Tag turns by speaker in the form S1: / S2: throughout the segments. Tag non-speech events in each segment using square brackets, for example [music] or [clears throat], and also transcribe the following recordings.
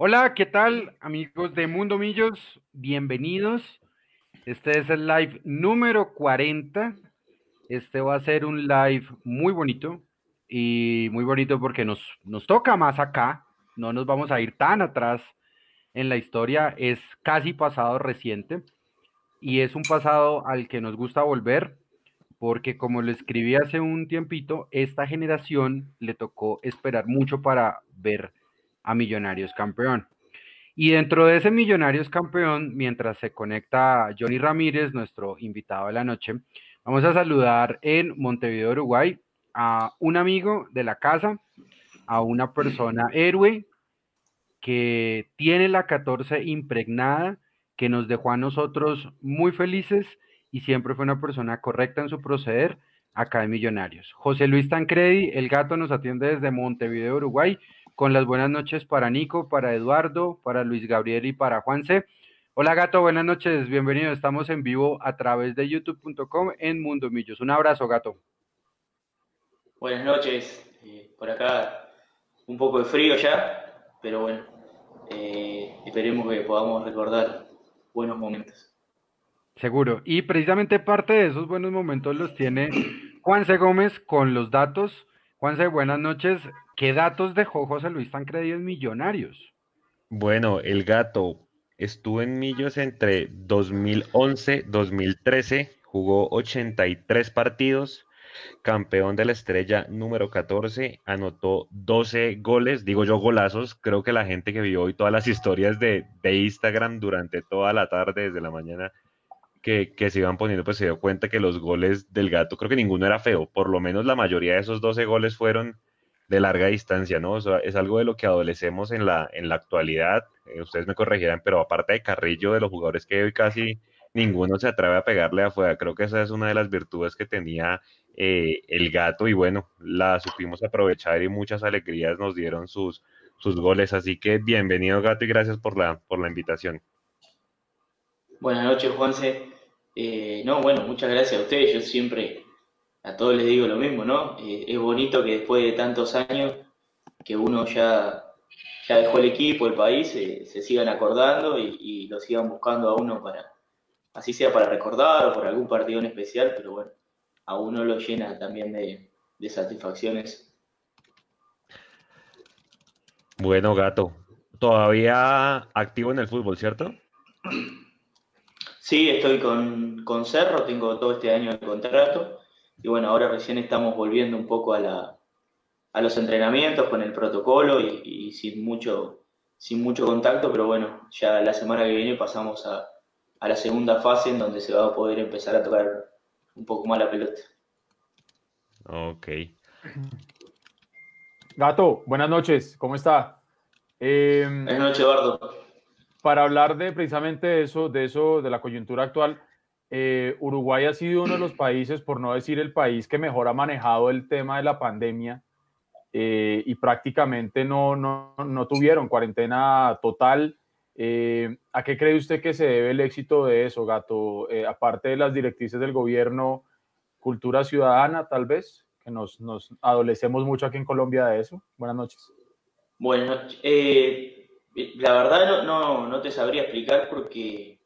S1: Hola, ¿qué tal amigos de Mundo Millos? Bienvenidos. Este es el live número 40. Este va a ser un live muy bonito y muy bonito porque nos, nos toca más acá. No nos vamos a ir tan atrás en la historia. Es casi pasado reciente y es un pasado al que nos gusta volver porque como lo escribí hace un tiempito, esta generación le tocó esperar mucho para ver a Millonarios campeón. Y dentro de ese Millonarios campeón, mientras se conecta Johnny Ramírez, nuestro invitado de la noche, vamos a saludar en Montevideo, Uruguay, a un amigo de la casa, a una persona héroe que tiene la 14 impregnada, que nos dejó a nosotros muy felices y siempre fue una persona correcta en su proceder acá en Millonarios. José Luis Tancredi, el gato nos atiende desde Montevideo, Uruguay, con las buenas noches para Nico, para Eduardo, para Luis Gabriel y para Juanse. Hola gato, buenas noches, bienvenido. Estamos en vivo a través de youtube.com en Mundo Millos. Un abrazo, gato.
S2: Buenas noches, eh, por acá un poco de frío ya, pero bueno, eh, esperemos que podamos recordar buenos momentos.
S1: Seguro. Y precisamente parte de esos buenos momentos los tiene Juanse Gómez con los datos. Juanse, buenas noches. ¿Qué datos dejó José Luis Tancredi en Millonarios?
S3: Bueno, el gato estuvo en Millos entre 2011 2013, jugó 83 partidos, campeón de la estrella número 14, anotó 12 goles, digo yo golazos, creo que la gente que vio hoy todas las historias de, de Instagram durante toda la tarde, desde la mañana, que, se iban poniendo, pues se dio cuenta que los goles del gato, creo que ninguno era feo, por lo menos la mayoría de esos 12 goles fueron de larga distancia, ¿no? O sea, es algo de lo que adolecemos en la, en la actualidad, eh, ustedes me corregirán, pero aparte de Carrillo, de los jugadores que hoy casi ninguno se atreve a pegarle afuera, creo que esa es una de las virtudes que tenía eh, el gato y bueno, la supimos aprovechar y muchas alegrías nos dieron sus, sus goles, así que bienvenido gato y gracias por la, por la invitación.
S2: Buenas noches, Juanse. Eh, no, bueno, muchas gracias a ustedes. Yo siempre a todos les digo lo mismo, ¿no? Eh, es bonito que después de tantos años que uno ya, ya dejó el equipo, el país, se sigan acordando y, lo sigan buscando a uno para, así sea para recordar o por algún partido en especial, pero bueno, a uno lo llena también de, de satisfacciones.
S3: Bueno, gato, todavía activo en el fútbol, ¿cierto? [clears throat]
S2: Sí, estoy con, con Cerro, tengo todo este año el contrato y bueno, ahora recién estamos volviendo un poco a, la, a los entrenamientos con el protocolo y, sin, mucho, sin mucho contacto, pero bueno, ya la semana que viene pasamos a, a la segunda fase en donde se va a poder empezar a tocar un poco más la pelota.
S3: Ok.
S1: Gato, buenas noches, ¿cómo está?
S2: Em, buenas noches, Eduardo
S1: para hablar de precisamente eso, de eso, de la coyuntura actual, eh, Uruguay ha sido uno de los países, por no decir el país que mejor ha manejado el tema de la pandemia eh, y prácticamente no, no, no, tuvieron cuarentena total. Eh, ¿A qué cree usted que se debe el éxito de eso, Gato? aparte de las directrices del gobierno, cultura ciudadana, tal vez, que nos, nos adolecemos mucho aquí en Colombia de eso. Buenas noches.
S2: Buenas noches. La verdad no, no, te sabría explicar porque,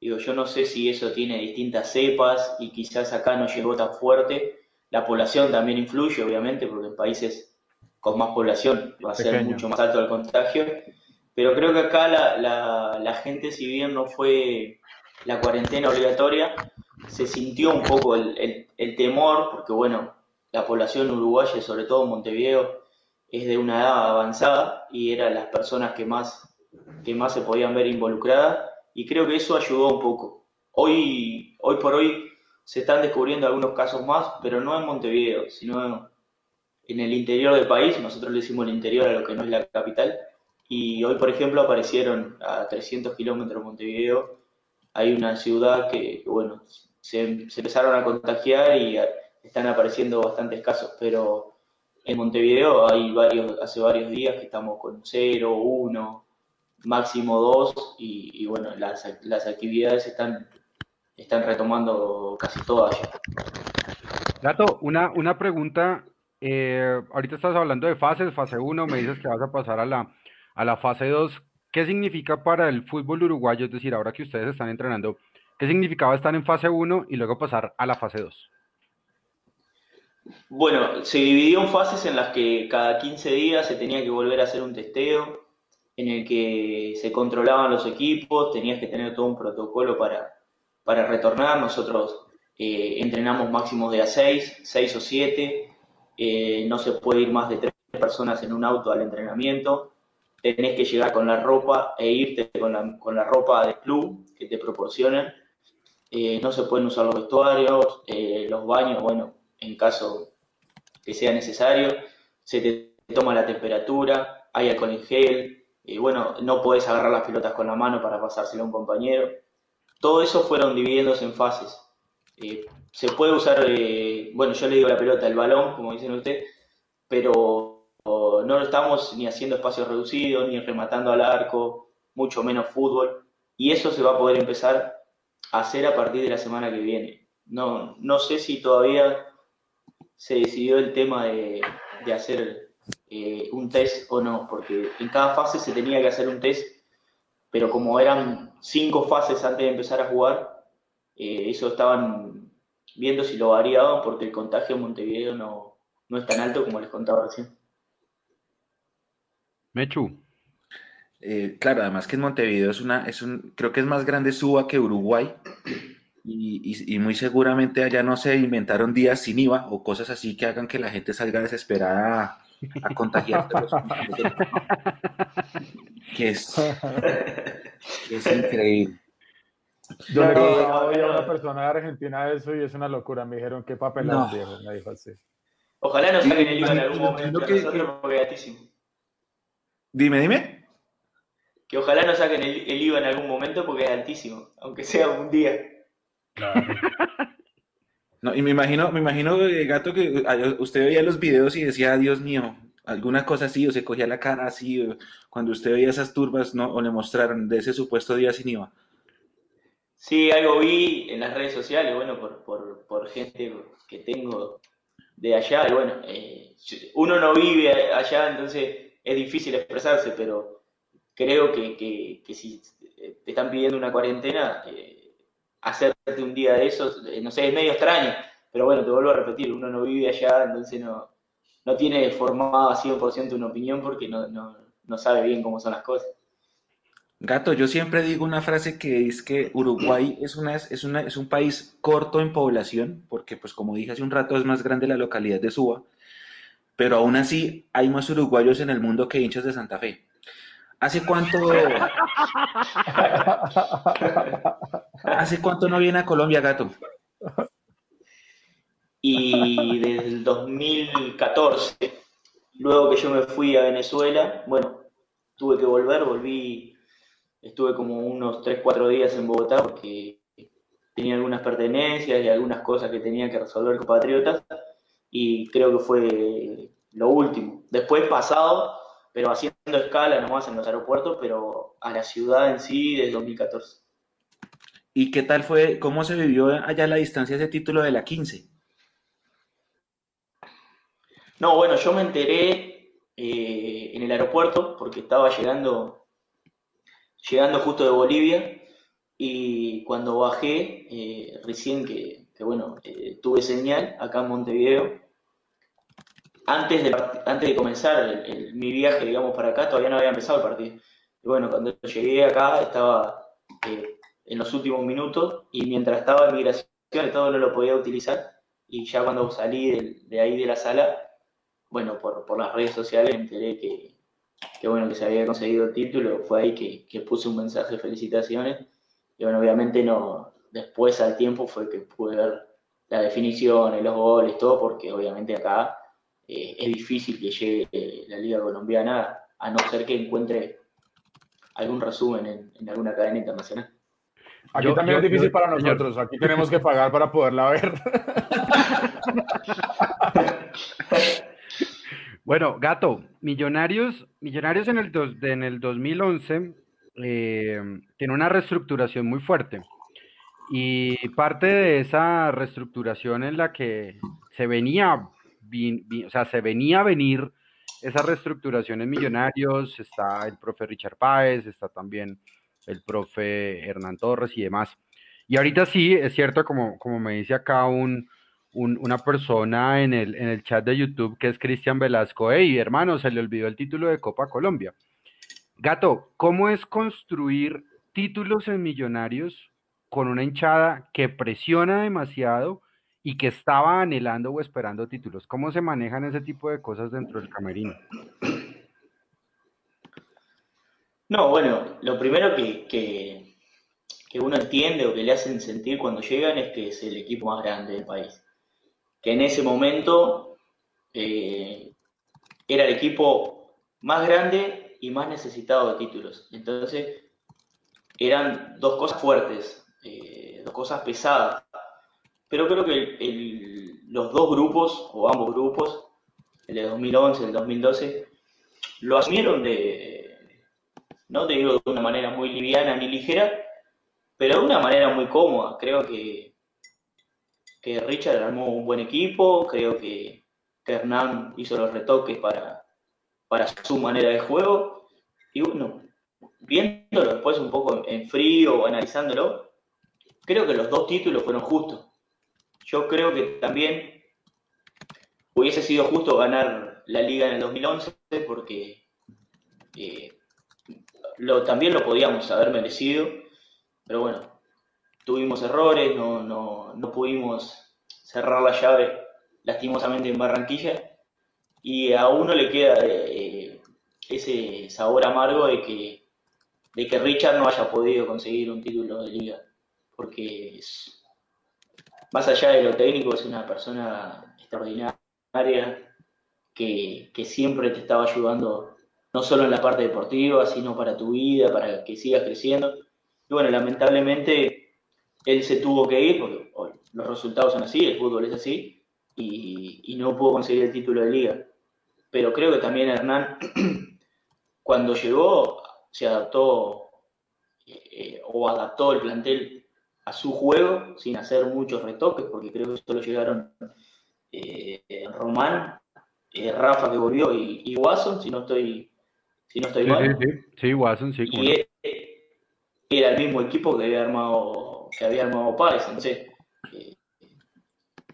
S2: digo, yo no sé si eso tiene distintas cepas y quizás acá no llegó tan fuerte. La población también influye, obviamente, porque en países con más población va a ser mucho más alto el contagio. Pero creo que acá la, la, gente, si bien no fue la cuarentena obligatoria, se sintió un poco el, el temor, porque bueno, la población uruguaya, sobre todo en Montevideo, es de una edad avanzada y eran las personas que más, que más se podían ver involucradas y creo que eso ayudó un poco. Hoy, hoy por hoy se están descubriendo algunos casos más, pero no en Montevideo, sino en el interior del país, nosotros le decimos el interior a lo que no es la capital, y hoy por ejemplo aparecieron a 300 kilómetros de Montevideo, hay una ciudad que, bueno, se, se empezaron a contagiar y están apareciendo bastantes casos, pero en Montevideo hay varios, hace varios días que estamos con 0, 1, máximo 2 y, bueno, las, las, actividades están, están retomando casi todas.
S1: Gato, una, una pregunta. Eh, ahorita estás hablando de fases, fase 1, me dices que vas a pasar a la, a la fase 2, ¿qué significa para el fútbol uruguayo? Es decir, ahora que ustedes están entrenando, ¿qué significaba estar en fase 1 y luego pasar a la fase 2?
S2: Bueno, se dividió en fases en las que cada 15 días se tenía que volver a hacer un testeo, en el que se controlaban los equipos, tenías que tener todo un protocolo para, para retornar. Nosotros eh, entrenamos máximos de a 6, 6 o 7, eh, no se puede ir más de 3 personas en un auto al entrenamiento, tenés que llegar con la ropa e irte con la, con la ropa de club que te proporcionan. Eh, no se pueden usar los vestuarios, los baños, bueno, en caso que sea necesario, se te toma la temperatura, hay alcohol en gel, y bueno, no puedes agarrar las pelotas con la mano para pasárselo a un compañero. Todo eso fueron dividiéndose en fases. Eh, se puede usar, eh, bueno, yo le digo la pelota, el balón, como dicen ustedes, pero no estamos ni haciendo espacios reducidos, ni rematando al arco, mucho menos fútbol. Y eso se va a poder empezar a hacer a partir de la semana que viene. No, no sé si todavía se decidió el tema de, hacer eh, un test o no, porque en cada fase se tenía que hacer un test, pero como eran cinco fases antes de empezar a jugar, eh, eso estaban viendo si lo variaban porque el contagio en Montevideo no, no es tan alto como les contaba recién.
S1: Mechu.
S4: Eh, claro, además que en Montevideo es una, es un, creo que es más grande Suba que Uruguay. Y, muy seguramente allá no se inventaron días sin IVA o cosas así que hagan que la gente salga desesperada a, contagiarse. [laughs] que, es, que es increíble.
S5: Yo le contaba a una persona de Argentina eso y es una locura. Me dijeron qué papel no. viejo. Me dijo así.
S2: Ojalá no saquen el IVA en algún momento. Que, porque es
S4: Dime, dime.
S2: Que ojalá no saquen el, el IVA en algún momento porque es altísimo, aunque sea un día. [laughs]
S4: No, y me imagino, me imagino, eh, gato, que usted veía los videos y decía, Dios mío, alguna cosa así, o se cogía la cara así, cuando usted veía esas turbas, ¿no? O le mostraron de ese supuesto día sin IVA.
S2: Sí, algo vi en las redes sociales, bueno, por, por, gente que tengo de allá, y bueno, eh, uno no vive allá, entonces es difícil expresarse, pero creo que, si te están pidiendo una cuarentena, eh, hacerte un día de esos, eh, no sé, es medio extraño, pero bueno, te vuelvo a repetir, uno no vive allá, entonces no, no tiene formada 100% una opinión porque no, no, sabe bien cómo son las cosas.
S4: Gato, yo siempre digo una frase que es que Uruguay es, una, es, una, es un país corto en población, porque pues como dije hace un rato es más grande la localidad de Suba, pero aún así hay más uruguayos en el mundo que hinchas de Santa Fe. ¿Hace cuánto? ¿Hace cuánto no viene a Colombia, gato?
S2: Y desde el 2014, luego que yo me fui a Venezuela, bueno, tuve que volver, volví, estuve como unos 3, 4 días en Bogotá porque tenía algunas pertenencias y algunas cosas que tenía que resolver con Patriotas y creo que fue lo último. Después pasado pero haciendo escala nomás en los aeropuertos, pero a la ciudad en sí desde 2014.
S4: ¿Y qué tal fue, cómo se vivió allá la distancia ese título de la 15?
S2: No, bueno, yo me enteré eh, en el aeropuerto porque estaba llegando, llegando justo de Bolivia y cuando bajé, eh, recién que, bueno, eh, tuve señal acá en Montevideo, antes de, antes de comenzar mi viaje, digamos, para acá, todavía no había empezado el partido. Y bueno, cuando llegué acá estaba eh, en los últimos minutos y mientras estaba en migración todo no lo podía utilizar y ya cuando salí de, ahí de la sala, bueno, por, por, las redes sociales me enteré que, que, bueno, que se había conseguido el título, fue ahí que, que puse un mensaje de felicitaciones y bueno, obviamente no, después al tiempo fue que pude ver la definición, los goles, todo, porque obviamente acá eh, es difícil que llegue eh, la Liga Colombiana a no ser que encuentre algún resumen en, alguna cadena internacional.
S5: Aquí también es difícil para nosotros, aquí tenemos que pagar para poderla ver. [laughs]
S1: bueno, Gato, Millonarios, Millonarios en el, en el 2011 eh, tiene una reestructuración muy fuerte. Y parte de esa reestructuración en la que se venía o sea, se venía a venir esa reestructuración en Millonarios, está el profe Richard Páez, está también el profe Hernán Torres y demás. Y ahorita sí, es cierto, como, como me dice acá un, una persona en el, en el chat de YouTube que es Cristian Velasco, hey hermano, se le olvidó el título de Copa Colombia. Gato, ¿cómo es construir títulos en Millonarios con una hinchada que presiona demasiado y que estaba anhelando o esperando títulos? ¿Cómo se manejan ese tipo de cosas dentro del camerino?
S2: No, bueno, lo primero que, que, uno entiende o que le hacen sentir cuando llegan es que es el equipo más grande del país que en ese momento eh, era el equipo más grande y más necesitado de títulos. Entonces, eran dos cosas fuertes, eh, dos cosas pesadas. Pero creo que los dos grupos, o ambos grupos, el de 2011 y el 2012, lo asumieron de, no te digo de una manera muy liviana ni ligera, pero de una manera muy cómoda. Creo que que Richard armó un buen equipo, creo que, Hernán hizo los retoques para, para su manera de juego. Y bueno, viéndolo después un poco en frío, analizándolo, creo que los dos títulos fueron justos. Yo creo que también hubiese sido justo ganar la liga en el 2011 porque eh, también lo podíamos haber merecido, pero bueno, tuvimos errores, no, no, no pudimos cerrar la llave lastimosamente en Barranquilla y a uno le queda eh, ese sabor amargo de que, de que Richard no haya podido conseguir un título de liga, porque más allá de lo técnico es una persona extraordinaria que, siempre te estaba ayudando no solo en la parte deportiva, sino para tu vida, para que sigas creciendo. Y bueno, lamentablemente él se tuvo que ir porque los resultados son así, el fútbol es así, y, no pudo conseguir el título de liga. Pero creo que también Hernán, [clears throat] cuando llegó, se adaptó eh, o adaptó el plantel a su juego sin hacer muchos retoques, porque creo que solo llegaron eh, Román, eh, Rafa que volvió y, y, Watson, si no estoy, si no estoy mal.
S1: Sí, sí, sí, Watson, sí.
S2: Y era el mismo equipo que había armado que había armado Páez. Entonces, eh,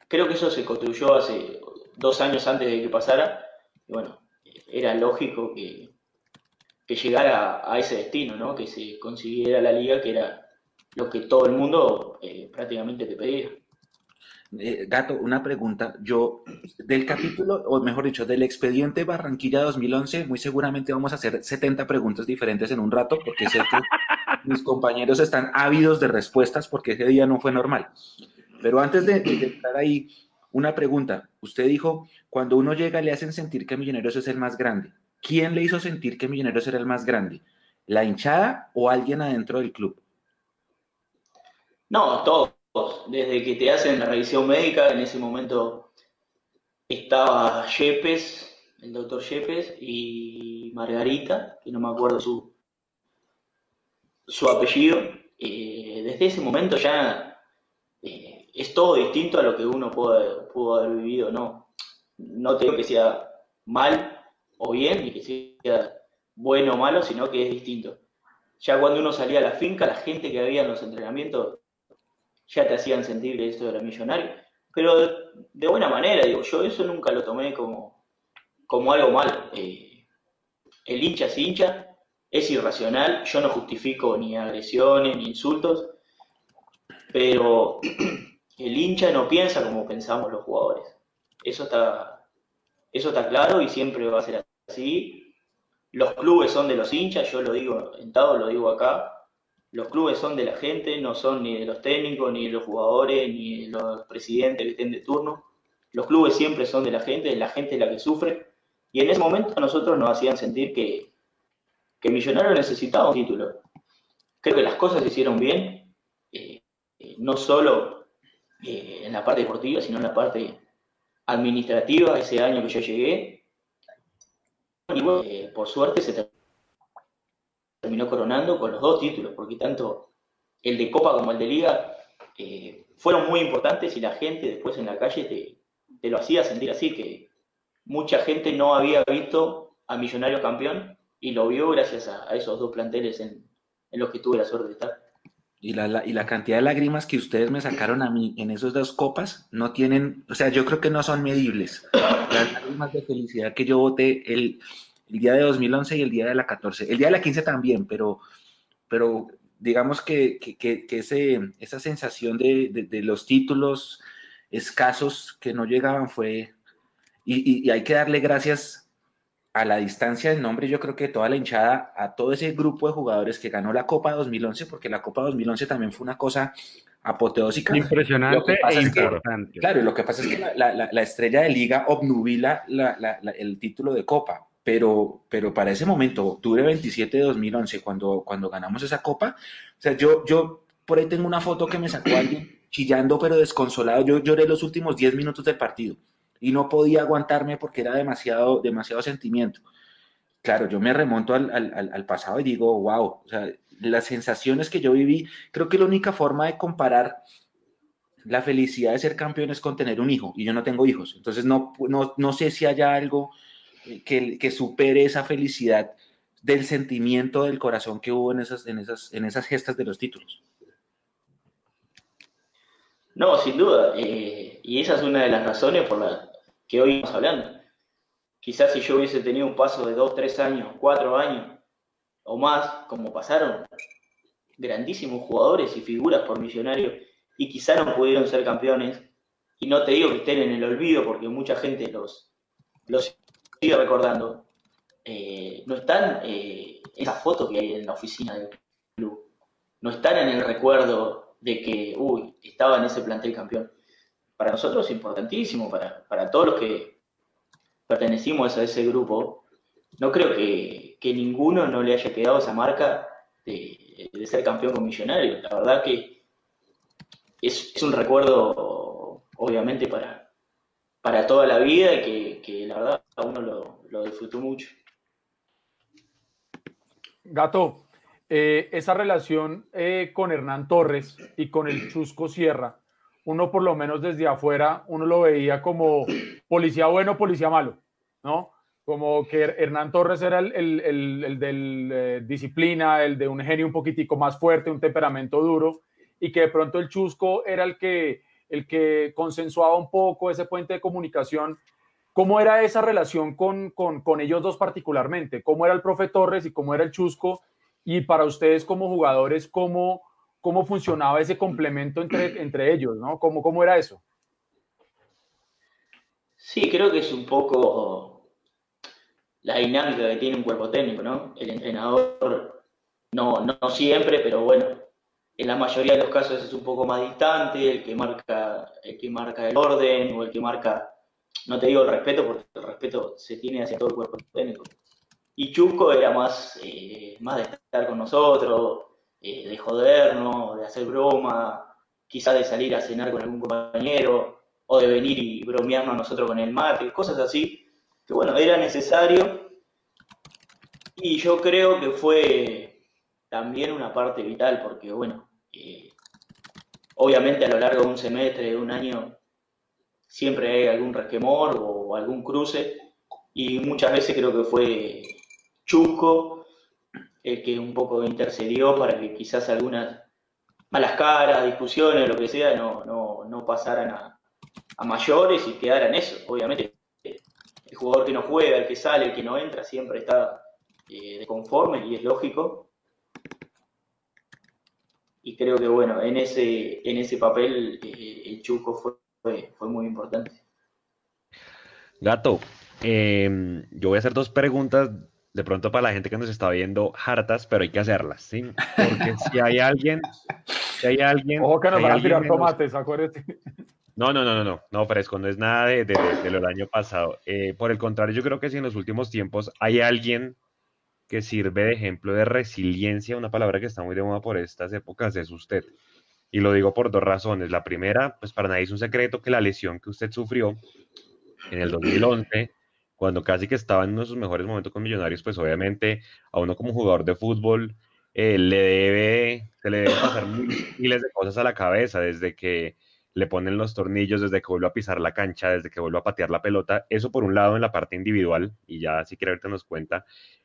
S2: creo que eso se construyó hace dos años antes de que pasara. Y bueno, era lógico que, que llegara a ese destino, ¿no? que se consiguiera la liga, que era lo que todo el mundo eh, prácticamente te pedía.
S4: Eh, Gato, una pregunta. Yo, del capítulo, o mejor dicho, del expediente Barranquilla 2011, muy seguramente vamos a hacer 70 preguntas diferentes en un rato, porque sé que [laughs] mis compañeros están ávidos de respuestas, porque ese día no fue normal. Pero antes de, entrar ahí, una pregunta. Usted dijo, cuando uno llega le hacen sentir que Millonarios es el más grande. ¿Quién le hizo sentir que Millonarios era el más grande? ¿La hinchada o alguien adentro del club?
S2: No, todos desde que te hacen la revisión médica, en ese momento estaba Yepes, el doctor Yepes, y Margarita, que no me acuerdo su, su apellido. Eh, desde ese momento ya eh, es todo distinto a lo que uno pudo, pudo haber vivido, ¿no? No te digo que sea mal o bien, ni que sea bueno o malo, sino que es distinto. Ya cuando uno salía a la finca, la gente que había en los entrenamientos ya te hacían sentir que esto era millonario. Pero de, buena manera, digo, yo eso nunca lo tomé como, como algo malo. Eh, el hincha es hincha, es irracional, yo no justifico ni agresiones ni insultos, pero [clears throat] el hincha no piensa como pensamos los jugadores. Eso está, eso está claro y siempre va a ser así. Los clubes son de los hinchas, yo lo digo en todo, lo digo acá, los clubes son de la gente, no son ni de los técnicos, ni de los jugadores, ni de los presidentes que estén de turno. Los clubes siempre son de la gente, la gente es la que sufre. Y en ese momento a nosotros nos hacían sentir que, que Millonarios necesitaba un título. Creo que las cosas se hicieron bien, eh, eh, no solo eh, en la parte deportiva, sino en la parte administrativa, ese año que yo llegué. Y bueno, por suerte se terminó terminó coronando con los dos títulos, porque tanto el de Copa como el de Liga eh, fueron muy importantes y la gente después en la calle te, lo hacía sentir así, que, mucha gente no había visto a Millonarios campeón y lo vio gracias a, esos dos planteles en, en, los que tuve la suerte de estar.
S4: Y la, y la, cantidad de lágrimas que ustedes me sacaron a mí en esas dos copas no tienen, o sea, yo creo que no son medibles. Las lágrimas de felicidad que yo voté el, el día de 2011 y el día de la 14. El día de la 15 también, pero, pero digamos que, que, que ese, esa sensación de, de, de, los títulos escasos que no llegaban fue, y, y, hay que darle gracias a la distancia del nombre, yo creo que toda la hinchada, a todo ese grupo de jugadores que ganó la Copa 2011, porque la Copa 2011 también fue una cosa apoteósica.
S1: Impresionante e importante.
S4: Que, claro, lo que pasa es que la, la, la estrella de liga obnubila el título de Copa, pero, pero para ese momento, octubre 27 de 2011, cuando, cuando ganamos esa Copa, o sea, yo, yo por ahí tengo una foto que me sacó alguien chillando pero desconsolado, yo lloré los últimos 10 minutos del partido y no podía aguantarme porque era demasiado, demasiado sentimiento. Claro, yo me remonto al, al, al pasado y digo, wow, o sea, las sensaciones que yo viví, creo que la única forma de comparar la felicidad de ser campeón es con tener un hijo y yo no tengo hijos. Entonces no, no, no sé si haya algo que, supere esa felicidad del sentimiento del corazón que hubo en esas, en esas, en esas gestas de los títulos.
S2: No, sin duda. Eh, y esa es una de las razones por las que hoy estamos hablando. Quizás si yo hubiese tenido un paso de dos, tres años, cuatro años o más, como pasaron grandísimos jugadores y figuras por millonario, y quizás no pudieron ser campeones, y no te digo que estén en el olvido porque mucha gente los sigue recordando, eh, no están eh, esas fotos que hay en la oficina del club, no están en el recuerdo de que, uy, estaba en ese plantel campeón. Para nosotros es importantísimo, para, para todos los que pertenecimos a ese grupo, no creo que, que ninguno no le haya quedado esa marca de, de, ser campeón con Millonarios. La verdad que es, un recuerdo, obviamente, para, para toda la vida y que, la verdad uno lo, lo disfrutó mucho.
S5: Gato, eh, esa relación eh, con Hernán Torres y con el Chusco Sierra, uno por lo menos desde afuera, uno lo veía como policía bueno, policía malo, ¿no? Como que Hernán Torres era el, el, el, el del eh, disciplina, el de un genio un poquitico más fuerte, un temperamento duro, y que de pronto el Chusco era el que, el que consensuaba un poco ese puente de comunicación. ¿Cómo era esa relación con, con, con ellos dos particularmente? ¿Cómo era el profe Torres y cómo era el Chusco? Y para ustedes como jugadores, ¿cómo, cómo funcionaba ese complemento entre, entre ellos, ¿no? ¿Cómo, ¿Cómo era eso?
S2: Sí, creo que es un poco la dinámica que tiene un cuerpo técnico, ¿no? El entrenador, no, no siempre, pero bueno, en la mayoría de los casos es un poco más distante, el que marca, el que marca el orden o el que marca, no te digo el respeto, porque el respeto se tiene hacia todo el cuerpo técnico. Y Chusco era más, eh, más de estar con nosotros, eh, de jodernos, de hacer broma, quizás de salir a cenar con algún compañero, o de venir y bromearnos nosotros con el mate, cosas así, que bueno, era necesario. Y yo creo que fue también una parte vital, porque bueno, eh, obviamente a lo largo de un semestre, de un año, siempre hay algún resquemor o algún cruce, y muchas veces creo que fue Chusco el que un poco intercedió para que quizás algunas malas caras, discusiones, lo que sea, no, no, no pasaran a, mayores y quedaran eso. Obviamente, el jugador que no juega, el que sale, el que no entra, siempre está eh, de conforme y es lógico. Y creo que, bueno, en ese, en ese papel eh, el Chuco fue, fue, fue, muy importante.
S3: Gato, eh, yo voy a hacer dos preguntas de pronto para la gente que nos está viendo hartas, pero hay que hacerlas, ¿sí? Porque si hay alguien, si hay alguien...
S5: Ojo que nos van a tirar tomates, acuérdate.
S3: No, no, no, no, no, no, fresco, no es nada de, de, de lo del año pasado. Eh, por el contrario, yo creo que si en los últimos tiempos hay alguien que sirve de ejemplo de resiliencia, una palabra que está muy de moda por estas épocas, es usted. Y lo digo por dos razones. La primera, pues para nadie es un secreto que la lesión que usted sufrió en el 2011 cuando casi que estaba en uno de sus mejores momentos con Millonarios, pues obviamente a uno como jugador de fútbol eh, le debe, se le deben pasar miles de cosas a la cabeza, desde que le ponen los tornillos desde que vuelve a pisar la cancha, desde que vuelve a patear la pelota. Eso por un lado en la parte individual, y ya si quiere ahorita nos cuenta.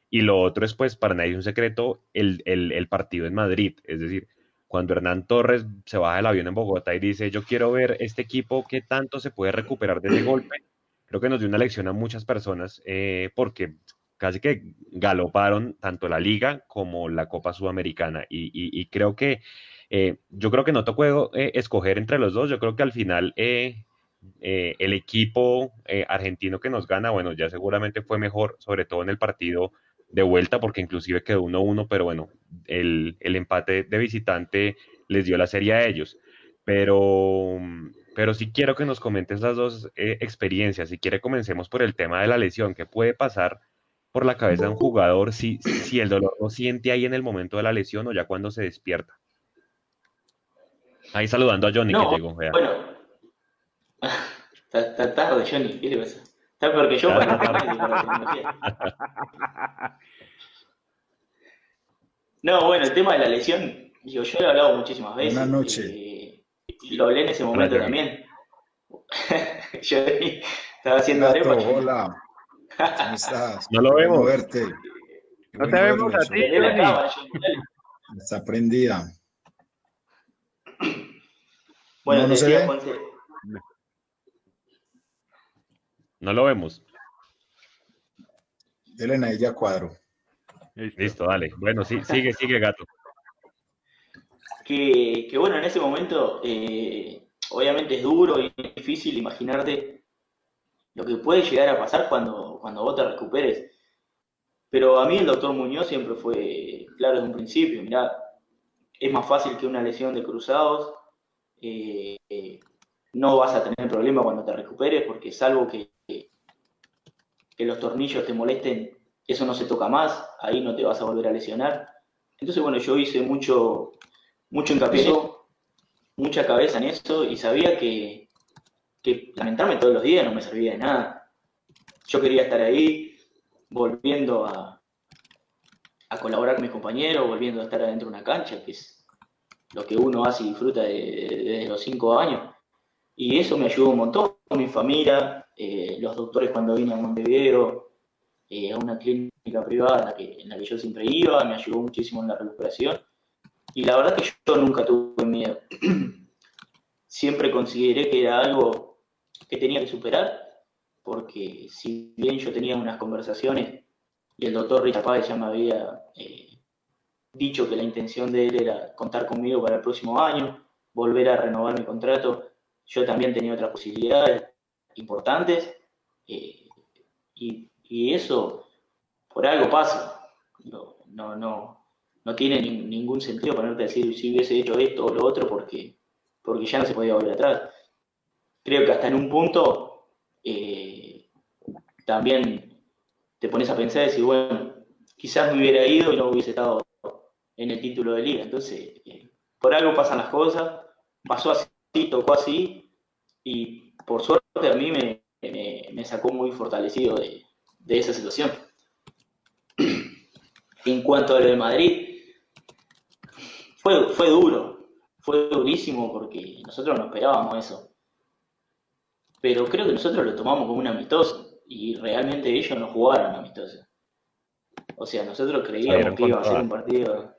S3: Y lo otro es, pues, para nadie es un secreto, el, el partido en Madrid. Es decir, cuando Hernán Torres se baja del avión en Bogotá y dice, yo quiero ver este equipo, qué tanto se puede recuperar de ese golpe, creo que nos dio una lección a muchas personas, eh, porque casi que galoparon tanto la liga como la Copa Sudamericana. Y, creo que, eh, yo creo que no tocó eh, escoger entre los dos, yo creo que al final el equipo argentino que nos gana, bueno, ya seguramente fue mejor, sobre todo en el partido de vuelta, porque inclusive quedó 1-1, pero bueno, el, empate de visitante les dio la serie a ellos. Pero, pero sí quiero que nos comentes las dos eh, experiencias. Si quiere, comencemos por el tema de la lesión. ¿Qué puede pasar por la cabeza de un jugador si, si el dolor lo siente ahí en el momento de la lesión o ya cuando se despierta? Ahí saludando a Johnny que llegó.
S2: Bueno, [laughs] está, tarde, Johnny. ¿Qué le pasa? Está peor que yo. No, bueno, el tema de la lesión, yo, yo lo he hablado muchísimas veces.
S6: Buenas noches.
S2: Eh, lo hablé en ese momento también. [laughs] yo estaba haciendo
S6: Gato, Hola. ¿Cómo [laughs] estás?
S3: No lo vemos.
S6: Verte.
S1: No te vemos a ti,
S6: Está prendida.
S2: Bueno,
S6: no, no
S2: se
S6: ve.
S3: No lo vemos.
S6: Elena, ella cuadro.
S3: Listo. dale. Bueno, sí, sigue, sigue, gato.
S2: Que, bueno, en ese momento, eh, obviamente es duro y difícil imaginarte lo que puede llegar a pasar cuando, cuando vos te recuperes. Pero a mí el doctor Muñoz siempre fue claro desde un principio, mirá, es más fácil que una lesión de cruzados, eh, no vas a tener problema cuando te recuperes, porque salvo que, que los tornillos te molesten eso no se toca más, ahí no te vas a volver a lesionar. Entonces, bueno, yo hice mucho, mucho hincapié, mucha cabeza en eso y sabía que, que lamentarme todos los días no me servía de nada. Yo quería estar ahí, volviendo a, a colaborar con mis compañeros, volviendo a estar adentro de una cancha, que es lo que uno hace y disfruta desde los cinco años. Y eso me ayudó un montón, mi familia, eh, los doctores cuando vine a Montevideo, eh, a una clínica privada en la, que, en la que yo siempre iba, me ayudó muchísimo en la recuperación. Y la verdad que yo nunca tuve miedo. [clears throat] siempre consideré que era algo que tenía que superar, porque si bien yo tenía unas conversaciones y el doctor Richard Páez ya me había eh, dicho que la intención de él era contar conmigo para el próximo año, volver a renovar mi contrato, yo también tenía otras posibilidades importantes. Eh, y eso por algo pasa. No, no, no, no tiene ningún sentido ponerte a decir si hubiese hecho esto o lo otro porque, porque ya no se podía volver atrás. Creo que hasta en un punto eh, también te pones a pensar y decir, bueno, quizás me hubiera ido y no hubiese estado en el título de liga. Entonces, eh, por algo pasan las cosas, pasó así, tocó así, y por suerte a mí me, me sacó muy fortalecido de, de esa situación. [clears throat] En cuanto a lo de Madrid, fue, fue duro, fue durísimo porque nosotros no esperábamos eso. Pero creo que nosotros lo tomamos como un amistoso y realmente ellos no jugaron amistoso. O sea, nosotros creíamos que iba a ser un partido.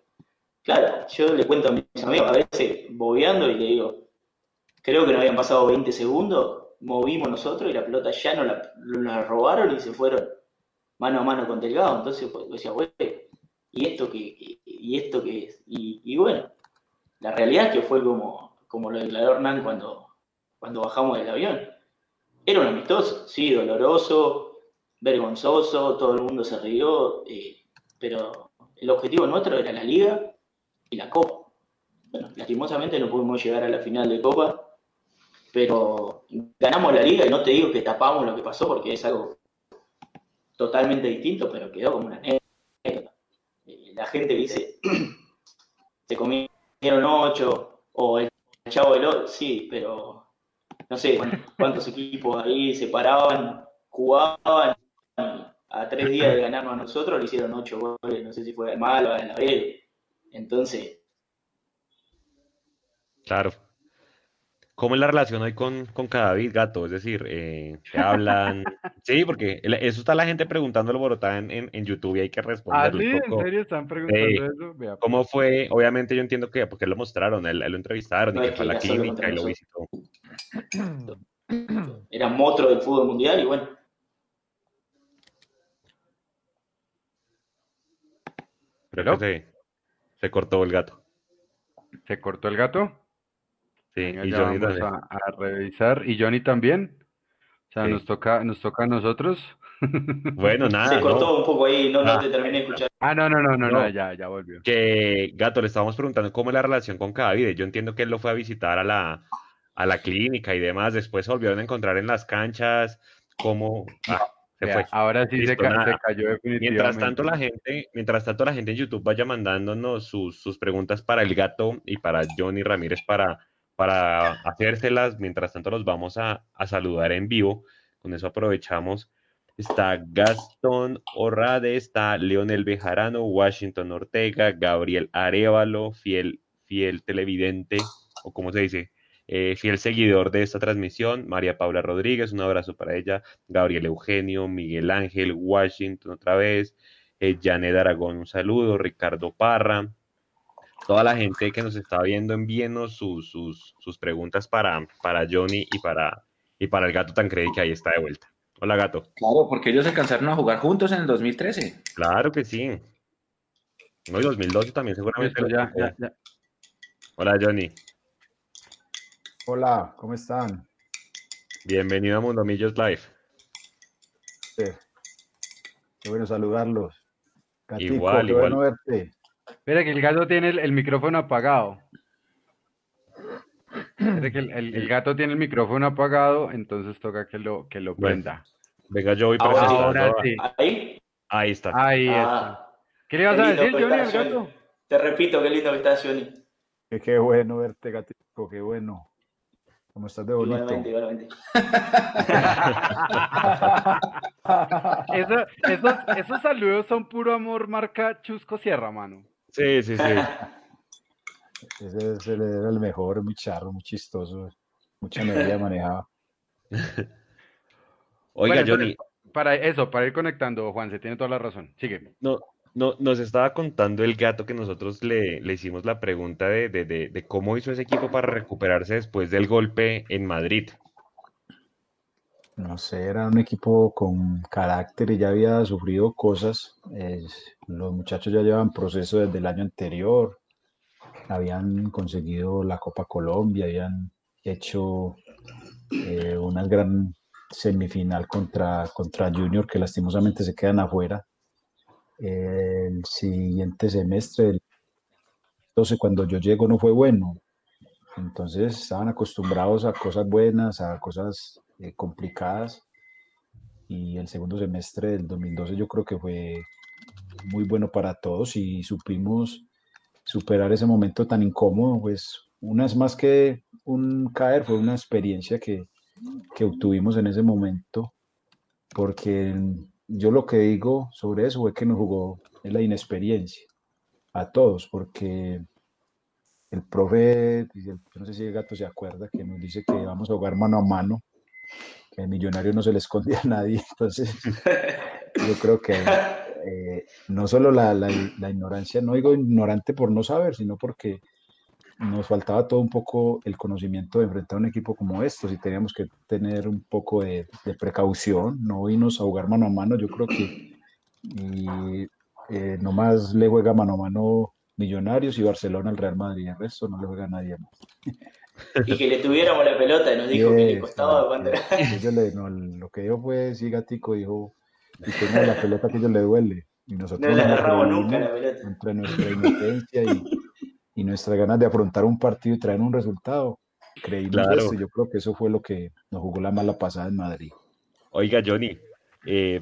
S2: Claro, yo le cuento a mis amigos a veces bobeando y le digo, creo que no habían pasado 20 segundos movimos nosotros y la pelota ya no la, robaron y se fueron mano a mano con Delgado. Entonces pues, decía, güey, ¿y esto qué, y esto qué es? Y, bueno, la realidad es que fue como, como lo declaró Hernán cuando, cuando bajamos del avión. Era un amistoso, sí, doloroso, vergonzoso, todo el mundo se rió, eh, pero el objetivo nuestro era la liga y la copa. Bueno, lastimosamente no pudimos llegar a la final de copa, pero ganamos la liga y no te digo que tapamos lo que pasó porque es algo totalmente distinto, pero quedó como una anécdota. Eh, la gente dice, [clears throat] se comieron ocho, o el chavo del otro, sí, pero no sé [laughs] cuántos equipos ahí se paraban, jugaban, a tres días de ganarnos a nosotros le hicieron ocho goles, no sé si fue el malo o en la B. Entonces.
S3: Claro. ¿Cómo es la relación hoy con, con Cadavid, gato? Es decir, eh, ¿qué hablan? [laughs] Sí, porque eso está la gente preguntándolo Borotá en, en, en YouTube y hay que
S1: Ah,
S3: responderle
S1: sí,
S3: un
S1: en serio están preguntando
S3: Eh,
S1: eso. Vea,
S3: ¿Cómo fue? Obviamente yo entiendo que porque lo mostraron, él, él lo entrevistaron y
S2: No,
S3: que fue a la clínica y lo visitó. [clears throat]
S2: Era monstruo del fútbol mundial y bueno,
S3: Creo que se, se cortó el gato.
S1: ¿Se cortó el gato?
S3: Sí, y
S1: ya
S3: Johnny
S1: vamos
S3: también.
S1: a, a revisar. ¿Y Johnny también? O sea,
S3: Sí.
S1: nos toca, nos toca a nosotros.
S3: Bueno, [laughs] nada,
S2: se cortó
S3: no.
S2: un poco ahí, no, no
S3: Ah.
S2: te terminé de escuchar.
S1: Ah, no, no, no, no, no,
S3: No.
S1: ya, ya volvió.
S3: Que, gato, le estábamos preguntando cómo es la relación con Cadavid. Yo entiendo que él lo fue a visitar a la, a la clínica y demás. Después se volvieron a encontrar en las canchas. ¿Cómo? Ah, se
S1: Vea,
S3: fue.
S1: ahora sí se,
S3: Listo,
S1: ca-
S3: nada.
S1: se cayó definitivamente.
S3: Mientras tanto, la gente, mientras tanto, la gente en YouTube vaya mandándonos sus, sus preguntas para el gato y para Johnny Ramírez para, para hacérselas. Mientras tanto, los vamos a, saludar en vivo. Con eso aprovechamos. Está Gastón Orrade, está Leonel Bejarano, Washington Ortega, Gabriel Arevalo, fiel, fiel televidente, o como se dice, eh, fiel seguidor de esta transmisión, María Paula Rodríguez, un abrazo para ella, Gabriel Eugenio, Miguel Ángel, Washington otra vez, eh, Janet Aragón, un saludo, Ricardo Parra, toda la gente que nos está viendo, envíenos sus, sus, sus preguntas para, para Johnny y para, y para el gato Tancredi que ahí está de vuelta. Hola gato.
S4: Claro, porque ellos se cansaron a jugar juntos en el 2013.
S3: Claro que sí. No, y 2012 también seguramente.
S1: Ya,
S3: tocó.
S1: ya, ya.
S3: Hola Johnny,
S6: Hola, ¿cómo están?
S3: bienvenido a Mundo Millos Live.
S6: Sí. Qué bueno saludarlos. Gatico,
S3: Igual,
S6: qué
S3: igual.
S6: bueno verte.
S1: Espera que el gato tiene el, el micrófono apagado. Espera que el, el- el gato tiene el micrófono apagado, entonces toca que lo, que lo
S3: Bueno,
S1: prenda.
S3: Venga, yo voy
S2: Ahora
S3: presentando.
S1: Ahora sí.
S2: ¿Ahí?
S3: Ahí está.
S1: Ahí está.
S2: Ah,
S1: ¿Qué le vas
S2: qué
S1: a decir, Johnny, al
S2: está,
S1: gato?
S2: Te repito, qué lindo que está Johnny.
S6: Que qué bueno verte, Gatico, qué bueno. ¿Cómo estás de bonito?
S2: Igualmente, igualmente. [laughs]
S1: Eso- esos, esos saludos son puro amor marca Chusco Sierra, mano.
S3: Sí, sí, sí. [laughs]
S6: Ese, ese era el mejor, muy charro, muy chistoso. Mucha energía [laughs] manejaba.
S3: Oiga,
S1: Bueno,
S3: Johnny,
S1: para eso, para ir conectando, Juan, se tiene toda la razón. Sigue.
S3: no, no, nos estaba contando el gato que nosotros le, le hicimos la pregunta de, de, de, de cómo hizo ese equipo para recuperarse después del golpe en Madrid.
S6: No sé, era un equipo con carácter y ya había sufrido cosas. Los muchachos ya llevan proceso desde el año anterior. Habían conseguido la Copa Colombia, habían hecho eh, una gran semifinal contra, contra Junior, que lastimosamente se quedan afuera. El siguiente semestre, el 12, cuando yo llego, no fue bueno. Entonces estaban acostumbrados a cosas buenas, a cosas eh, complicadas. Y el segundo semestre del 2012 yo creo que fue muy bueno para todos y supimos superar ese momento tan incómodo. Pues una es más que un caer, fue una experiencia que, que obtuvimos en ese momento. Porque yo lo que digo sobre eso fue que nos jugó la inexperiencia a todos, porque el profe, yo no sé si el gato se acuerda, que nos dice que vamos a jugar mano a mano, que millonario no se le esconde a nadie, [laughs] entonces yo creo que eh, no solo la, la, ignorancia, no digo ignorante por no saber, sino porque nos faltaba todo un poco el conocimiento de enfrentar un equipo como estos y teníamos que tener un poco de, de precaución, no irnos a jugar mano a mano, yo creo que y, eh, nomás le juega mano a mano Millonarios y Barcelona al Real Madrid, el resto no le juega a nadie más. [laughs]
S2: Y que le tuviéramos la pelota y nos dijo que le costaba cuando
S6: le, no, lo que dijo fue, sí, Gatico, dijo, y tenga la pelota que a ellos le duele. Y nosotros
S2: no le agarramos nunca la pelota.
S6: Entre nuestra inocencia y, y nuestras ganas de afrontar un partido y traer un resultado. Creímos
S3: Claro.
S6: esto y yo creo que eso fue lo que nos jugó la mala pasada en Madrid.
S3: Oiga, Johnny, eh,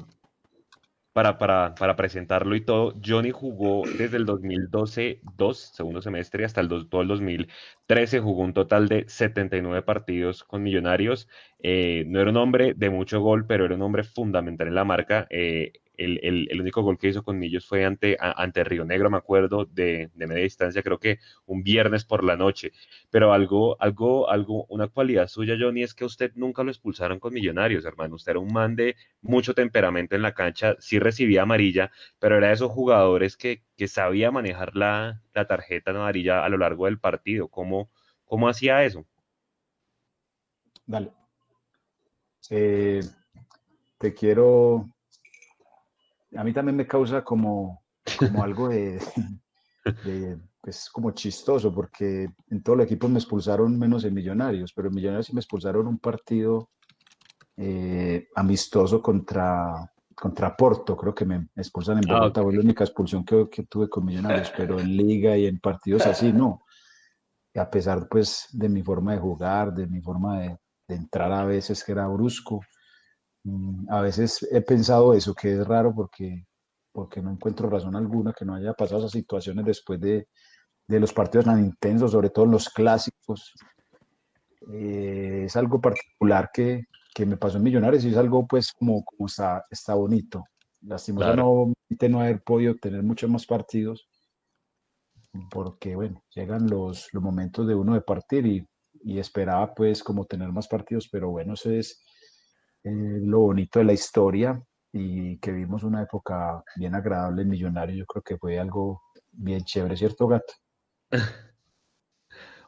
S3: para, para, para presentarlo y todo, Johnny jugó desde el 2012, dos, segundo semestre, hasta el dos- todo el 2013, jugó un total de 79 partidos con Millonarios. Eh, no era un hombre de mucho gol, pero era un hombre fundamental en la marca. Eh, el, el, el, único gol que hizo con Millos fue ante, ante Río Negro, me acuerdo, de, de, media distancia, creo que un viernes por la noche. Pero algo, algo, algo, una cualidad suya, Johnny, es que usted nunca lo expulsaron con Millonarios, hermano. Usted era un man de mucho temperamento en la cancha, sí recibía amarilla, pero era de esos jugadores que, que sabía manejar la, la tarjeta amarilla a lo largo del partido. ¿Cómo, cómo hacía eso?
S6: Dale. Eh, te quiero a mí también me causa como, como algo de, de, pues como chistoso, porque en todo el equipo me expulsaron menos en Millonarios, pero en Millonarios sí me expulsaron un partido eh, amistoso contra, contra Porto, creo que me expulsan en ah, Bogotá, fue la única expulsión que, que, tuve con Millonarios, pero en liga y en partidos así no. Y a pesar pues de mi forma de jugar, de mi forma de, de entrar a veces que era brusco, a veces he pensado eso, que es raro porque, porque no encuentro razón alguna que no haya pasado esas situaciones después de, de los partidos tan intensos, sobre todo en los clásicos. Eh, es algo particular que, que, me pasó en Millonarios y es algo pues como, como está, está bonito. Lastimosamente no haber podido tener muchos más partidos porque bueno, llegan los, los momentos de uno de partir y, y esperaba pues como tener más partidos, pero bueno, eso es lo bonito de la historia y que vimos una época bien agradable en Millonario. Yo creo que fue algo bien chévere, ¿cierto, Gato? [laughs]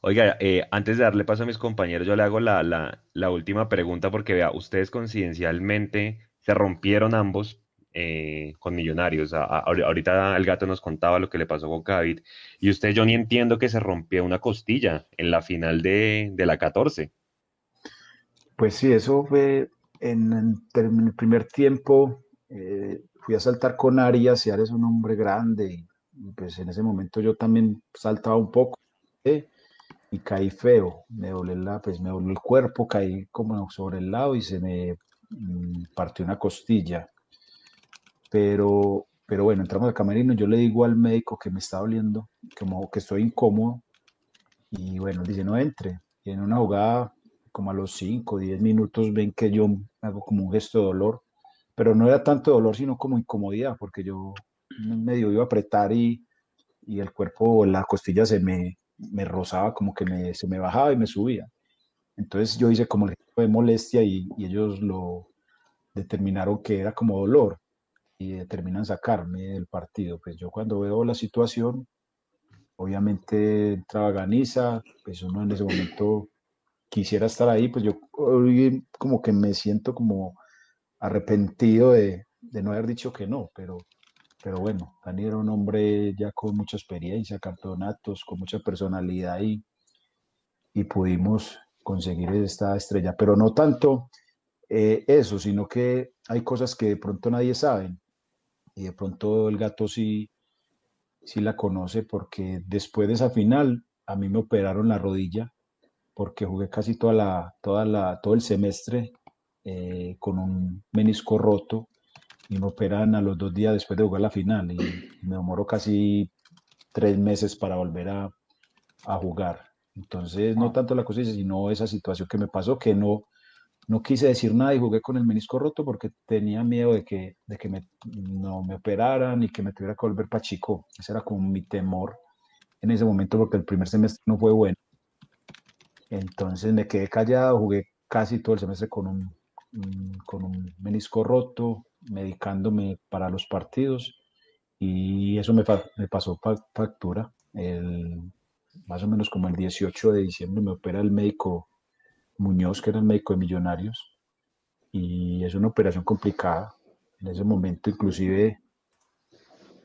S3: Oiga, eh, antes de darle paso a mis compañeros, yo le hago la, la, la última pregunta porque vea, ustedes coincidencialmente se rompieron ambos eh, con Millonarios. A, a, ahorita el gato nos contaba lo que le pasó con David. Y usted, yo ni entiendo que se rompió una costilla en la final de, de la 14.
S6: Pues sí, eso fue, en, el primer tiempo eh, fui a saltar con Arias y Arias es un hombre grande y, pues en ese momento yo también saltaba un poco ¿eh? y caí feo, me doblé, la, pues me doblé el cuerpo, caí como sobre el lado y se me mm, partió una costilla. Pero, pero bueno, entramos al camerino, yo le digo al médico que me está doliendo, como que estoy incómodo y bueno, dice no entre. Y en una jugada como a los 5 o 10 minutos ven que yo hago como un gesto de dolor, pero no era tanto dolor, sino como incomodidad, porque yo medio iba a apretar y, y el cuerpo, la costilla se me, me rozaba, como que me, se me bajaba y me subía. Entonces yo hice como el gesto de molestia y, y ellos lo determinaron que era como dolor y determinan sacarme del partido. Pues yo cuando veo la situación, obviamente entraba Ganiza, pues uno en ese momento quisiera estar ahí, pues yo como que me siento como arrepentido de, de no haber dicho que no, pero, pero bueno, Dani era un hombre ya con mucha experiencia, campeonatos, con mucha personalidad y, y pudimos conseguir esta estrella, pero no tanto eh, eso, sino que hay cosas que de pronto nadie sabe y de pronto el gato sí, sí la conoce porque después de esa final a mí me operaron la rodilla porque jugué casi toda la, toda la, todo el semestre eh, con un menisco roto y me operan a los dos días después de jugar la final y me demoró casi tres meses para volver a, a jugar. Entonces, no tanto la cosa, sino esa situación que me pasó, que no, no quise decir nada y jugué con el menisco roto porque tenía miedo de que, de que me, no me operaran y que me tuviera que volver para chico. Ese era como mi temor en ese momento porque el primer semestre no fue bueno. Entonces me quedé callado, jugué casi todo el semestre con un, con un menisco roto, medicándome para los partidos y eso me, pasó factura. El, más o menos como el 18 de diciembre me opera el médico Muñoz, que era el médico de Millonarios, y es una operación complicada. En ese momento inclusive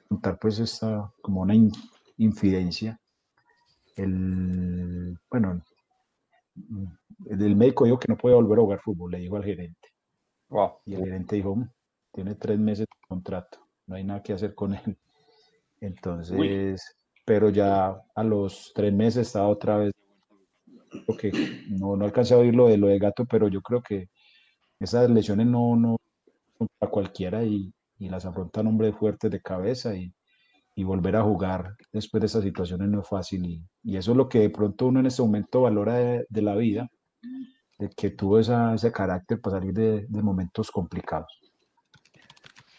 S6: contar pues esta como una infidencia. El, bueno, el médico dijo que no puede volver a jugar fútbol, le dijo al gerente. Y el gerente dijo, mm, tiene tres meses de contrato, no hay nada que hacer con él. [laughs] Entonces, pero ya a los tres meses estaba otra vez, porque no, no alcancé a oír lo de lo de gato, pero yo creo que esas lesiones no, no son para cualquiera y, y las afrontan hombres fuertes de cabeza y, y volver a jugar después de esas situaciones no es fácil y, eso es lo que de pronto uno en este momento valora de, la vida, de que tuvo esa, ese carácter para salir de, de, momentos complicados.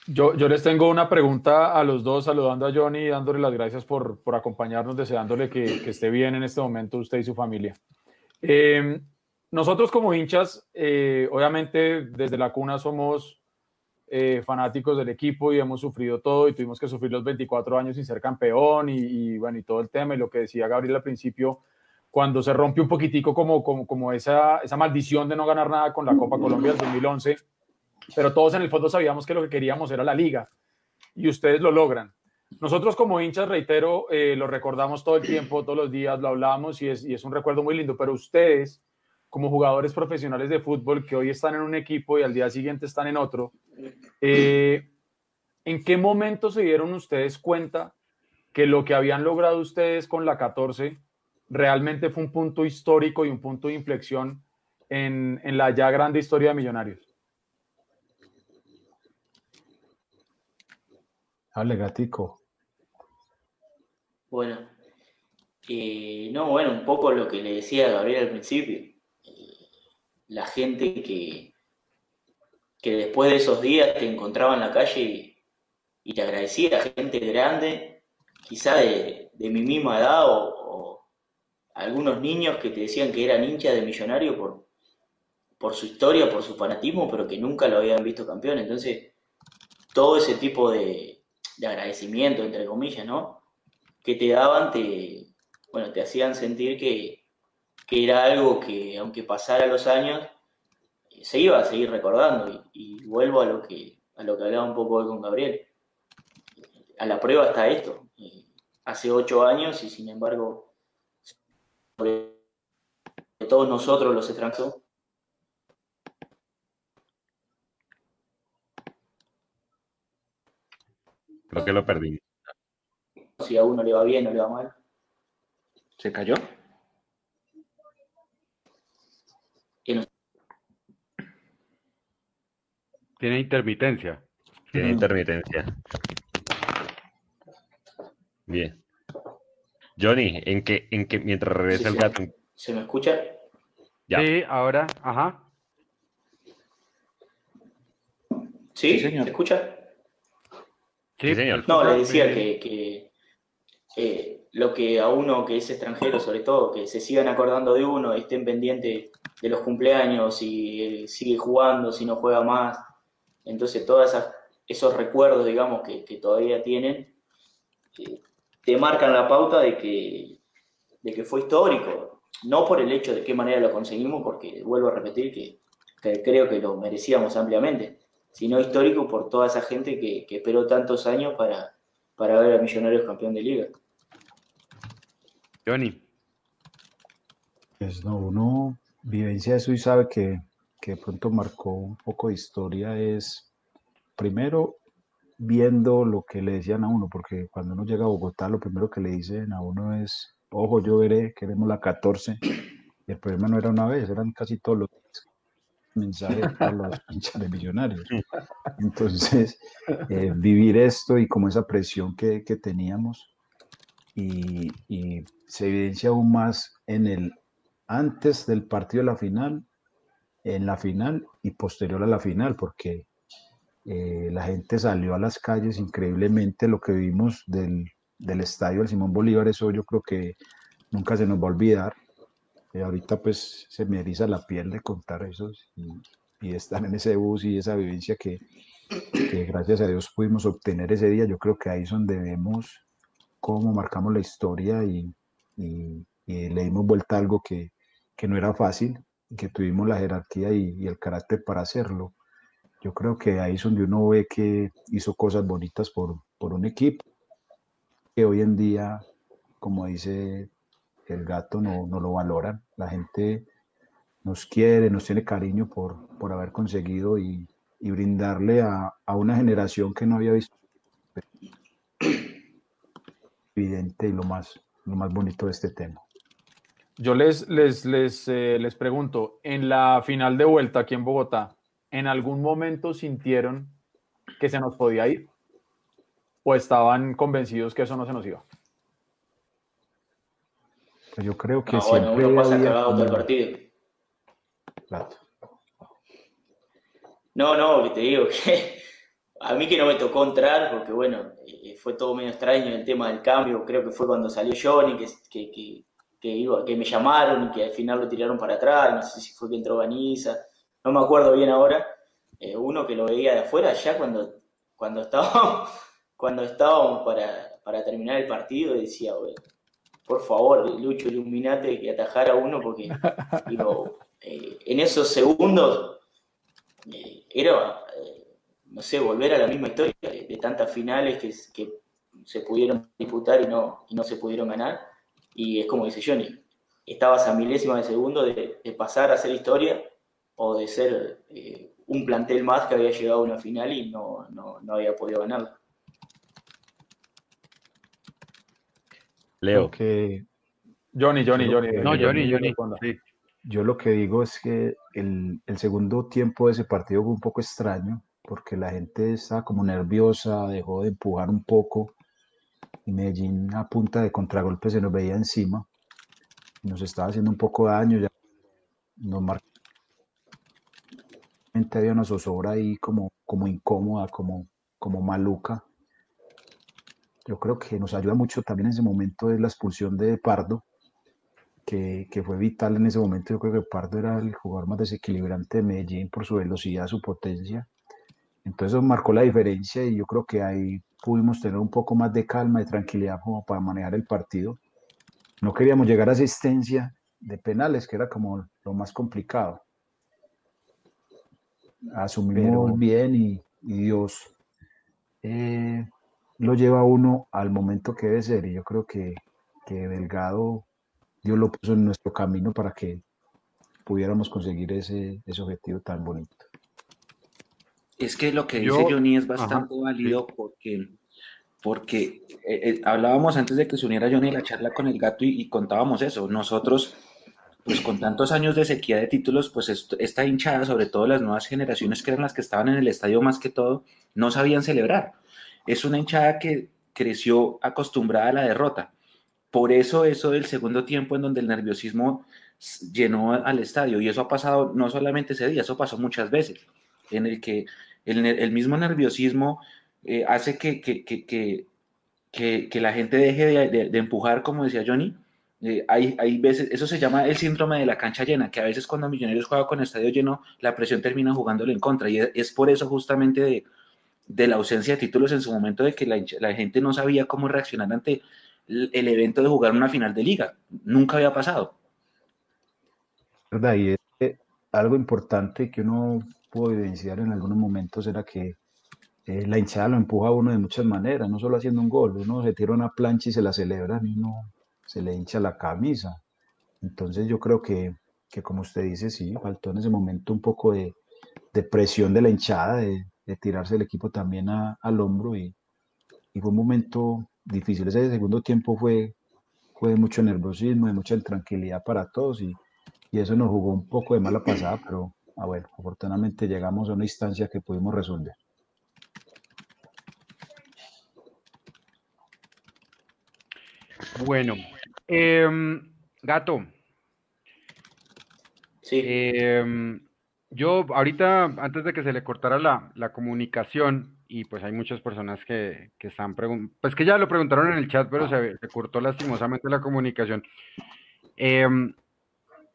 S5: Yo, yo les tengo una pregunta a los dos, saludando a Johnny y dándole las gracias por, por acompañarnos, deseándole que, que, esté bien en este momento usted y su familia. Eh, nosotros como hinchas, eh, obviamente desde la cuna somos eh, fanáticos del equipo y hemos sufrido todo y tuvimos que sufrir los 24 años sin ser campeón y, y, bueno, y todo el tema y lo que decía Gabriel al principio, cuando se rompe un poquitico como, como, como esa, esa maldición de no ganar nada con la Copa Colombia del 2011 pero todos en el fondo sabíamos que lo que queríamos era la liga y ustedes lo logran. Nosotros como hinchas, reitero, eh, lo recordamos todo el tiempo, todos los días lo hablamos y es, y es un recuerdo muy lindo, pero ustedes como jugadores profesionales de fútbol que hoy están en un equipo y al día siguiente están en otro, eh, ¿en qué momento se dieron ustedes cuenta que lo que habían logrado ustedes con la 14 realmente fue un punto histórico y un punto de inflexión en, en la ya grande historia de Millonarios?
S6: Hable, gatico.
S2: Bueno, eh, no, bueno, un poco lo que le decía a Gabriel al principio. La gente que, que después de esos días te encontraba en la calle y, te agradecía, gente grande, quizá de, mi misma edad o, o, algunos niños que te decían que eran hinchas de millonario por, por su historia, por su fanatismo, pero que nunca lo habían visto campeón. Entonces, todo ese tipo de, de agradecimiento, entre comillas, ¿no? Que te daban, te, bueno, te hacían sentir que, que era algo que, aunque pasara los años, se iba a seguir recordando. Y, vuelvo a lo, que, a lo que hablaba un poco hoy con Gabriel. A la prueba está esto. Hace ocho años y sin embargo, todos nosotros los extranjeros,
S3: Creo que lo perdí.
S2: Si a uno le va bien o le va mal.
S4: ¿Se cayó?
S1: Tiene intermitencia.
S3: Tiene intermitencia. Bien. Johnny, ¿en qué, en qué, mientras regresa
S2: Sí,
S3: el gato?
S2: ¿Se me escucha?
S3: Ya.
S1: Sí, ahora, ajá.
S2: ¿Sí?
S4: Sí, señor.
S2: ¿Se escucha?
S3: Sí, señor.
S2: No, le decía que, que, eh, lo que a uno que es extranjero, sobre todo, que se sigan acordando de uno, estén pendientes de los cumpleaños, si eh, sigue jugando, si no juega más. Entonces, todos esos recuerdos, digamos, que, que todavía tienen, eh, te marcan la pauta de que, de que fue histórico. No por el hecho de qué manera lo conseguimos, porque vuelvo a repetir que, que creo que lo merecíamos ampliamente, sino histórico por toda esa gente que, que esperó tantos años para, para ver a Millonarios campeón de liga.
S1: Johnny,
S6: Pues no, uno vivencia eso y sabe que, que de pronto marcó un poco de historia es, primero, viendo lo que le decían a uno, porque cuando uno llega a Bogotá, lo primero que le dicen a uno es, ojo, yo veré, queremos la 14. Y el problema no era una vez, eran casi todos los mensajes para los [laughs] hinchas de millonarios. Entonces, eh, vivir esto y como esa presión que, que teníamos y, y se evidencia aún más en el antes del partido de la final, en la final y posterior a la final, porque eh, la gente salió a las calles increíblemente, lo que vimos del, del estadio del Simón Bolívar, eso yo creo que nunca se nos va a olvidar. Eh, ahorita pues se me eriza la piel de contar eso y, y estar en ese bus y esa vivencia que, que gracias a Dios pudimos obtener ese día. Yo creo que ahí es donde vemos cómo marcamos la historia y, y- le dimos vuelta a algo que, que no era fácil, que tuvimos la jerarquía y, el carácter para hacerlo. Yo creo que ahí es donde uno ve que hizo cosas bonitas por, por un equipo que hoy en día, como dice el gato, no, no lo valoran. La gente nos quiere, nos tiene cariño por, por haber conseguido y, y brindarle a, a una generación que no había visto evidente y lo más, lo más bonito de este tema.
S5: Yo les, les, les, eh, les pregunto, en la final de vuelta aquí en Bogotá, ¿en algún momento sintieron que se nos podía ir? ¿O estaban convencidos que eso no se nos iba?
S6: Yo creo que
S2: No, bueno,
S6: siempre
S2: uno pasa
S6: había
S2: todo el partido.
S6: Claro.
S2: No, no, que te digo que [laughs] a mí que no me tocó entrar, porque bueno, eh, fue todo medio extraño el tema del cambio, creo que fue cuando salió Johnny, que, que, que, iba, que me llamaron y que al final lo tiraron para atrás, no sé si fue que entró Vanisa, no me acuerdo bien ahora, eh, uno que lo veía de afuera ya cuando, cuando estábamos, [laughs] cuando estábamos para, para terminar el partido decía, por favor, Lucho, iluminate que atajara uno porque [laughs] digo, eh, en esos segundos era no sé, volver a la misma historia de, tantas finales que, que, se pudieron disputar y no, y no se pudieron ganar. Y es como dice Johnny, estabas a milésima de segundo de, pasar a ser historia o de ser eh, un plantel más que había llegado a una final y no, no, no había podido ganarla.
S3: Leo.
S6: Que,
S5: Johnny, Johnny, Johnny.
S1: No, Johnny, Johnny. Sí.
S6: Yo lo que digo es que el, el, segundo tiempo de ese partido fue un poco extraño porque la gente estaba como nerviosa, dejó de empujar un poco y Medellín a punta de contragolpe se nos veía encima. Nos estaba haciendo un poco de daño, ya nos había una zozobra ahí como, como incómoda, como, como maluca. Yo creo que nos ayuda mucho también en ese momento es la expulsión de Pardo, que, que, fue vital en ese momento. Yo creo que Pardo era el jugador más desequilibrante de Medellín por su velocidad, su potencia. Entonces marcó la diferencia y yo creo que ahí pudimos tener un poco más de calma y tranquilidad como para manejar el partido. No queríamos llegar a asistencia de penales, que era como lo más complicado. Asumimos bien y, Dios eh, lo lleva a uno al momento que debe ser. Y yo creo que, que Delgado Dios lo puso en nuestro camino para que pudiéramos conseguir ese, ese objetivo tan bonito.
S4: Es que lo que dice Johnny es bastante válido porque, porque eh, eh, hablábamos antes de que se uniera Johnny a la charla con el gato y, contábamos eso. Nosotros, pues con tantos años de sequía de títulos, pues esta hinchada, sobre todo las nuevas generaciones que eran las que estaban en el estadio más que todo, no sabían celebrar. Es una hinchada que creció acostumbrada a la derrota. Por eso eso del segundo tiempo en donde el nerviosismo llenó al estadio y eso ha pasado no solamente ese día, eso pasó muchas veces en el que el, mismo nerviosismo eh, hace que, que, la gente deje de, empujar, como decía Johnny. Eh, hay, veces, eso se llama el síndrome de la cancha llena, que a veces cuando Millonarios juega con estadio lleno, la presión termina jugándole en contra. Y es, por eso justamente de, la ausencia de títulos en su momento, de que la, gente no sabía cómo reaccionar ante el, el, evento de jugar una final de liga. Nunca había pasado.
S6: ¿Verdad? Y es algo importante que uno puedo evidenciar en algunos momentos era que eh, la hinchada lo empuja a uno de muchas maneras, no solo haciendo un gol, uno se tira una plancha y se la celebra y uno se le hincha la camisa. Entonces yo creo que, que como usted dice, sí, faltó en ese momento un poco de, de presión de la hinchada, de, de tirarse el equipo también a, al hombro y, y, fue un momento difícil. Ese segundo tiempo fue, fue de mucho nerviosismo, de mucha intranquilidad para todos y, y eso nos jugó un poco de mala pasada, pero, Ah, bueno, afortunadamente llegamos a una instancia que pudimos resolver.
S1: Bueno, em, gato.
S2: Sí.
S1: Em, yo ahorita, antes de que se le cortara la, comunicación, y pues hay muchas personas que, están preguntando, pues que ya lo preguntaron en el chat, pero se, se cortó lastimosamente la comunicación. Eh,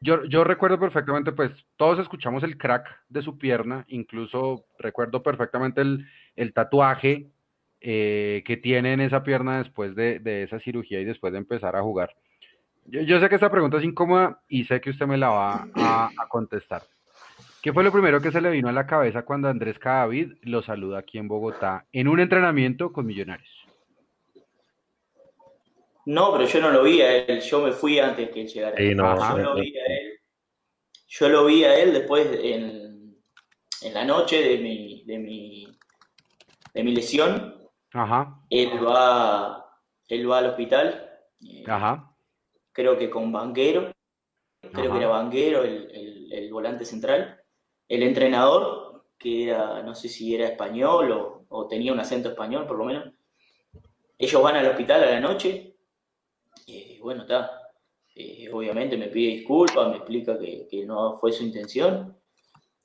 S1: yo, recuerdo perfectamente, pues todos escuchamos el crack de su pierna, incluso recuerdo perfectamente el, tatuaje eh, que tiene en esa pierna después de, esa cirugía y después de empezar a jugar. Yo, sé que esta pregunta es incómoda y sé que usted me la va a, contestar. ¿Qué fue lo primero que se le vino a la cabeza cuando Andrés Cadavid lo saluda aquí en Bogotá en un entrenamiento con Millonarios?
S2: No, pero yo no lo vi a él, yo me fui antes que él llegara. yo lo vi a. Yo lo vi a él después en, la noche de mi, de mi, de mi lesión.
S1: Ajá.
S2: Él va, él va al hospital.
S1: Eh, Ajá.
S2: Creo que con Banguero. Creo que era Banguero el, el, volante central. El entrenador, que era, no sé si era español o, o tenía un acento español por lo menos. Ellos van al hospital a la noche y bueno, está. Eh, obviamente me pide disculpas, me explica que, no fue su intención.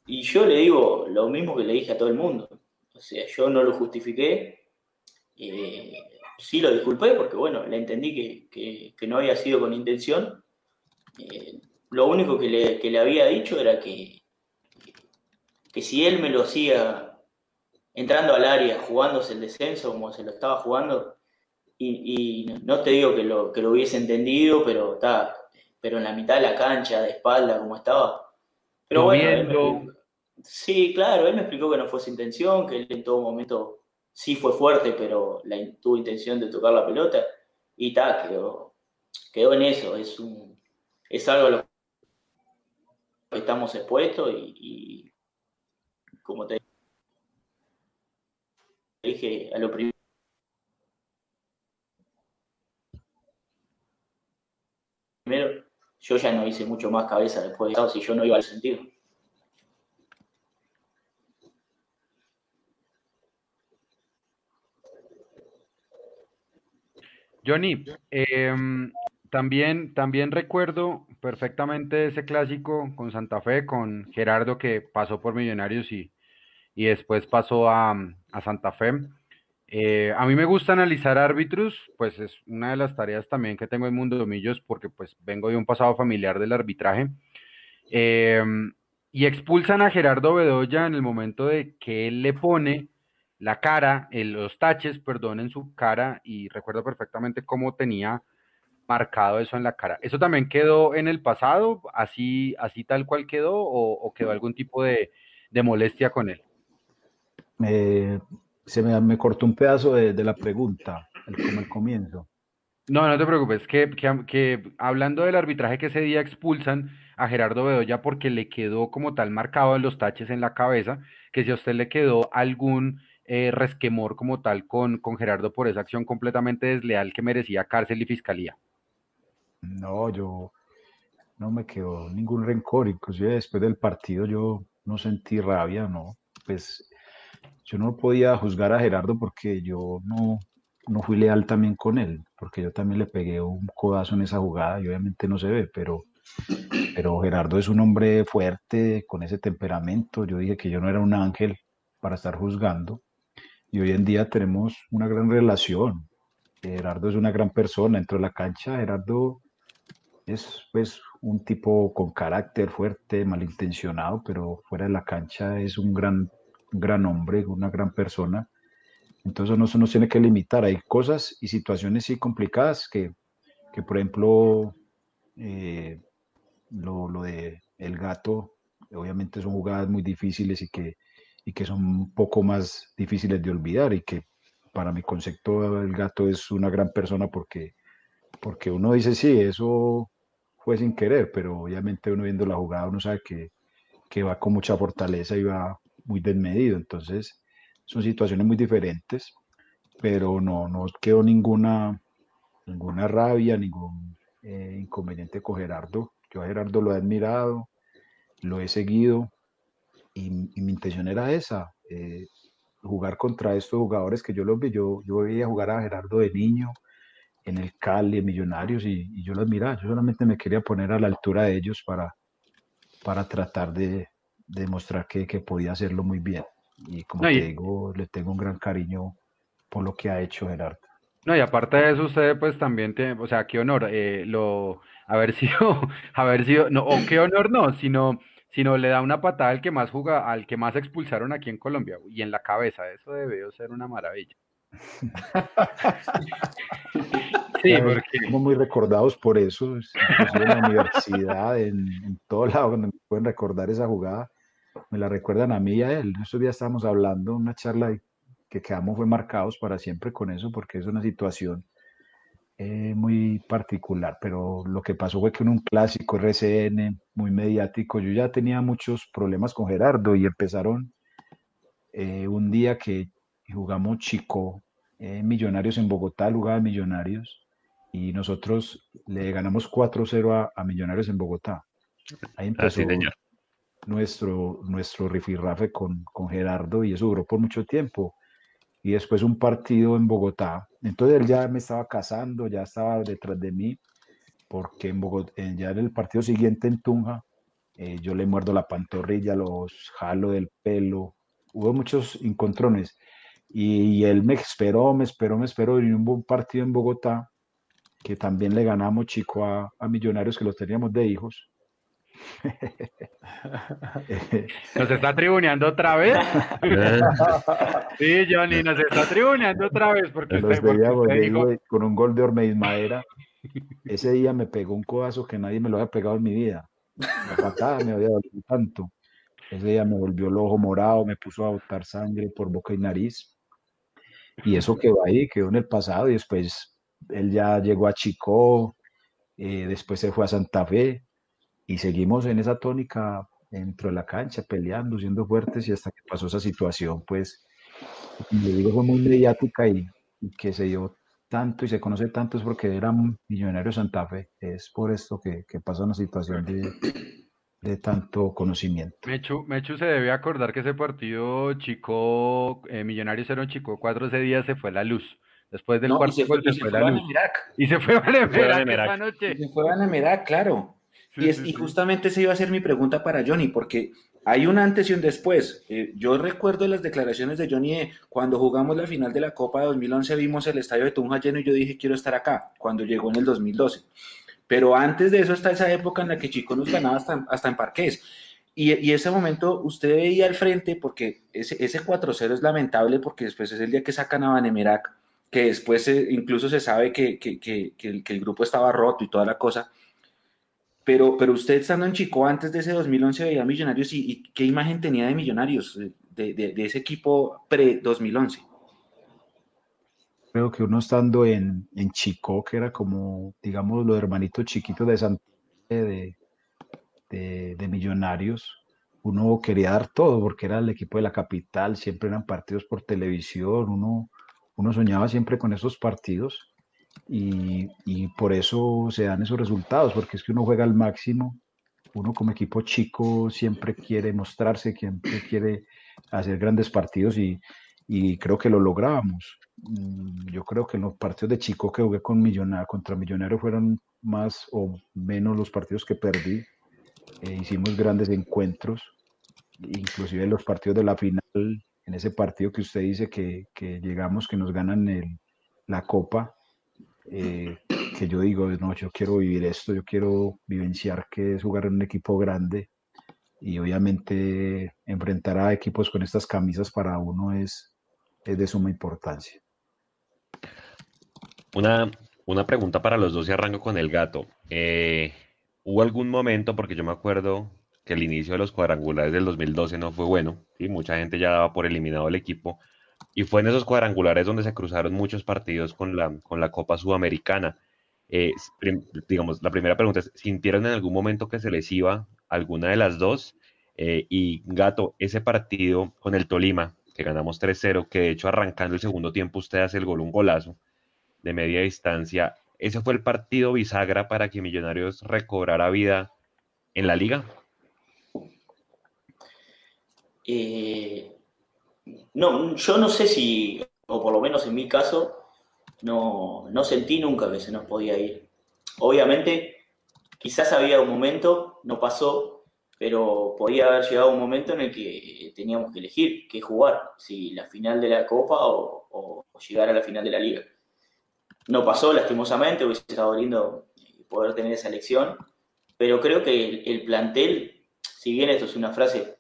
S2: Y yo le digo lo mismo que le dije a todo el mundo. O sea, yo no lo justifiqué. Eh, sí lo disculpé porque, bueno, le entendí que, no había sido con intención. Eh, lo único que le, había dicho era que, que si él me lo hacía entrando al área, jugándose el descenso como se lo estaba jugando, y, no te digo que lo, que lo hubiese entendido, pero está, pero en la mitad de la cancha, de espalda, como estaba. Pero bueno, sí, claro, él me explicó que no fue su intención, que él en todo momento sí fue fuerte, pero la, tuvo intención de tocar la pelota, y está, quedó, quedó en eso, es, un, es algo a lo que estamos expuestos y, y como te dije, a lo primero yo ya no hice mucho más cabeza después de si yo no iba al sentido.
S1: Johnny, em, también, también recuerdo perfectamente ese clásico con Santa Fe, con Gerardo que pasó por Millonarios y, y después pasó a, a Santa Fe. Eh, a mí me gusta analizar árbitros, pues es una de las tareas también que tengo en Mundo Domillos porque pues vengo de un pasado familiar del arbitraje. Em, y expulsan a Gerardo Bedoya en el momento de que él le pone la cara, los taches, perdón, en su cara y recuerdo perfectamente cómo tenía marcado eso en la cara. ¿Eso también quedó en el pasado, así, así tal cual quedó o, quedó algún tipo de, molestia con él?
S6: Eh, se me, me cortó un pedazo de, de la pregunta, el, como el comienzo.
S1: No, no te preocupes, que, que, que, hablando del arbitraje que ese día expulsan a Gerardo Bedoya porque le quedó como tal marcado en los taches en la cabeza, que si a usted le quedó algún eh, resquemor como tal con, con Gerardo por esa acción completamente desleal que merecía cárcel y fiscalía.
S6: No, yo no me quedó ningún rencor, inclusive después del partido yo no sentí rabia, no, pues yo no podía juzgar a Gerardo porque yo no, no fui leal también con él, porque yo también le pegué un codazo en esa jugada y obviamente no se ve, pero, pero Gerardo es un hombre fuerte, con ese temperamento. Yo dije que yo no era un ángel para estar juzgando y hoy en día tenemos una gran relación. Gerardo es una gran persona dentro de la cancha. Gerardo es pues un tipo con carácter fuerte, malintencionado, pero fuera de la cancha es un gran gran hombre, una gran persona. Entonces no se nos tiene que limitar. Hay cosas y situaciones sí complicadas que, que por ejemplo, eh, lo, lo, de el gato, obviamente son jugadas muy difíciles y que, y que son un poco más difíciles de olvidar y que para mi concepto el gato es una gran persona porque, porque uno dice, sí, eso fue sin querer, pero obviamente uno viendo la jugada uno sabe que, que va con mucha fortaleza y va, muy desmedido. Entonces, son situaciones muy diferentes, pero no, no quedó ninguna, ninguna rabia, ningún eh, inconveniente con Gerardo. Yo a Gerardo lo he admirado, lo he seguido y, mi intención era esa, eh, jugar contra estos jugadores que yo los vi. Yo, yo veía jugar a Gerardo de niño en el Cali, en Millonarios, y, yo lo admiraba. Yo solamente me quería poner a la altura de ellos para, para tratar de, demostrar que, que, podía hacerlo muy bien. Y como te digo, le tengo un gran cariño por lo que ha hecho Gerardo.
S1: No, y aparte de eso, usted pues también tiene, o sea, qué honor, eh, lo, haber [laughs] sido, haber sido, no, o qué honor no, sino, sino le da una patada al que más juga, al que más expulsaron aquí en Colombia, y en la cabeza, eso debió ser una maravilla. [laughs]
S6: sí, porque... Somos muy recordados por eso, en la universidad, en, en todo lado donde pueden recordar esa jugada, me la recuerdan a mí y a él. Estos días estábamos hablando, una charla que quedamos fue marcados para siempre con eso, porque es una situación eh, muy particular, pero lo que pasó fue que en un clásico RCN muy mediático, yo ya tenía muchos problemas con Gerardo y empezaron eh, un día que jugamos chico, eh, Millonarios en Bogotá, lugar de Millonarios, y nosotros le ganamos 4-0 a, a, Millonarios en Bogotá. Ahí empezó, nuestro, nuestro rifirrafe con, con Gerardo y eso duró por mucho tiempo. Y después un partido en Bogotá. Entonces él ya me estaba casando, ya estaba detrás de mí, porque en Bogotá, ya en el partido siguiente en Tunja, eh, yo le muerdo la pantorrilla, los jalo del pelo, hubo muchos encontrones. Y, él me esperó, me esperó, me esperó. Y hubo un partido en Bogotá que también le ganamos chico a, a millonarios que los teníamos de hijos. [laughs]
S1: ¿Nos está tribuneando otra vez? [laughs] sí, Johnny, nos está tribuneando otra vez. Porque
S6: los con un gol de Ormeis Madera. Ese día me pegó un codazo que nadie me lo había pegado en mi vida. La patada me había dolido tanto. Ese día me volvió el ojo morado, me puso a botar sangre por boca y nariz. Y eso quedó ahí, quedó en el pasado. Y después él ya llegó a Chico, eh, después se fue a Santa Fe y seguimos en esa tónica dentro de la cancha, peleando, siendo fuertes y hasta que pasó esa situación, pues, le digo, fue muy mediática y, que se dio tanto y se conoce tanto es porque era millonario Santa Fe, es por esto que, que pasa una situación de, de tanto conocimiento.
S1: Mechu, Mechu se debe acordar que ese partido Chico, eh, Millonarios era un Chico 4 ese día se fue la luz. Después del cuarto
S4: se, fue, se, fue, la luz.
S1: Y se fue a Nemerac esa
S4: noche. se fue a Nemerac, claro y, justamente esa iba a ser mi pregunta para Johnny, porque hay un antes y un después. Eh, yo recuerdo las declaraciones de Johnny cuando jugamos la final de la Copa de 2011, vimos el estadio de Tunja lleno y yo dije, quiero estar acá, cuando llegó en el 2012. Pero antes de eso está esa época en la que Chico nos ganaba hasta, hasta en parqués. Y, y, ese momento usted veía al frente, porque ese, ese 4-0 es lamentable, porque después es el día que sacan a Banemerac, que después incluso se sabe que, que, que, el, grupo estaba roto y toda la cosa pero, pero usted estando en Chico antes de ese 2011 veía Millonarios y, qué imagen tenía de Millonarios, de, de, ese equipo pre-2011.
S6: Creo que uno estando en, en, Chico, que era como, digamos, los hermanitos chiquitos de Santa de, de, de Millonarios, uno quería dar todo porque era el equipo de la capital, siempre eran partidos por televisión, uno, uno soñaba siempre con esos partidos y, y, por eso se dan esos resultados, porque es que uno juega al máximo, uno como equipo chico siempre quiere mostrarse, siempre quiere hacer grandes partidos y, y creo que lo lográbamos. Mm, yo creo que los partidos de chico que jugué con Millonario, contra Millonario fueron más o menos los partidos que perdí. Eh, hicimos grandes encuentros, inclusive los partidos de la final, en ese partido que usted dice que, llegamos, que nos ganan la copa, eh, que yo digo, no, yo quiero vivir esto, yo quiero vivenciar que es jugar en un equipo grande y obviamente enfrentar a equipos con estas camisas para uno es, es de suma importancia.
S3: Una, una pregunta para los dos y arranco con el gato. Eh, ¿Hubo algún momento, porque yo me acuerdo que el inicio de los cuadrangulares del 2012 no fue bueno, y mucha gente ya daba por eliminado el equipo, y fue en esos cuadrangulares donde se cruzaron muchos partidos con la, con la Copa Sudamericana. Eh, digamos, la primera pregunta es, ¿sintieron en algún momento que se les iba alguna de las dos? Eh, y Gato, ese partido con el Tolima, que ganamos 3-0, que de hecho arrancando el segundo tiempo usted hace el gol, un golazo de media distancia, ¿ese fue el partido bisagra para que Millonarios recobrara vida en la liga?
S2: Eh, no, yo no sé si, o por lo menos en mi caso, no, no sentí nunca que se nos podía ir. Obviamente, quizás había un momento, no pasó, pero podía haber llegado un momento en el que teníamos que elegir qué jugar, si la final de la Copa o, llegar a la final de la Liga. No pasó, lastimosamente, hubiese estado lindo poder tener esa elección, pero creo que el, el plantel, si bien esto es una frase,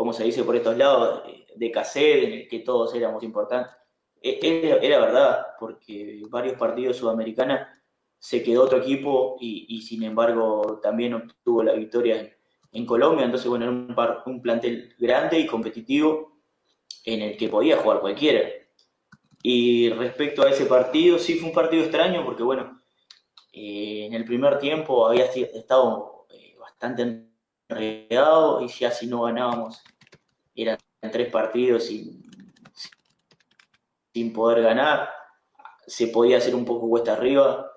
S2: como se dice por estos lados, de cassette en el que todos éramos importantes. Era, verdad, porque varios partidos sudamericanos se quedó otro equipo y, sin embargo también obtuvo la victoria en, Colombia. Entonces, bueno, era un, un, plantel grande y competitivo en el que podía jugar cualquiera. Y respecto a ese partido, sí fue un partido extraño porque, bueno, eh, en el primer tiempo había estado eh, bastante enredado y ya si no ganábamos eran tres partidos sin, sin poder ganar. Se podía hacer un poco cuesta arriba.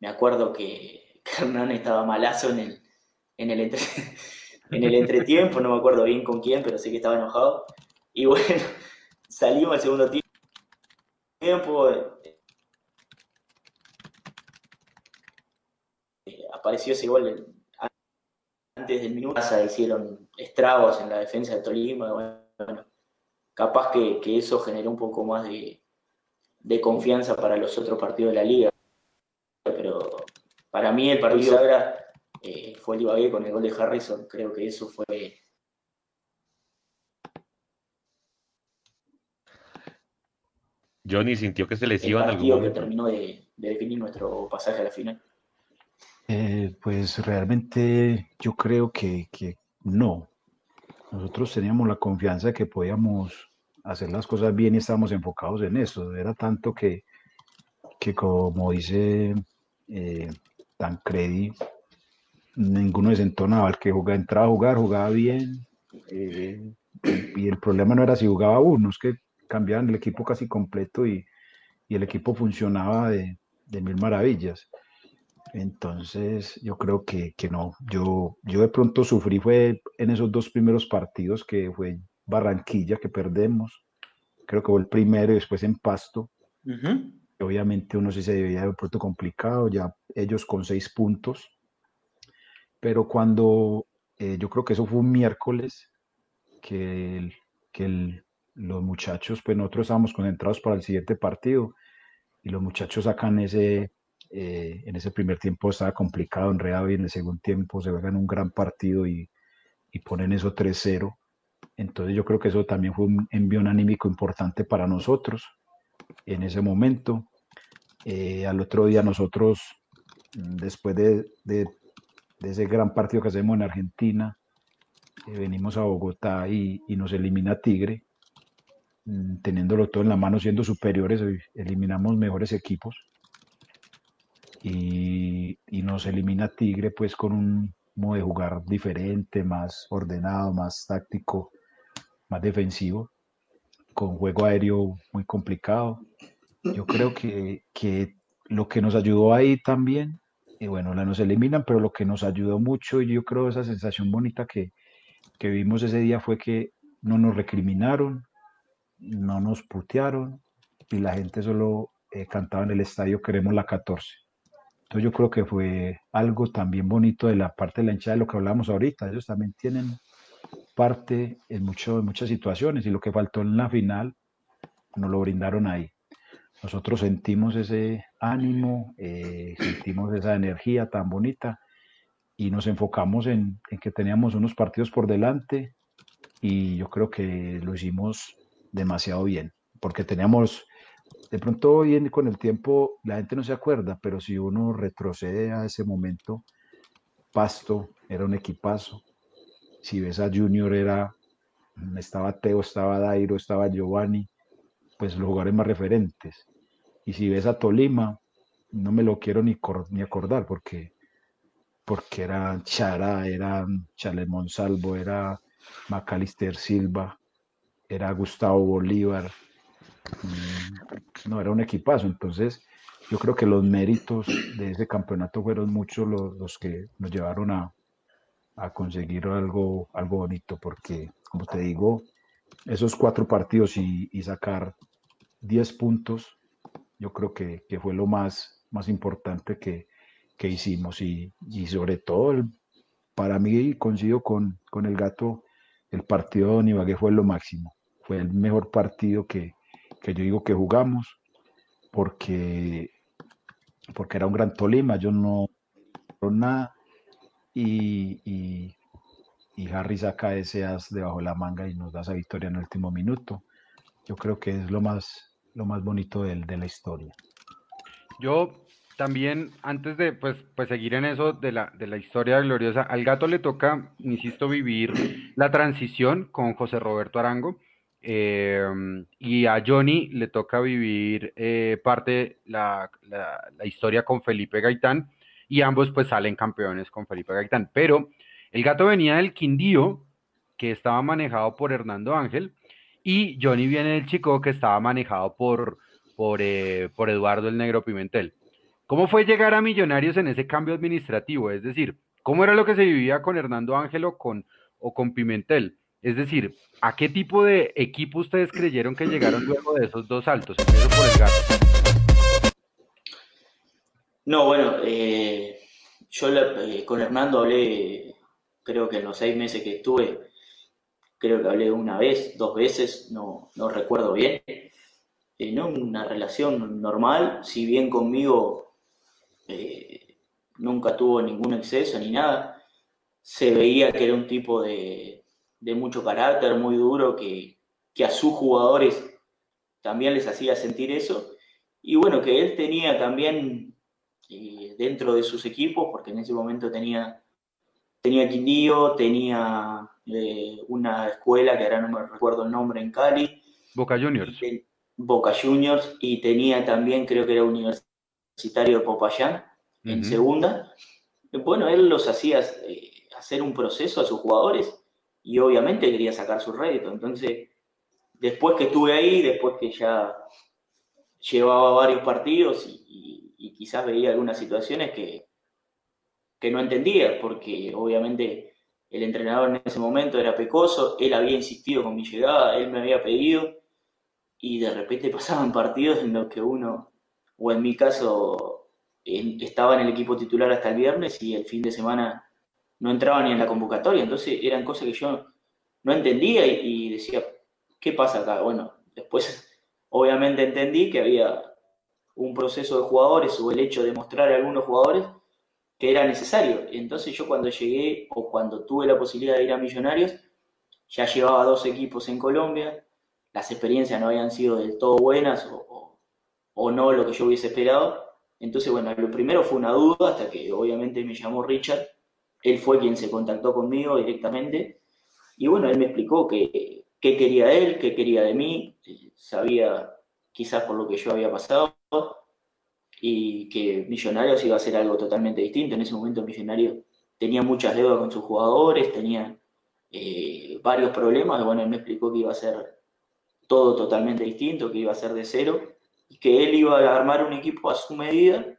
S2: Me acuerdo que, Hernán estaba malazo en el, en el, [laughs] en el entretiempo, no me acuerdo bien con quién, pero sé que estaba enojado. Y bueno, [laughs] salimos al segundo tiempo. Eh, apareció ese gol antes del minuto. Hicieron estragos en la defensa de Tolima. Bueno, capaz que, eso generó un poco más de, confianza para los otros partidos de la liga. Pero para mí el partido ahora eh, fue el Ibagué con el gol de Harrison, creo que eso fue...
S3: Johnny sintió que se les iba en algún momento.
S2: que terminó de, definir nuestro pasaje a la final.
S6: Eh, pues realmente yo creo que, no. Nosotros teníamos la confianza de que podíamos hacer las cosas bien y estábamos enfocados en eso. Era tanto que, que como dice eh, Tancredi, ninguno desentonaba. El que jugaba, entraba a jugar, jugaba bien. Eh, y el problema no era si jugaba uno, es que cambiaban el equipo casi completo y, el equipo funcionaba de, mil maravillas. Entonces, yo creo que, que, no. Yo, yo de pronto sufrí fue en esos dos primeros partidos que fue Barranquilla, que perdemos. Creo que fue el primero y después en Pasto. Obviamente uno sí se veía de pronto complicado, ya ellos con seis puntos pero cuando eh, yo creo que eso fue un miércoles, que, que los muchachos, pues nosotros estábamos concentrados para el siguiente partido y los muchachos sacan ese, eh, en ese primer tiempo estaba complicado, enredado y en el segundo tiempo se juegan un gran partido y, y ponen eso 3-0. Entonces yo creo que eso también fue un envío anímico importante para nosotros en ese momento. Eh, al otro día nosotros, después de, de de ese gran partido que hacemos en Argentina. Eh, venimos a Bogotá y, nos elimina Tigre, mm, teniéndolo todo en la mano, siendo superiores, eliminamos mejores equipos. Y, nos elimina Tigre pues con un modo de jugar diferente, más ordenado, más táctico, más defensivo, con juego aéreo muy complicado. Yo creo que, que lo que nos ayudó ahí también y bueno, la nos eliminan, pero lo que nos ayudó mucho y yo creo esa sensación bonita que, que vimos ese día fue que no nos recriminaron, no nos putearon y la gente solo eh, cantaba en el estadio queremos la 14. Yo creo que fue algo también bonito de la parte de la hinchada de lo que hablamos ahorita. Ellos también tienen parte en, mucho, en muchas situaciones y lo que faltó en la final nos lo brindaron ahí nosotros sentimos ese ánimo, eh, sentimos esa energía tan bonita y nos enfocamos en, que teníamos unos partidos por delante y yo creo que lo hicimos demasiado bien, porque teníamos, de pronto hoy con el tiempo la gente no se acuerda, pero si uno retrocede a ese momento, Pasto era un equipazo, si ves a Junior era, estaba Teo, estaba Dairo, estaba Giovanni, pues los jugadores más referentes. Y si ves a Tolima, no me lo quiero ni, ni acordar porque, porque era Chara, era Chalemón Salvo, era Macalister Silva, era Gustavo Bolívar. Mm, no, era un equipazo. Entonces, yo creo que los méritos de ese campeonato fueron muchos los, que nos llevaron a, conseguir algo, algo bonito, porque, como te digo, esos cuatro partidos y, y sacar 10 puntos yo creo que, fue lo más, más importante que, hicimos y, sobre todo para mí coincido con, con el gato, el partido de Don Ibagué fue lo máximo, fue el mejor partido que, yo digo que jugamos porque, porque era un gran Tolima, yo no nada y, y, y Harry saca ese as debajo de la manga y nos da esa victoria en el último minuto. Yo creo que es lo más, lo más bonito de, de la historia.
S1: Yo también, antes de pues, pues seguir en eso de la, de la historia gloriosa, al gato le toca, insisto, vivir la transición con José Roberto Arango. Em, y a Johnny le toca vivir eh, parte la, la, historia con Felipe Gaitán y ambos pues salen campeones con Felipe Gaitán. Pero el gato venía del Quindío, que estaba manejado por Hernando Ángel, y Johnny viene del Chico, que estaba manejado por, por, eh, por Eduardo el Negro Pimentel. ¿Cómo fue llegar a Millonarios en ese cambio administrativo? Es decir, ¿cómo era lo que se vivía con Hernando Ángelo con, o con Pimentel? Es decir, ¿a qué tipo de equipo ustedes creyeron que llegaron luego de esos dos saltos? Por el.
S2: No, bueno, eh, yo eh, con Hernando hablé, creo que en los seis meses que estuve, creo que hablé una vez, dos veces, no, no recuerdo bien. Eh, no una relación normal, si bien conmigo eh, nunca tuvo ningún exceso ni nada, se veía que era un tipo de, de mucho carácter, muy duro, que, que a sus jugadores también les hacía sentir eso. Y bueno, que él tenía también eh, dentro de sus equipos, porque en ese momento tenía, tenía Quindío, tenía eh, una escuela que ahora no me recuerdo el nombre en Cali.
S1: Boca Juniors.
S2: Boca Juniors, y tenía también, creo que era Universitario de Popayán, en segunda. Bueno, él los hacía eh, hacer un proceso a sus jugadores y obviamente quería sacar su rédito. Entonces, después que estuve ahí, después que ya llevaba varios partidos y, quizás veía algunas situaciones que, que no entendía, porque obviamente el entrenador en ese momento era pecoso, él había insistido con mi llegada, él me había pedido, y de repente [laughs] pasaban partidos en los que uno, o en mi caso, estaba en el equipo titular hasta el viernes y el fin de semana no entraba ni en la convocatoria, entonces eran cosas que yo no entendía y, decía, ¿qué pasa acá? Bueno, después [laughs] obviamente entendí que había un proceso de jugadores o el hecho de mostrar a algunos jugadores que era necesario. Entonces yo cuando llegué o cuando tuve la posibilidad de ir a Millonarios, ya llevaba dos equipos en Colombia, las experiencias no habían sido del todo buenas o, o no lo que yo hubiese esperado. Entonces, bueno, lo primero fue una duda hasta que obviamente me llamó Richard él fue quien se contactó conmigo directamente y bueno, él me explicó qué quería él, qué quería de mí, eh, sabía quizás por lo que yo había pasado y que Millonarios iba a ser algo totalmente distinto. En ese momento Millonarios tenía muchas deudas con sus jugadores, tenía eh, varios problemas, bueno, él me explicó que iba a ser todo totalmente distinto, que iba a ser de cero y que él iba a armar un equipo a su medida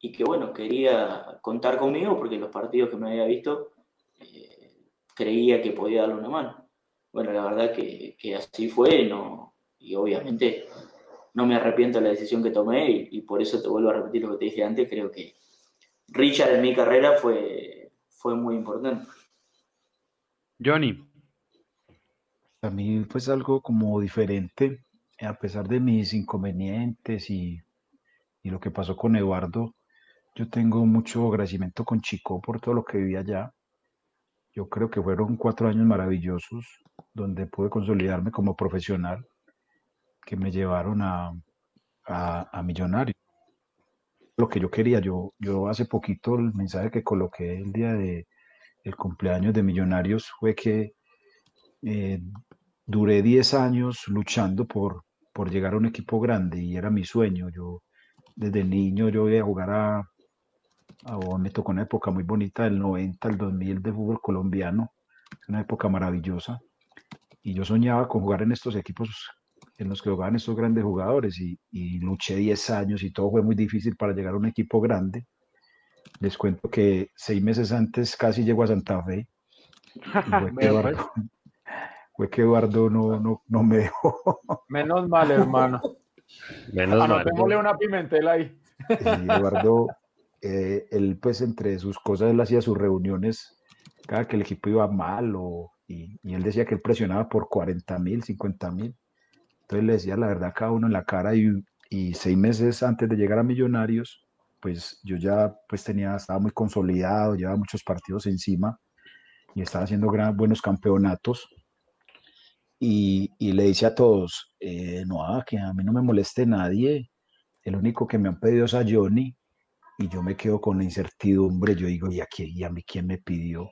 S2: y que bueno, quería contar conmigo porque los partidos que me había visto eh, creía que podía darle una mano. Bueno, la verdad que, que así fue no, y obviamente no me arrepiento de la decisión que tomé y, por eso te vuelvo a repetir lo que te dije antes, creo que Richard en mi carrera fue, fue muy importante.
S1: Johnny.
S6: A mí fue algo como diferente, a pesar de mis inconvenientes y, y lo que pasó con Eduardo, yo tengo mucho agradecimiento con Chico por todo lo que viví allá. Yo creo que fueron cuatro años maravillosos donde pude consolidarme como profesional que me llevaron a, a, Millonario. Lo que yo quería, yo, yo hace poquito el mensaje que coloqué el día de el cumpleaños de Millonarios fue que eh, duré 10 años luchando por, por llegar a un equipo grande y era mi sueño. Yo desde niño yo iba a jugar a, Ah, me tocó una época muy bonita del 90 al 2000 de fútbol colombiano, una época maravillosa. Y yo soñaba con jugar en estos equipos en los que jugaban estos grandes jugadores y, luché 10 años y todo fue muy difícil para llegar a un equipo grande. Les cuento que seis meses antes casi llego a Santa Fe. [laughs] [laughs] fue, que Eduardo, no, no, no, me dejó.
S5: Menos mal, hermano. Menos mal. una pimentela ahí.
S6: Eduardo, eh, él pues entre sus cosas, él hacía sus reuniones cada que el equipo iba mal o, y, él decía que él presionaba por 40 mil, 50 mil. Entonces le decía la verdad cada uno en la cara y, seis meses antes de llegar a Millonarios, pues yo ya pues tenía, estaba muy consolidado, llevaba muchos partidos encima y estaba haciendo gran, buenos campeonatos. Y, le dice a todos, eh, no, que a mí no me moleste nadie, el único que me han pedido es a Johnny, y yo me quedo con la incertidumbre, yo digo, ¿y a, ¿y a mí quién me pidió?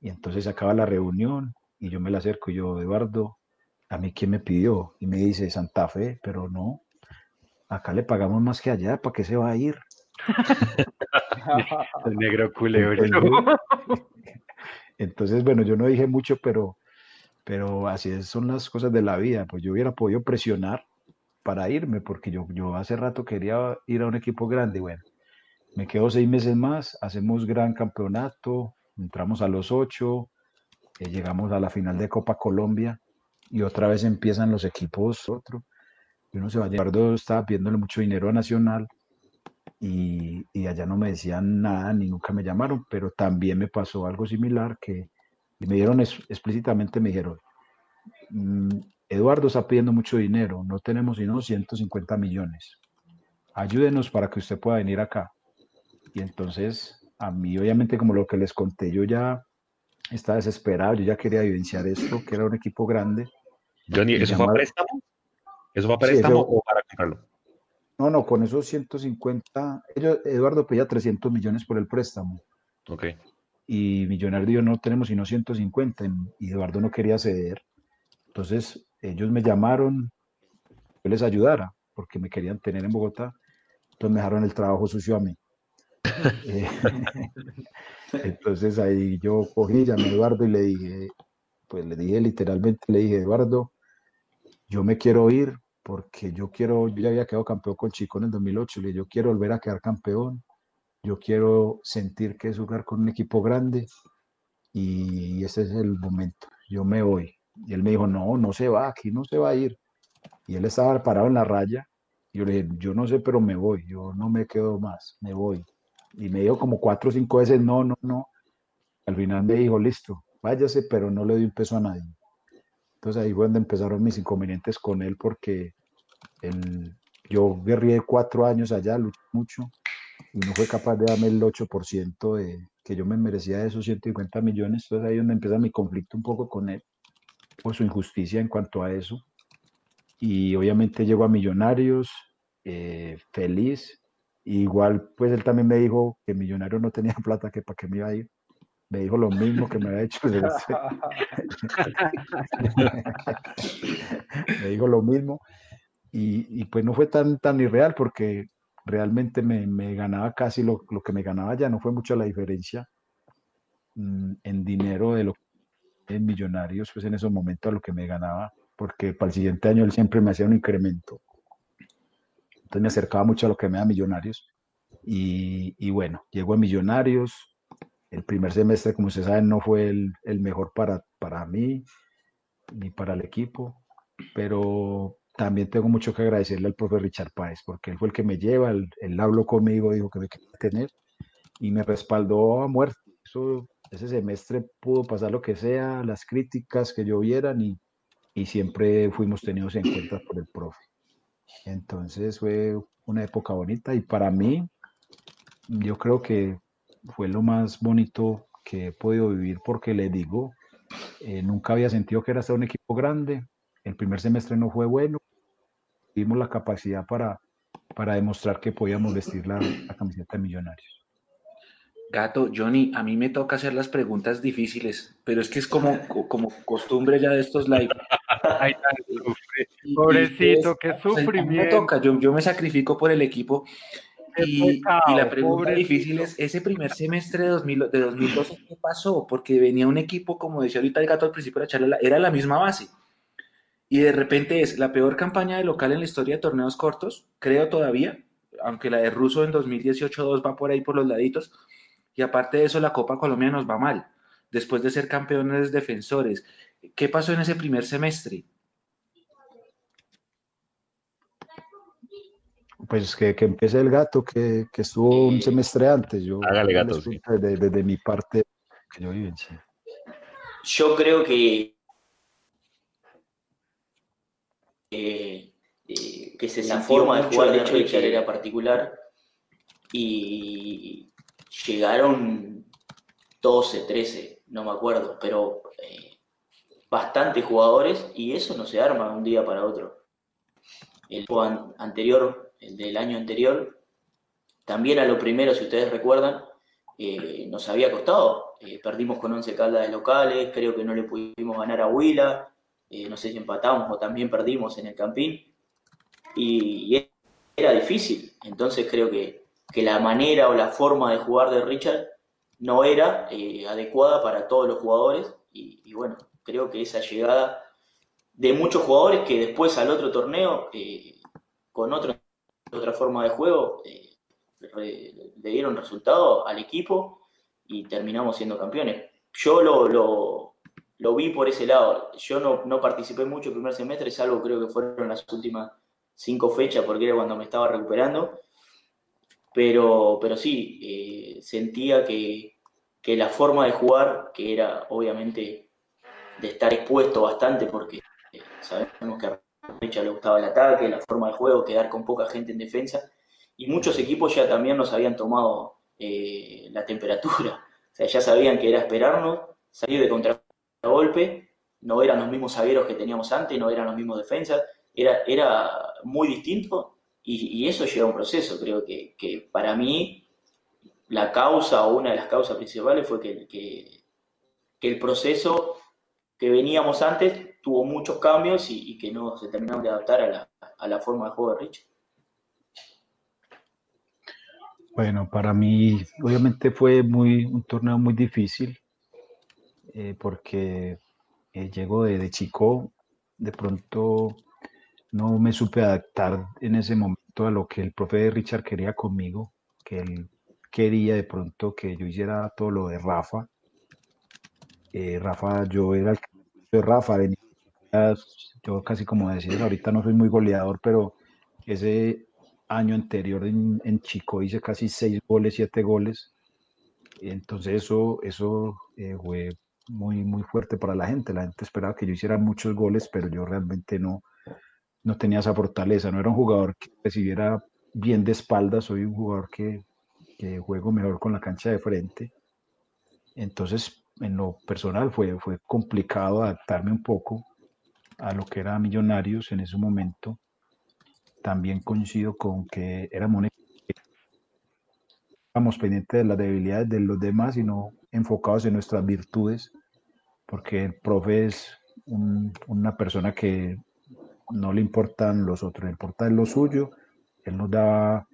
S6: Y entonces acaba la reunión y yo me la acerco y yo, Eduardo, ¿a mí quién me pidió? Y me dice, Santa Fe, pero no, acá le pagamos más que allá, ¿para qué se va a ir? [laughs]
S1: El negro culebro. [laughs]
S6: Entonces, bueno, yo no dije mucho, pero, pero así son las cosas de la vida. Pues yo hubiera podido presionar para irme, porque yo, yo hace rato quería ir a un equipo grande. Bueno, me quedo seis meses más, hacemos gran campeonato, entramos a los ocho, eh, llegamos a la final de Copa Colombia y otra vez empiezan los equipos otro. Y uno se va a llevar estaba pidiéndole mucho dinero a Nacional y, allá no me decían nada ni nunca me llamaron, pero también me pasó algo similar que me dieron explícitamente, me dijeron, mm, Eduardo está pidiendo mucho dinero, no tenemos sino 150 millones. Ayúdenos para que usted pueda venir acá. Y entonces, a mí, obviamente, como lo que les conté, yo ya estaba desesperado, yo ya quería evidenciar esto, que era un equipo grande.
S3: Johnny, ¿eso fue a préstamo? ¿Eso fue a préstamo o para comprarlo?
S6: No, no, con esos 150, Eduardo pedía 300 millones por el préstamo.
S3: Ok.
S6: Y Millonario no tenemos sino 150 y Eduardo no quería ceder. Entonces ellos me llamaron, que les ayudara, porque me querían tener en Bogotá. Entonces me dejaron el trabajo sucio a mí. [laughs] Entonces ahí yo cogí, llamé a Eduardo y le dije, pues le dije literalmente, le dije, Eduardo, yo me quiero ir porque yo quiero, yo ya había quedado campeón con Chico en el 2008, le dije, yo quiero volver a quedar campeón, yo quiero sentir que es jugar con un equipo grande y ese es el momento, yo me voy. Y él me dijo, no, no se va, aquí no se va a ir. Y él estaba parado en la raya. Yo le dije, yo no sé, pero me voy, yo no me quedo más, me voy. Y me dijo como cuatro o cinco veces, no, no, no. Al final me dijo, listo, váyase, pero no le doy un peso a nadie. Entonces ahí fue donde empezaron mis inconvenientes con él porque él, yo guerré cuatro años allá, luché mucho y no fue capaz de darme el 8% de, que yo me merecía de esos 150 millones. Entonces ahí es donde empieza mi conflicto un poco con él por su injusticia en cuanto a eso. Y obviamente llego a Millonarios, eh, feliz, Igual, pues él también me dijo que Millonario no tenía [laughs] plata, que para qué me iba a ir. Me dijo lo mismo que me había hecho. [laughs] me dijo lo mismo. Y, pues no fue tan, tan irreal porque realmente me, me ganaba casi lo, lo, que me ganaba ya, no fue mucho la diferencia mm, en dinero de lo en millonarios, pues en esos momentos a lo que me ganaba, porque para el siguiente año él siempre me hacía un incremento. Entonces me acercaba mucho a lo que me da Millonarios. Y, bueno, llego a Millonarios. El primer semestre, como ustedes saben, no fue el, mejor para, para mí ni para el equipo, pero también tengo mucho que agradecerle al profe Richard Páez, porque él fue el que me lleva, él, habló conmigo, dijo que me quería tener y me respaldó a muerte. Eso, ese semestre pudo pasar lo que sea, las críticas que yo y, y siempre fuimos tenidos en cuenta por el profe. Entonces fue una época bonita y para mí yo creo que fue lo más bonito que he podido vivir porque le digo, eh, nunca había sentido que era ser un equipo grande. El primer semestre no fue bueno. Tuvimos la capacidad para, para demostrar que podíamos vestir la, camiseta de millonarios.
S4: Gato, Johnny, a mí me toca hacer las preguntas difíciles, pero es que es como, como costumbre ya de estos live.
S5: Pobrecito, qué sufrimiento.
S4: Me toca, yo, yo, me sacrifico por el equipo. Y, la pregunta difícil es, ese primer semestre de, 2000, de 2012, ¿qué pasó? Porque venía un equipo, como decía ahorita el gato al principio de la charla, era la misma base. Y de repente es la peor campaña de local en la historia de torneos cortos, creo todavía, aunque la de Russo en 2018-2 va por ahí por los laditos. Y aparte de eso, la Copa Colombia nos va mal, después de ser campeones defensores. ¿Qué pasó en ese primer semestre?
S6: Pues que, que empiece el gato, que, que, estuvo un semestre antes. Yo,
S3: Hágale gato.
S6: Desde, mi parte que yo
S2: Yo creo que, eh, que es la forma de jugar de Richard era particular y llegaron 12, 13, no me acuerdo, pero eh, bastantes jugadores y eso no se arma de un día para otro. El juego anterior el del año anterior, también a lo primero, si ustedes recuerdan, eh, nos había costado. Eh, perdimos con 11 caldas de locales, creo que no le pudimos ganar a Huila, no sé si empatamos o también perdimos en el Campín. Y, era difícil. Entonces creo que, la manera o la forma de jugar de Richard no era adecuada para todos los jugadores. Y, bueno, creo que esa llegada de muchos jugadores que después al otro torneo, con otro otra forma de juego, eh, le dieron resultado al equipo y terminamos siendo campeones. Yo lo, lo, vi por ese lado. Yo no, no, participé mucho el primer semestre, salvo creo que fueron las últimas cinco fechas, porque era cuando me estaba recuperando. Pero, pero sí, eh, sentía que, que la forma de jugar, que era obviamente de estar expuesto bastante, porque sabemos que a Richard le gustaba el ataque, la forma de juego, quedar con poca gente en defensa, y muchos equipos ya también nos habían tomado eh, la temperatura, o sea, ya sabían que era esperarnos, salir de contragolpe, no eran los mismos zagueros que teníamos antes, no eran los mismos defensas, era, era muy distinto y, eso lleva un proceso. Creo que, para mí la causa o una de las causas principales fue que, el proceso que veníamos antes tuvo muchos cambios y, que no se terminaron de adaptar a la, a la forma de juego de Rich.
S6: Bueno, para mí obviamente fue muy, un torneo muy difícil eh, porque eh, llego de, chico, de pronto no me supe adaptar en ese momento a lo que el profe Richard quería conmigo, que él quería de pronto que yo hiciera todo lo de Rafa. Eh, Rafa, yo era el de Rafa, yo casi como decía, ahorita no soy muy goleador, pero ese año anterior en, Chico hice casi seis goles, siete goles. Entonces eso, eso eh, fue muy, muy fuerte para la gente. La gente esperaba que yo hiciera muchos goles, pero yo realmente no, no tenía esa fortaleza. No era un jugador que recibiera bien de espaldas, soy un jugador que, que juego mejor con la cancha de frente. Entonces, en lo personal fue, fue complicado adaptarme un poco a lo que era Millonarios en ese momento. También coincido con que éramos estamos pendientes de las debilidades de los demás y no enfocados en nuestras virtudes, porque el profe es una persona que no le importan los otros, le importa lo suyo, él nos da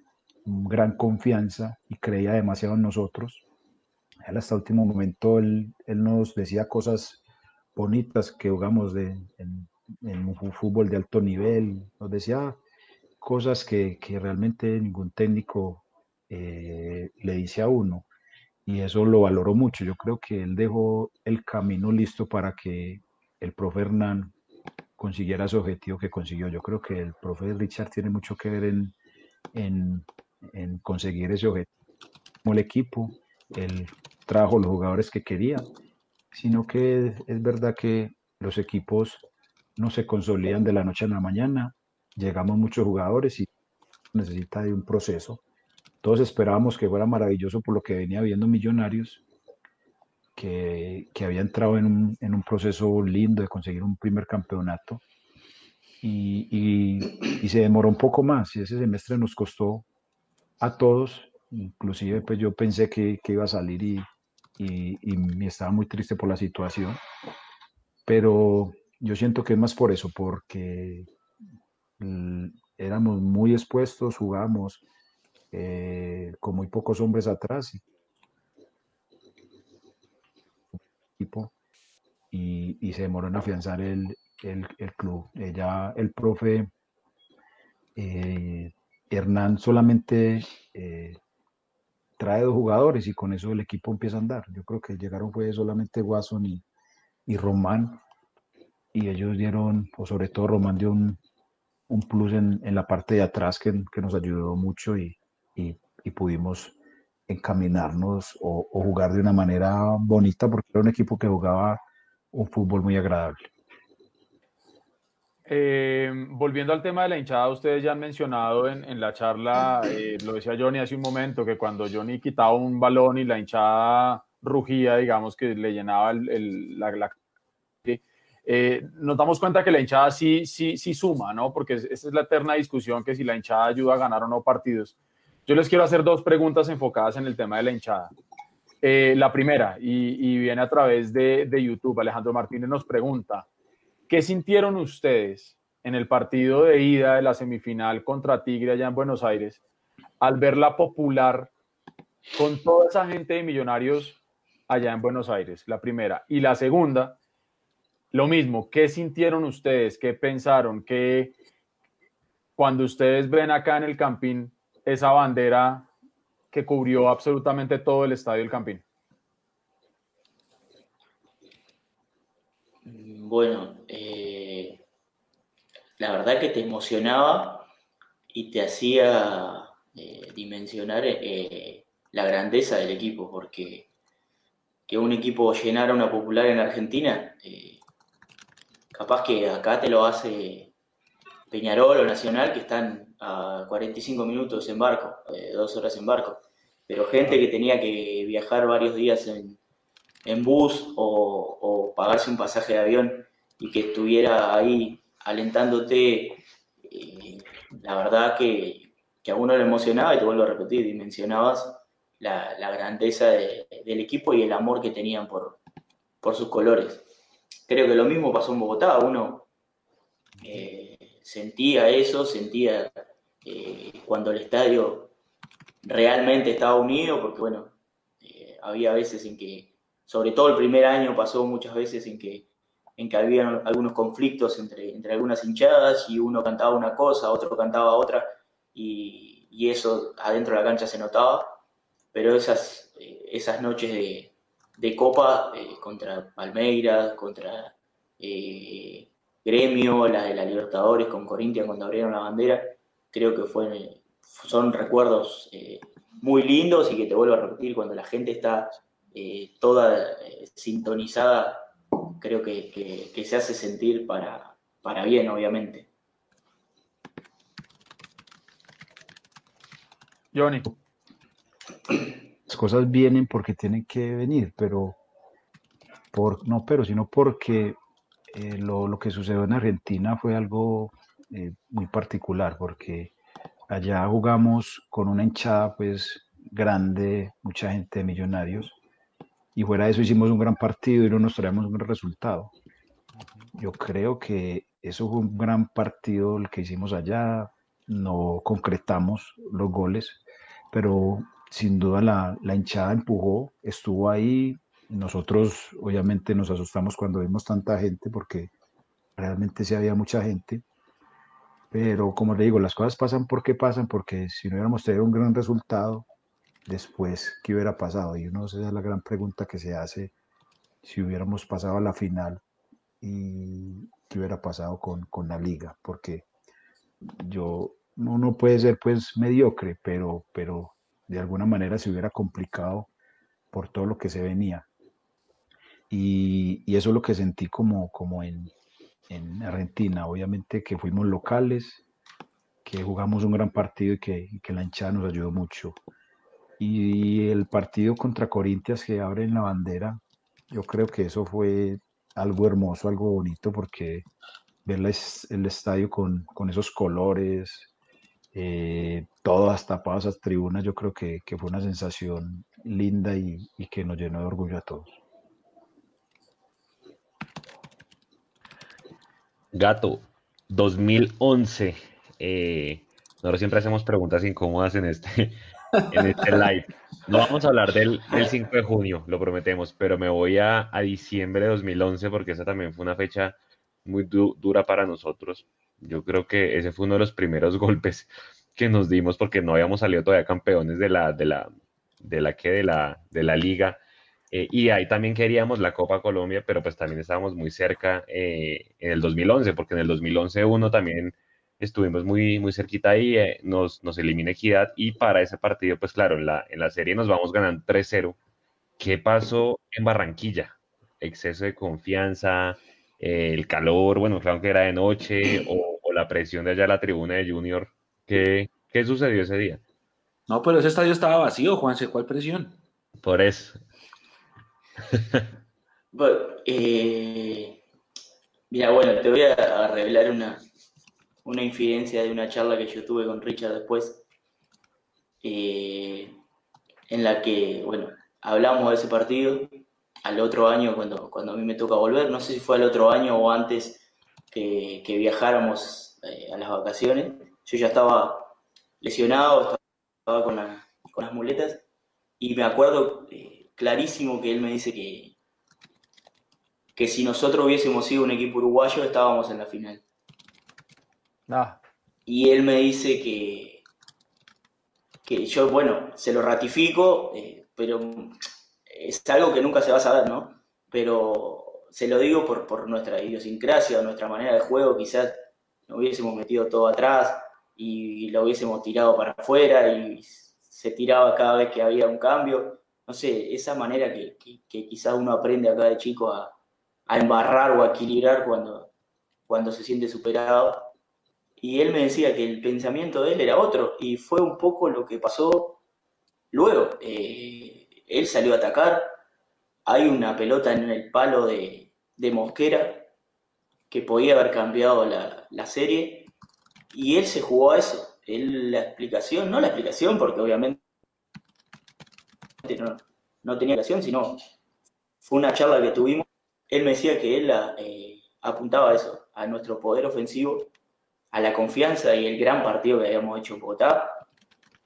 S6: gran confianza y creía demasiado en nosotros. Él hasta último momento, él, nos decía cosas bonitas que jugamos de, en, un fútbol de alto nivel, nos decía cosas que, que realmente ningún técnico eh, le dice a uno. Y eso lo valoró mucho. Yo creo que él dejó el camino listo para que el profe Hernán consiguiera ese objetivo que consiguió. Yo creo que el profe Richard tiene mucho que ver en, en, en conseguir ese objetivo. El equipo, él trajo los jugadores que quería, sino que es verdad que los equipos no se consolidan de la noche a la mañana. Llegamos muchos jugadores y necesita de un proceso todos esperábamos que fuera maravilloso por lo que venía viendo Millonarios, que, que había entrado en un, en un, proceso lindo de conseguir un primer campeonato y, y, y, se demoró un poco más y ese semestre nos costó a todos, inclusive pues yo pensé que, que iba a salir y, y estaba muy triste por la situación, pero yo siento que es más por eso, porque éramos muy expuestos, jugábamos eh, con muy pocos hombres atrás. Y, y se demoró en afianzar el, el, club. Ella, el profe eh, Hernán solamente eh, trae dos jugadores y con eso el equipo empieza a andar. Yo creo que llegaron fue solamente Watson y, y Román y ellos dieron, o sobre todo Román dio un, un plus en, en, la parte de atrás que, que nos ayudó mucho y, y, pudimos encaminarnos o, jugar de una manera bonita porque era un equipo que jugaba un fútbol muy agradable.
S5: Eh, volviendo al tema de la hinchada, ustedes ya han mencionado en, la charla, eh, lo decía Johnny hace un momento, que cuando Johnny quitaba un balón y la hinchada rugía, digamos que le llenaba el, la, eh, nos damos cuenta que la hinchada sí, sí, sí suma, ¿no? Porque esa es la eterna discusión que si la hinchada ayuda a ganar o no partidos. Yo les quiero hacer dos preguntas enfocadas en el tema de la hinchada. Eh, la primera, y, viene a través de, YouTube, Alejandro Martínez nos pregunta, ¿qué sintieron ustedes en el partido de ida de la semifinal contra Tigre allá en Buenos Aires al verla popular con toda esa gente de millonarios allá en Buenos Aires? La primera. Y la segunda, lo mismo, ¿qué sintieron ustedes? ¿Qué pensaron? ¿Qué cuando ustedes ven acá en el Campín esa bandera que cubrió absolutamente todo el estadio del Campín?
S2: Bueno, eh, la verdad que te emocionaba y te hacía eh, dimensionar eh, la grandeza del equipo, porque que un equipo llenara una popular en Argentina, capaz que acá te lo hace Peñarol o Nacional, que están a 45 minutos en barco, eh, dos horas en barco. Pero gente que tenía que viajar varios días en, bus o, pagarse un pasaje de avión y que estuviera ahí alentándote, eh, la verdad que, a uno le emocionaba, y te vuelvo a repetir, dimensionabas la, grandeza del equipo y el amor que tenían por, por sus colores. Creo que lo mismo pasó en Bogotá, uno eh, sentía eso, sentía eh, cuando el estadio realmente estaba unido, porque bueno, eh, había veces en que, sobre todo el primer año pasó muchas veces en que, en que había algunos conflictos entre, entre algunas hinchadas y uno cantaba una cosa, otro cantaba otra, y, eso adentro de la cancha se notaba, pero esas, esas noches de, de Copa contra Palmeiras, contra Gremio, la de la Libertadores con Corinthians cuando abrieron la bandera, creo que fue, son recuerdos eh, muy lindos y que te vuelvo a repetir, cuando la gente está eh, toda eh, sintonizada, creo que, se hace sentir para, para bien, obviamente.
S5: Johnny.
S6: Las cosas vienen porque tienen que venir, pero por, no, pero sino porque eh, lo, que sucedió en Argentina fue algo eh, muy particular porque allá jugamos con una hinchada pues grande, mucha gente de millonarios y fuera de eso hicimos un gran partido y no nos traemos un gran resultado. Yo creo que eso fue un gran partido el que hicimos allá, no concretamos los goles, pero sin duda la, la hinchada empujó, estuvo ahí, nosotros obviamente nos asustamos cuando vimos tanta gente porque realmente sí había mucha gente. Pero como le digo, las cosas pasan porque pasan, porque si no hubiéramos tenido un gran resultado, después, ¿qué hubiera pasado? Y uno, esa es la gran pregunta que se hace si hubiéramos pasado a la final y qué hubiera pasado con, con la liga, porque yo, no puede ser pues mediocre, pero, pero de alguna manera se hubiera complicado por todo lo que se venía. Y, eso es lo que sentí como, como en, en, Argentina. Obviamente que fuimos locales, que jugamos un gran partido y que, la hinchada nos ayudó mucho. Y el partido contra Corintias que abren la bandera, yo creo que eso fue algo hermoso, algo bonito, porque ver el estadio con, con esos colores, eh, todas tapadas esas tribunas, yo creo que, que, fue una sensación linda y que nos llenó de orgullo a todos.
S3: Gato, 2011. Eh, nosotros siempre hacemos preguntas incómodas en este, [laughs] en este live. No vamos a hablar del, 5 de junio, lo prometemos, pero me voy a, diciembre de 2011 porque esa también fue una fecha muy dura para nosotros. Yo creo que ese fue uno de los primeros [laughs] golpes que nos dimos porque no habíamos salido todavía campeones de la, de la, de la, que de la, de la liga eh, y ahí también queríamos la Copa Colombia, pero pues también estábamos muy cerca eh, en el 2011, porque en el 2011 uno también estuvimos muy, muy cerquita ahí, eh, nos, nos elimina Equidad y para ese partido, pues claro, en la, en la serie nos vamos ganando 3-0. ¿Qué pasó en Barranquilla? Exceso de confianza, el calor, bueno, claro que era de noche, o, la presión de allá de la tribuna de Junior. ¿Qué, ¿Qué sucedió ese día?
S4: No, pero ese estadio estaba vacío, Juanse, ¿cuál presión?
S3: Por eso, [laughs]
S2: eh, mira, bueno, te voy a, revelar una, una infidencia de una charla que yo tuve con Richard después, eh, en la que, bueno, hablamos de ese partido al otro año cuando, cuando a mí me toca volver, no sé si fue al otro año o antes que, viajáramos eh, a las vacaciones, yo ya estaba lesionado, estaba con, con las muletas y me acuerdo clarísimo que él me dice que, que si nosotros hubiésemos sido un equipo uruguayo estábamos en la final.
S5: Ah.
S2: Y él me dice que, que yo, bueno, se lo ratifico, eh, pero es algo que nunca se va a saber, ¿no? Pero se lo digo por, por nuestra idiosincrasia, nuestra manera de juego, quizás nos hubiésemos metido todo atrás y lo hubiésemos tirado para afuera y se tiraba cada vez que había un cambio no sé, esa manera que, que, quizás uno aprende acá de chico a, embarrar o a equilibrar cuando, cuando se siente superado. Y él me decía que el pensamiento de él era otro, y fue un poco lo que pasó luego. Eh, él salió a atacar, hay una pelota en el palo de, de Mosquera que podía haber cambiado la, la serie, y él se jugó a eso. Él, la explicación, no la explicación, porque obviamente no, no tenía ocasión, sino fue una charla que tuvimos. Él me decía que él eh, apuntaba a eso, a nuestro poder ofensivo, a la confianza y el gran partido que habíamos hecho en Bogotá,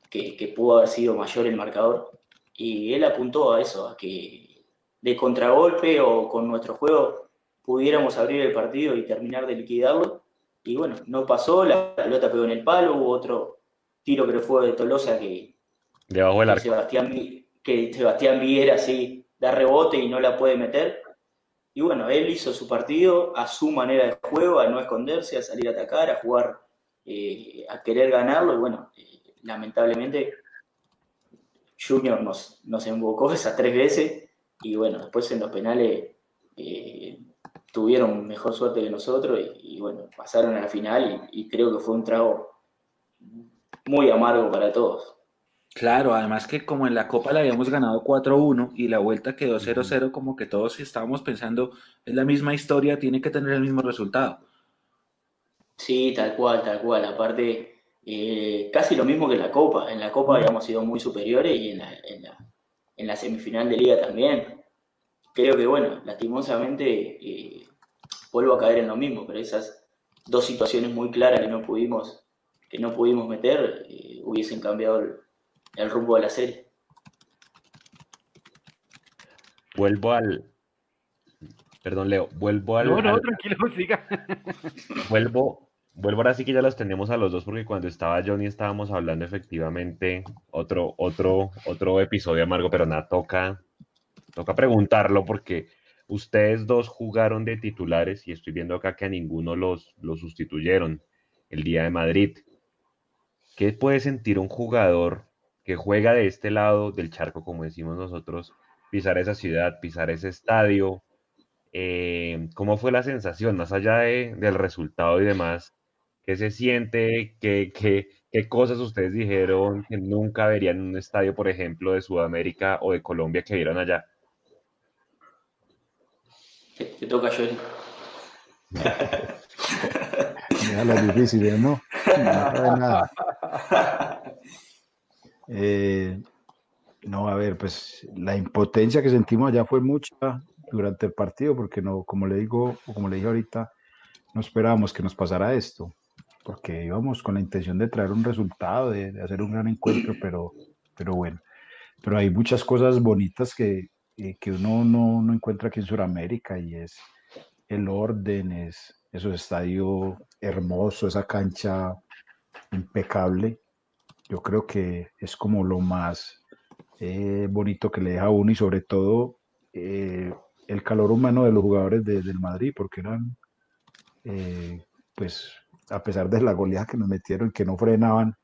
S2: que, que pudo haber sido mayor el marcador. Y él apuntó a eso, a que de contragolpe o con nuestro juego pudiéramos abrir el partido y terminar de liquidarlo. Y bueno, no pasó, la pelota pegó en el palo, hubo otro tiro que fue de Tolosa que,
S3: Debajo del arco.
S2: Sebastián, que Sebastián Viera así da rebote y no la puede meter. Y bueno, él hizo su partido a su manera de juego, a no esconderse, a salir a atacar, a jugar, eh, a querer ganarlo. Y bueno, eh, lamentablemente Junior nos, nos embocó [laughs] esas tres veces. Y bueno, después en los penales eh, tuvieron mejor suerte que nosotros y, bueno, pasaron a la final y creo que fue un trago muy amargo para todos.
S4: Claro, además que como en la Copa la habíamos ganado 4-1 y la vuelta quedó 0-0, como que todos estábamos pensando, es la misma historia, tiene que tener el mismo resultado.
S2: Sí, tal cual, tal cual. Aparte, eh, casi lo mismo que en la Copa. En la Copa habíamos sido muy superiores y en la, en la, semifinal de Liga también. Creo que, bueno, lastimosamente eh, vuelvo a caer en lo mismo, pero esas dos situaciones muy claras que no pudimos, que no pudimos meter eh, hubiesen cambiado el el rumbo de la serie.
S3: Vuelvo al. Perdón, Leo. Vuelvo al.
S1: No, no, tranquilo, [laughs] siga.
S3: Vuelvo. Vuelvo ahora sí que ya los tenemos a los dos porque cuando estaba Johnny estábamos hablando efectivamente otro, otro, otro episodio amargo, pero nada, toca, toca preguntarlo porque ustedes dos jugaron de titulares y estoy viendo acá que a ninguno los, los sustituyeron el día de Madrid. ¿Qué puede sentir un jugador que juega de este lado del charco, como decimos nosotros, pisar esa ciudad, pisar ese estadio. Eh, ¿Cómo fue la sensación, más allá del resultado y demás? ¿Qué se siente? ¿Qué, qué, cosas ustedes dijeron que nunca verían en un estadio, por ejemplo, de Sudamérica o de Colombia que vieron allá?
S2: Te, toca, Johnny. [laughs]
S6: la difícil, ¿no? No, no nada. [laughs] Eh, no, a ver, pues la impotencia que sentimos allá fue mucha durante el partido, porque no, como le digo, o como le dije ahorita, no esperábamos que nos pasara esto, porque íbamos con la intención de traer un resultado, de, hacer un gran encuentro, pero, pero bueno, pero hay muchas cosas bonitas que, que uno no, no, encuentra aquí en Sudamérica y es el orden, es esos estadios hermosos, esa cancha impecable yo creo que es como lo más eh, bonito que le deja a uno y sobre todo eh, el calor humano de los jugadores del Madrid, porque eran, eh, pues, a pesar de la goleada que nos metieron, que no frenaban,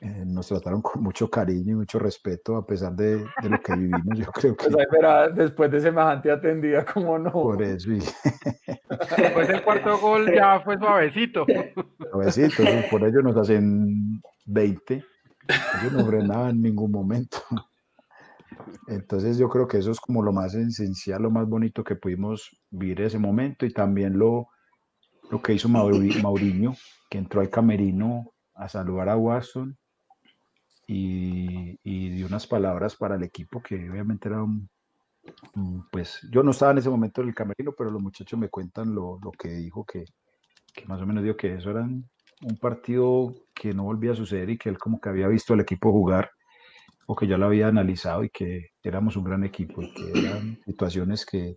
S6: nos trataron con mucho cariño y mucho respeto a pesar de, lo que vivimos. Yo creo [laughs] que.
S5: Pues después de semejante atendida, como no?
S6: Por eso. [laughs]
S1: Después del cuarto gol ya fue suavecito.
S6: Suavecito, por ello nos hacen 20. Ellos no frenaban en ningún momento. Entonces yo creo que eso es como lo más esencial, lo más bonito que pudimos vivir ese momento y también lo, lo que hizo Mauriño, que entró al camerino a saludar a Watson y, y dio unas palabras para el equipo que obviamente era un, pues yo no estaba en ese momento en el camerino, pero los muchachos me cuentan lo, lo que dijo, que, que, más o menos dijo que eso eran un partido que no volvía a suceder y que él como que había visto al equipo jugar o que ya lo había analizado y que éramos un gran equipo y que eran situaciones que,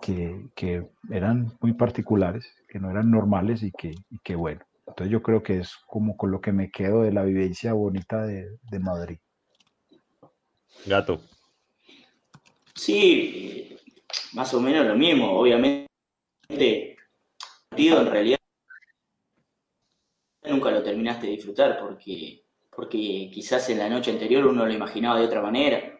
S6: que, que eran muy particulares, que no eran normales y que, y que bueno. Entonces yo creo que es como con lo que me quedo de la vivencia bonita de, de Madrid.
S3: Gato.
S2: Sí, más o menos lo mismo. Obviamente, el partido en realidad nunca lo terminaste de disfrutar porque, porque quizás en la noche anterior uno lo imaginaba de otra manera.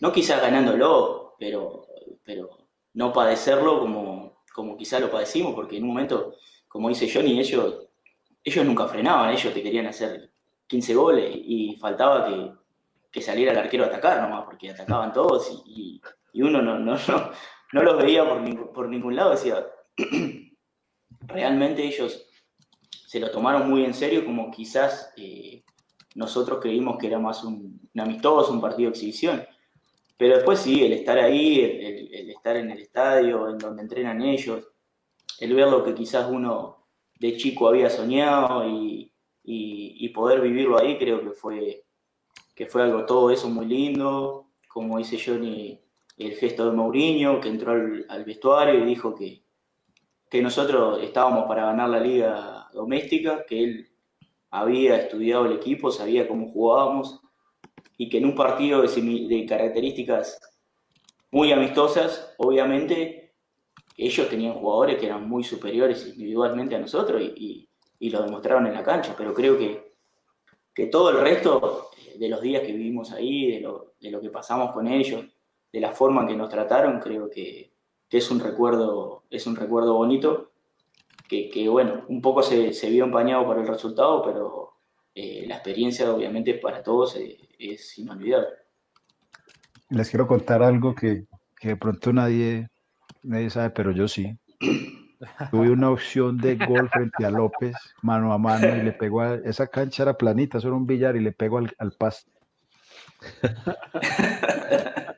S2: no quizás ganándolo, pero, pero no padecerlo como, como quizás lo padecimos, porque en un momento, como dice Johnny, ellos, ellos nunca frenaban, ellos te querían hacer 15 goles y faltaba que, que saliera el arquero a atacar nomás, porque atacaban todos y, y uno no, no, no, no, los veía por, por ningún lado, decía, [clears throat] realmente ellos se lo tomaron muy en serio, como quizás eh, nosotros creímos que era más un, amistoso, un partido de exhibición. Pero después sí, el estar ahí, el, estar en el estadio, en donde entrenan ellos, el ver lo que quizás uno de chico había soñado y, y, poder vivirlo ahí, creo que fue, que fue algo todo eso muy lindo. Como dice Johnny, el gesto de Mourinho, que entró al vestuario y dijo que, que nosotros estábamos para ganar la liga doméstica, que él había estudiado el equipo, sabía cómo jugábamos y que en un partido de, características muy amistosas, obviamente, ellos tenían jugadores que eran muy superiores individualmente a nosotros y, lo demostraron en la cancha, pero creo que, que, todo el resto de los días que vivimos ahí, de lo, de lo que pasamos con ellos, de la forma en que nos trataron, creo que, que es un recuerdo, es un recuerdo bonito, que, que bueno, un poco se, se, vio empañado por el resultado, pero eh, la experiencia obviamente para todos eh, es inolvidable.
S6: Les quiero contar algo que, que, de pronto nadie, nadie sabe, pero yo sí. [laughs] Tuve una opción de gol frente a López, mano a mano, y le pegó a esa cancha era planita, solo un billar, y le pegó al, al pasto.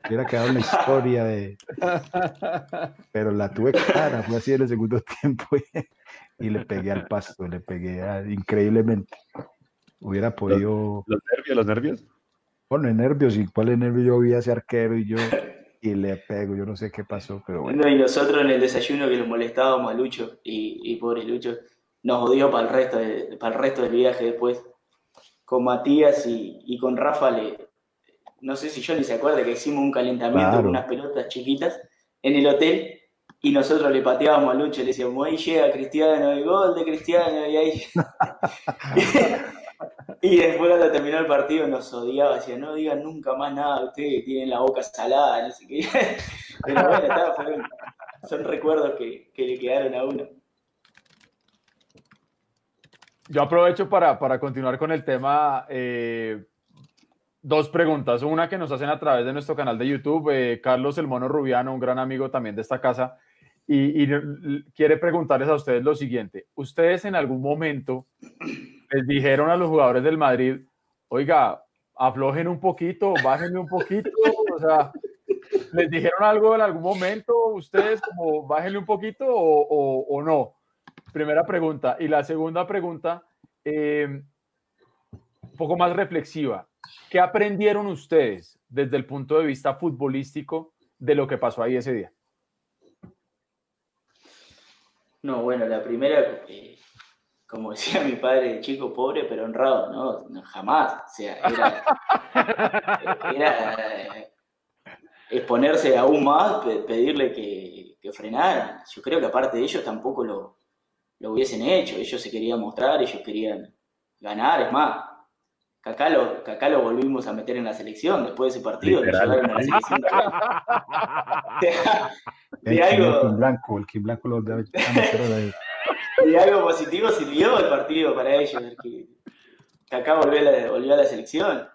S6: Hubiera quedado una historia de. Pero la tuve clara, fue así en el segundo [laughs] tiempo y, le pegué al pasto, le pegué increíblemente. Hubiera podido.
S3: ¿Los, nervios, los nervios?
S6: Bueno, en nervios, y cuál es nervio yo vi a ese arquero y yo y le pego, yo no sé qué pasó, pero bueno.
S2: y nosotros en el desayuno que lo molestábamos a Lucho y, y pobre Lucho, nos odió para el resto para el resto del viaje después. Con Matías y, y con Rafa le, no sé si Johnny se acuerda que hicimos un calentamiento con unas pelotas chiquitas en el hotel y nosotros le pateábamos a Lucho le decíamos, ahí llega Cristiano, el gol de Cristiano, y ahí... [laughs] y después cuando terminó el partido nos odiaba, decía, no digan nunca más nada, ustedes tienen la boca salada, no sé qué. [laughs] Pero bueno, son recuerdos que, le quedaron a uno.
S5: Yo aprovecho para, para continuar con el tema eh, Dos preguntas. Una que nos hacen a través de nuestro canal de YouTube. Eh, Carlos El Mono Rubiano, un gran amigo también de esta casa, y, quiere preguntarles a ustedes lo siguiente. ¿Ustedes en algún momento les dijeron a los jugadores del Madrid, oiga, aflojen un poquito, bájenme un poquito? O sea, ¿les dijeron algo en algún momento ustedes como bájenle un poquito o, no? Primera pregunta. Y la segunda pregunta, eh, un poco más reflexiva. ¿Qué aprendieron ustedes desde el punto de vista futbolístico de lo que pasó ahí ese día?
S2: No, bueno, la primera, eh, como [laughs] decía mi padre, chico pobre pero honrado, ¿no? jamás. O sea, era, [laughs] eh, exponerse aún más, pedirle que, que frenaran. Yo creo que aparte de ellos tampoco lo, lo hubiesen hecho. Ellos se querían mostrar, ellos querían ganar, es más Acá lo, volvimos a meter en la selección después de ese partido. [laughs] De,
S6: algo, blanco, el blanco lo de, [laughs]
S2: algo positivo sirvió el partido para ellos. Que, acá volvió, a la selección.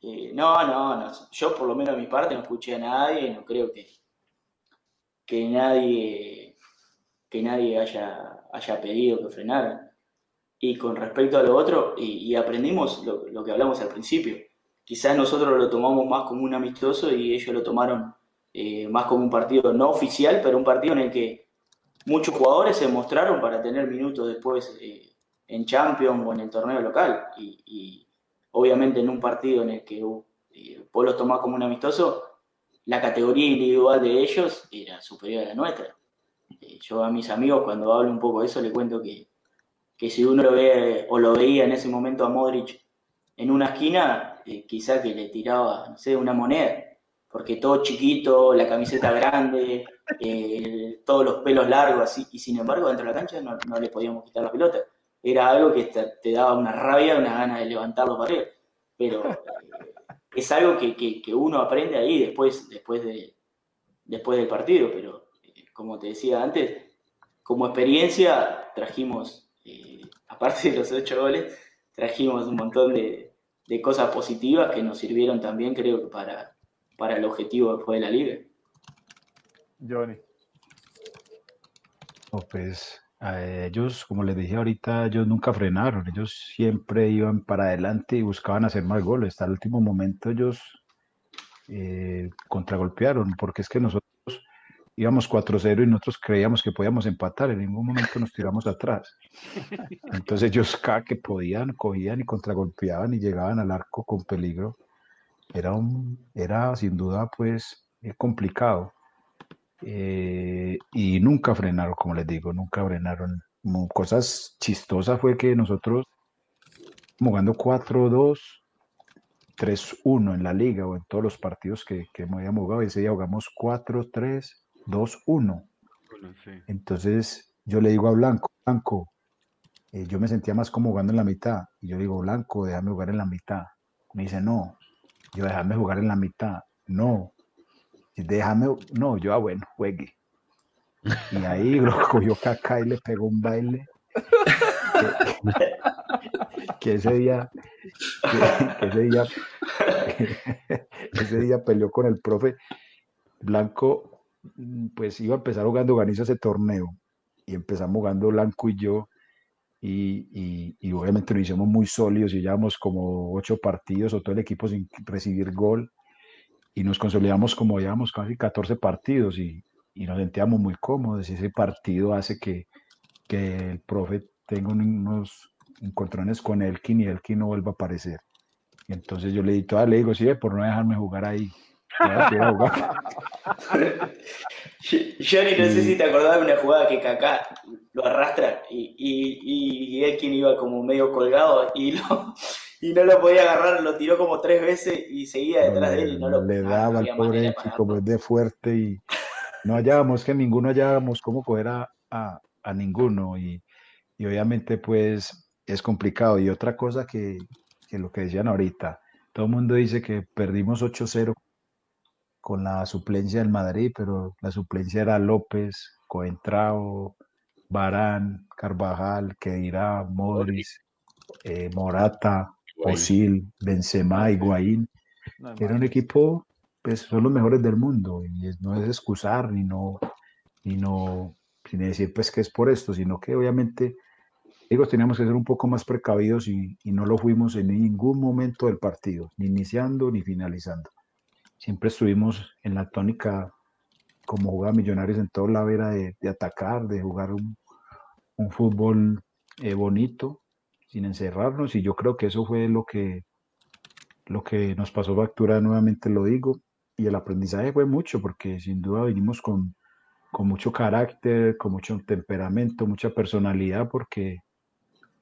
S2: Eh, no, no, no. Yo por lo menos a mi parte no escuché a nadie, no creo que, que nadie que nadie haya, haya pedido que frenaran. Y con respecto a lo otro, y, aprendimos lo, que hablamos al principio. Quizás nosotros lo tomamos más como un amistoso y ellos lo tomaron eh, más como un partido no oficial, pero un partido en el que muchos jugadores se mostraron para tener minutos después eh, en Champions o en el torneo local. Y, obviamente en un partido en el que uh, eh, vos los tomás como un amistoso, la categoría individual de ellos era superior a la nuestra. yo a mis amigos cuando hablo un poco de eso le cuento que que si uno lo ve o lo veía en ese momento a Modric en una esquina, quizá que le tiraba, no sé, una moneda, porque todo chiquito, la camiseta grande, todos los pelos largos, así, y sin embargo dentro de la cancha no, le podíamos quitar la pelota. Era algo que te, daba una rabia, una gana de levantarlo para él. Pero, eh, es algo que, uno aprende ahí después, después, de, después del partido, pero eh, como te decía antes, como experiencia trajimos, eh, aparte de los ocho goles, trajimos un montón de, cosas positivas que nos sirvieron también, creo que para, para el objetivo después de la liga.
S5: Johnny.
S6: pues ellos, como les dije ahorita, ellos nunca frenaron, ellos siempre iban para adelante y buscaban hacer más goles. Hasta el último momento ellos eh, contragolpearon, porque es que nosotros íbamos 4-0 y nosotros creíamos que podíamos empatar, en ningún momento nos tiramos atrás. [laughs] Entonces ellos cada que podían, cogían y contragolpeaban y llegaban al arco con peligro. Era, un, era sin duda pues complicado. Eh, y nunca frenaron, como les digo, nunca frenaron. Cosas chistosas fue que nosotros jugando 4-2, 3-1 en la liga o en todos los partidos que, que habíamos jugado, ese día jugamos 4-3, 2-1. Entonces yo le digo a Blanco, Blanco, eh, yo me sentía más como jugando en la mitad. Y yo digo, Blanco, déjame jugar en la mitad. Me dice, no, yo déjame jugar en la mitad. No, déjame, no, yo, ah, bueno, juegue. Y ahí [laughs] lo cogió Kaká y le pegó un baile. Que, ese día, que, ese día, [laughs] ese día peleó con el profe Blanco, pues iba a empezar jugando Ganiza ese torneo y empezamos jugando Blanco y yo y, y, y, obviamente lo hicimos muy sólidos y llevamos como ocho partidos o todo el equipo sin recibir gol y nos consolidamos como llevamos casi 14 partidos y, y, nos sentíamos muy cómodos. Y ese partido hace que, que el profe tenga unos encontrones con Elkin y Elkin no vuelva a aparecer. Y entonces yo le di toda, le digo, sí, por no dejarme jugar ahí. [laughs]
S2: Johnny, no sé si te acordás de una jugada que Kaká lo arrastra y, y, y Elkin iba como medio colgado y lo, [laughs] y no lo podía agarrar, lo tiró como tres veces y seguía detrás de él y no lo
S6: Le daba al pobre como es de fuerte y no hallábamos que ninguno hallábamos cómo coger a, a, a ninguno y, y, obviamente pues es complicado. Y otra cosa que, que lo que decían ahorita, todo el mundo dice que perdimos 8-0 con la suplencia del Madrid, pero la suplencia era López, Coentrao, Barán, Carvajal, Kedirá, Modric, eh, Morata, Osil, Benzema, Higuaín. Era un equipo, pues son los mejores del mundo y no es excusar ni no, ni no, sin decir pues que es por esto, sino que obviamente digo, teníamos que ser un poco más precavidos y, y, no lo fuimos en ningún momento del partido, ni iniciando ni finalizando. Siempre estuvimos en la tónica como jugaba Millonarios en toda la vera de, atacar, de jugar un, un fútbol eh, bonito, sin encerrarnos y yo creo que eso fue lo que, lo que nos pasó factura, nuevamente lo digo, y el aprendizaje fue mucho porque sin duda vinimos con, con mucho carácter, con mucho temperamento, mucha personalidad porque,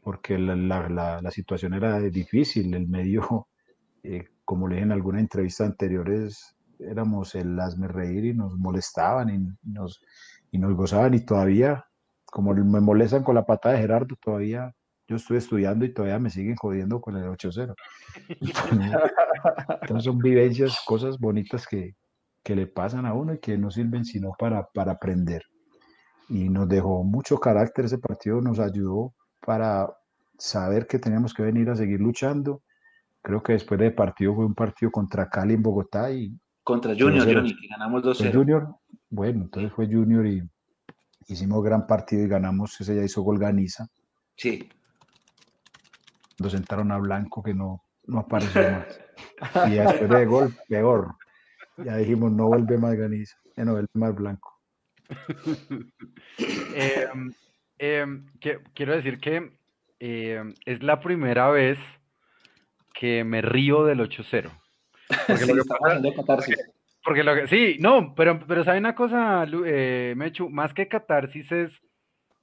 S6: porque la, la, la, situación era difícil, el medio, [laughs] eh, como le dije en alguna entrevista anteriores, éramos el hazme reír y nos molestaban y nos, y nos gozaban y todavía, como me molestan con la pata de Gerardo, todavía yo estoy estudiando y todavía me siguen jodiendo con el 8-0. [laughs] Entonces son vivencias, cosas bonitas que, que, le pasan a uno y que no sirven sino para, para aprender. Y nos dejó mucho carácter ese partido, nos ayudó para saber que teníamos que venir a seguir luchando. Creo que después del partido fue un partido contra Cali en Bogotá y...
S4: Contra Junior, Johnny, que ganamos 2-0.
S6: Junior, bueno, entonces fue Junior y hicimos gran partido y ganamos, ese ya hizo Golganiza.
S4: Sí
S6: lo sentaron a Blanco que no, no apareció más. Y después de gol, peor. Ya dijimos, no vuelve más Ganiza, ya no vuelve más Blanco. [laughs]
S1: Em, em, que, quiero decir que em, es la primera vez que me río del 8-0. Porque, sí, lo que porque lo que, sí, no, pero, pero ¿sabe una cosa, eh, Mechu? Más que catarsis es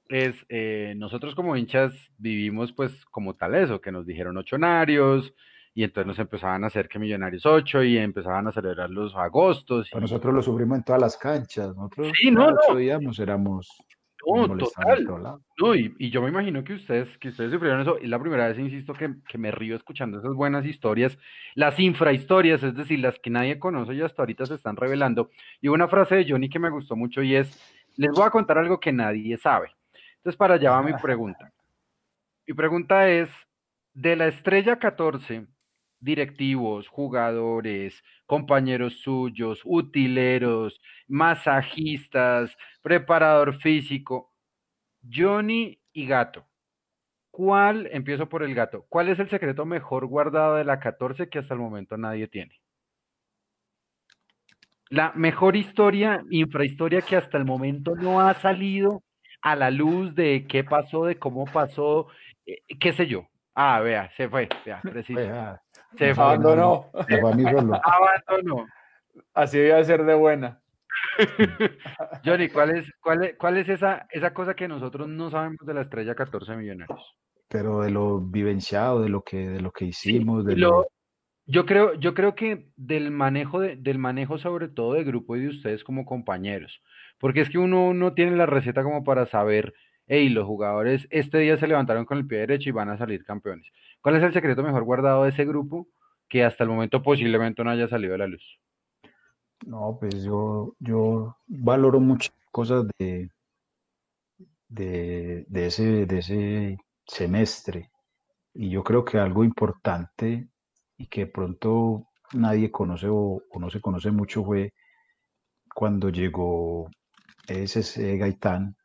S1: es, eh, nosotros como hinchas vivimos pues como tal eso, que nos dijeron ochonarios, y entonces nos empezaban a hacer que Millonarios 8 y empezaban a celebrar los agostos.
S6: nosotros lo sufrimos en todas las canchas, nosotros
S1: sí, no,
S6: no. éramos
S1: No, total. No, y, y yo me imagino que ustedes, que ustedes sufrieron eso. Es la primera vez, insisto, que, que me río escuchando esas buenas historias, las infrahistorias, es decir, las que nadie conoce y hasta ahorita se están revelando. Y una frase de Johnny que me gustó mucho y es, les voy a contar algo que nadie sabe. Entonces, para allá va mi [laughs] pregunta. Mi pregunta es, de la estrella 14, directivos, jugadores, compañeros suyos, utileros, masajistas, preparador físico, Johnny y Gato. ¿Cuál, empiezo por el gato, cuál es el secreto mejor guardado de la 14 que hasta el momento nadie tiene? La mejor historia, infrahistoria que hasta el momento no ha salido a la luz de qué pasó, de cómo pasó, eh, qué sé yo. Ah, vea, se fue, vea, [laughs] preciso. Se fue,
S5: Abandonó.
S6: se fue a mí solo.
S1: abandonó.
S5: Así debe ser de buena. [laughs]
S1: Johnny, ¿cuál es, cuál es, cuál es esa, esa cosa que nosotros no sabemos de la estrella 14 millonarios?
S6: Pero de lo vivenciado, de lo que, de lo que hicimos, de
S1: Lo-
S6: lo,
S1: yo creo, yo creo que del manejo de, del manejo sobre todo de grupo y de ustedes como compañeros, porque es que uno no tiene la receta como para saber, hey, los jugadores este día se levantaron con el pie derecho y van a salir campeones. ¿Cuál es el secreto mejor guardado de ese grupo que hasta el momento posiblemente no haya salido a la luz?
S6: No, pues yo, yo valoro muchas cosas de, de, de ese, de ese semestre. Y yo creo que algo importante y que pronto nadie conoce o, no se conoce mucho fue cuando llegó ese, ese Gaitán,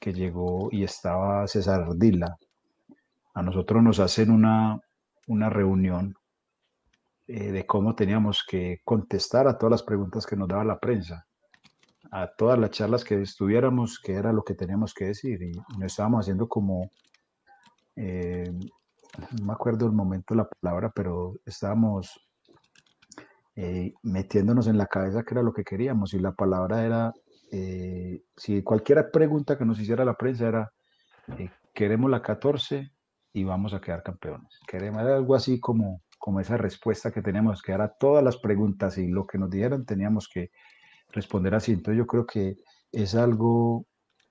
S6: que llegó y estaba César Ardila. A nosotros nos hacen una, una reunión eh, de cómo teníamos que contestar a todas las preguntas que nos daba la prensa, a todas las charlas que estuviéramos, qué era lo que teníamos que decir. Y nos estábamos haciendo como, eh, no me acuerdo el momento la palabra, pero estábamos eh, metiéndonos en la cabeza qué era lo que queríamos. Y la palabra era, si cualquier pregunta que nos hiciera la prensa era, queremos la 14 y vamos a quedar campeones. Queremos algo así como, como esa respuesta que teníamos que dar a todas las preguntas y lo que nos dijeran teníamos que responder así. Entonces yo creo que es algo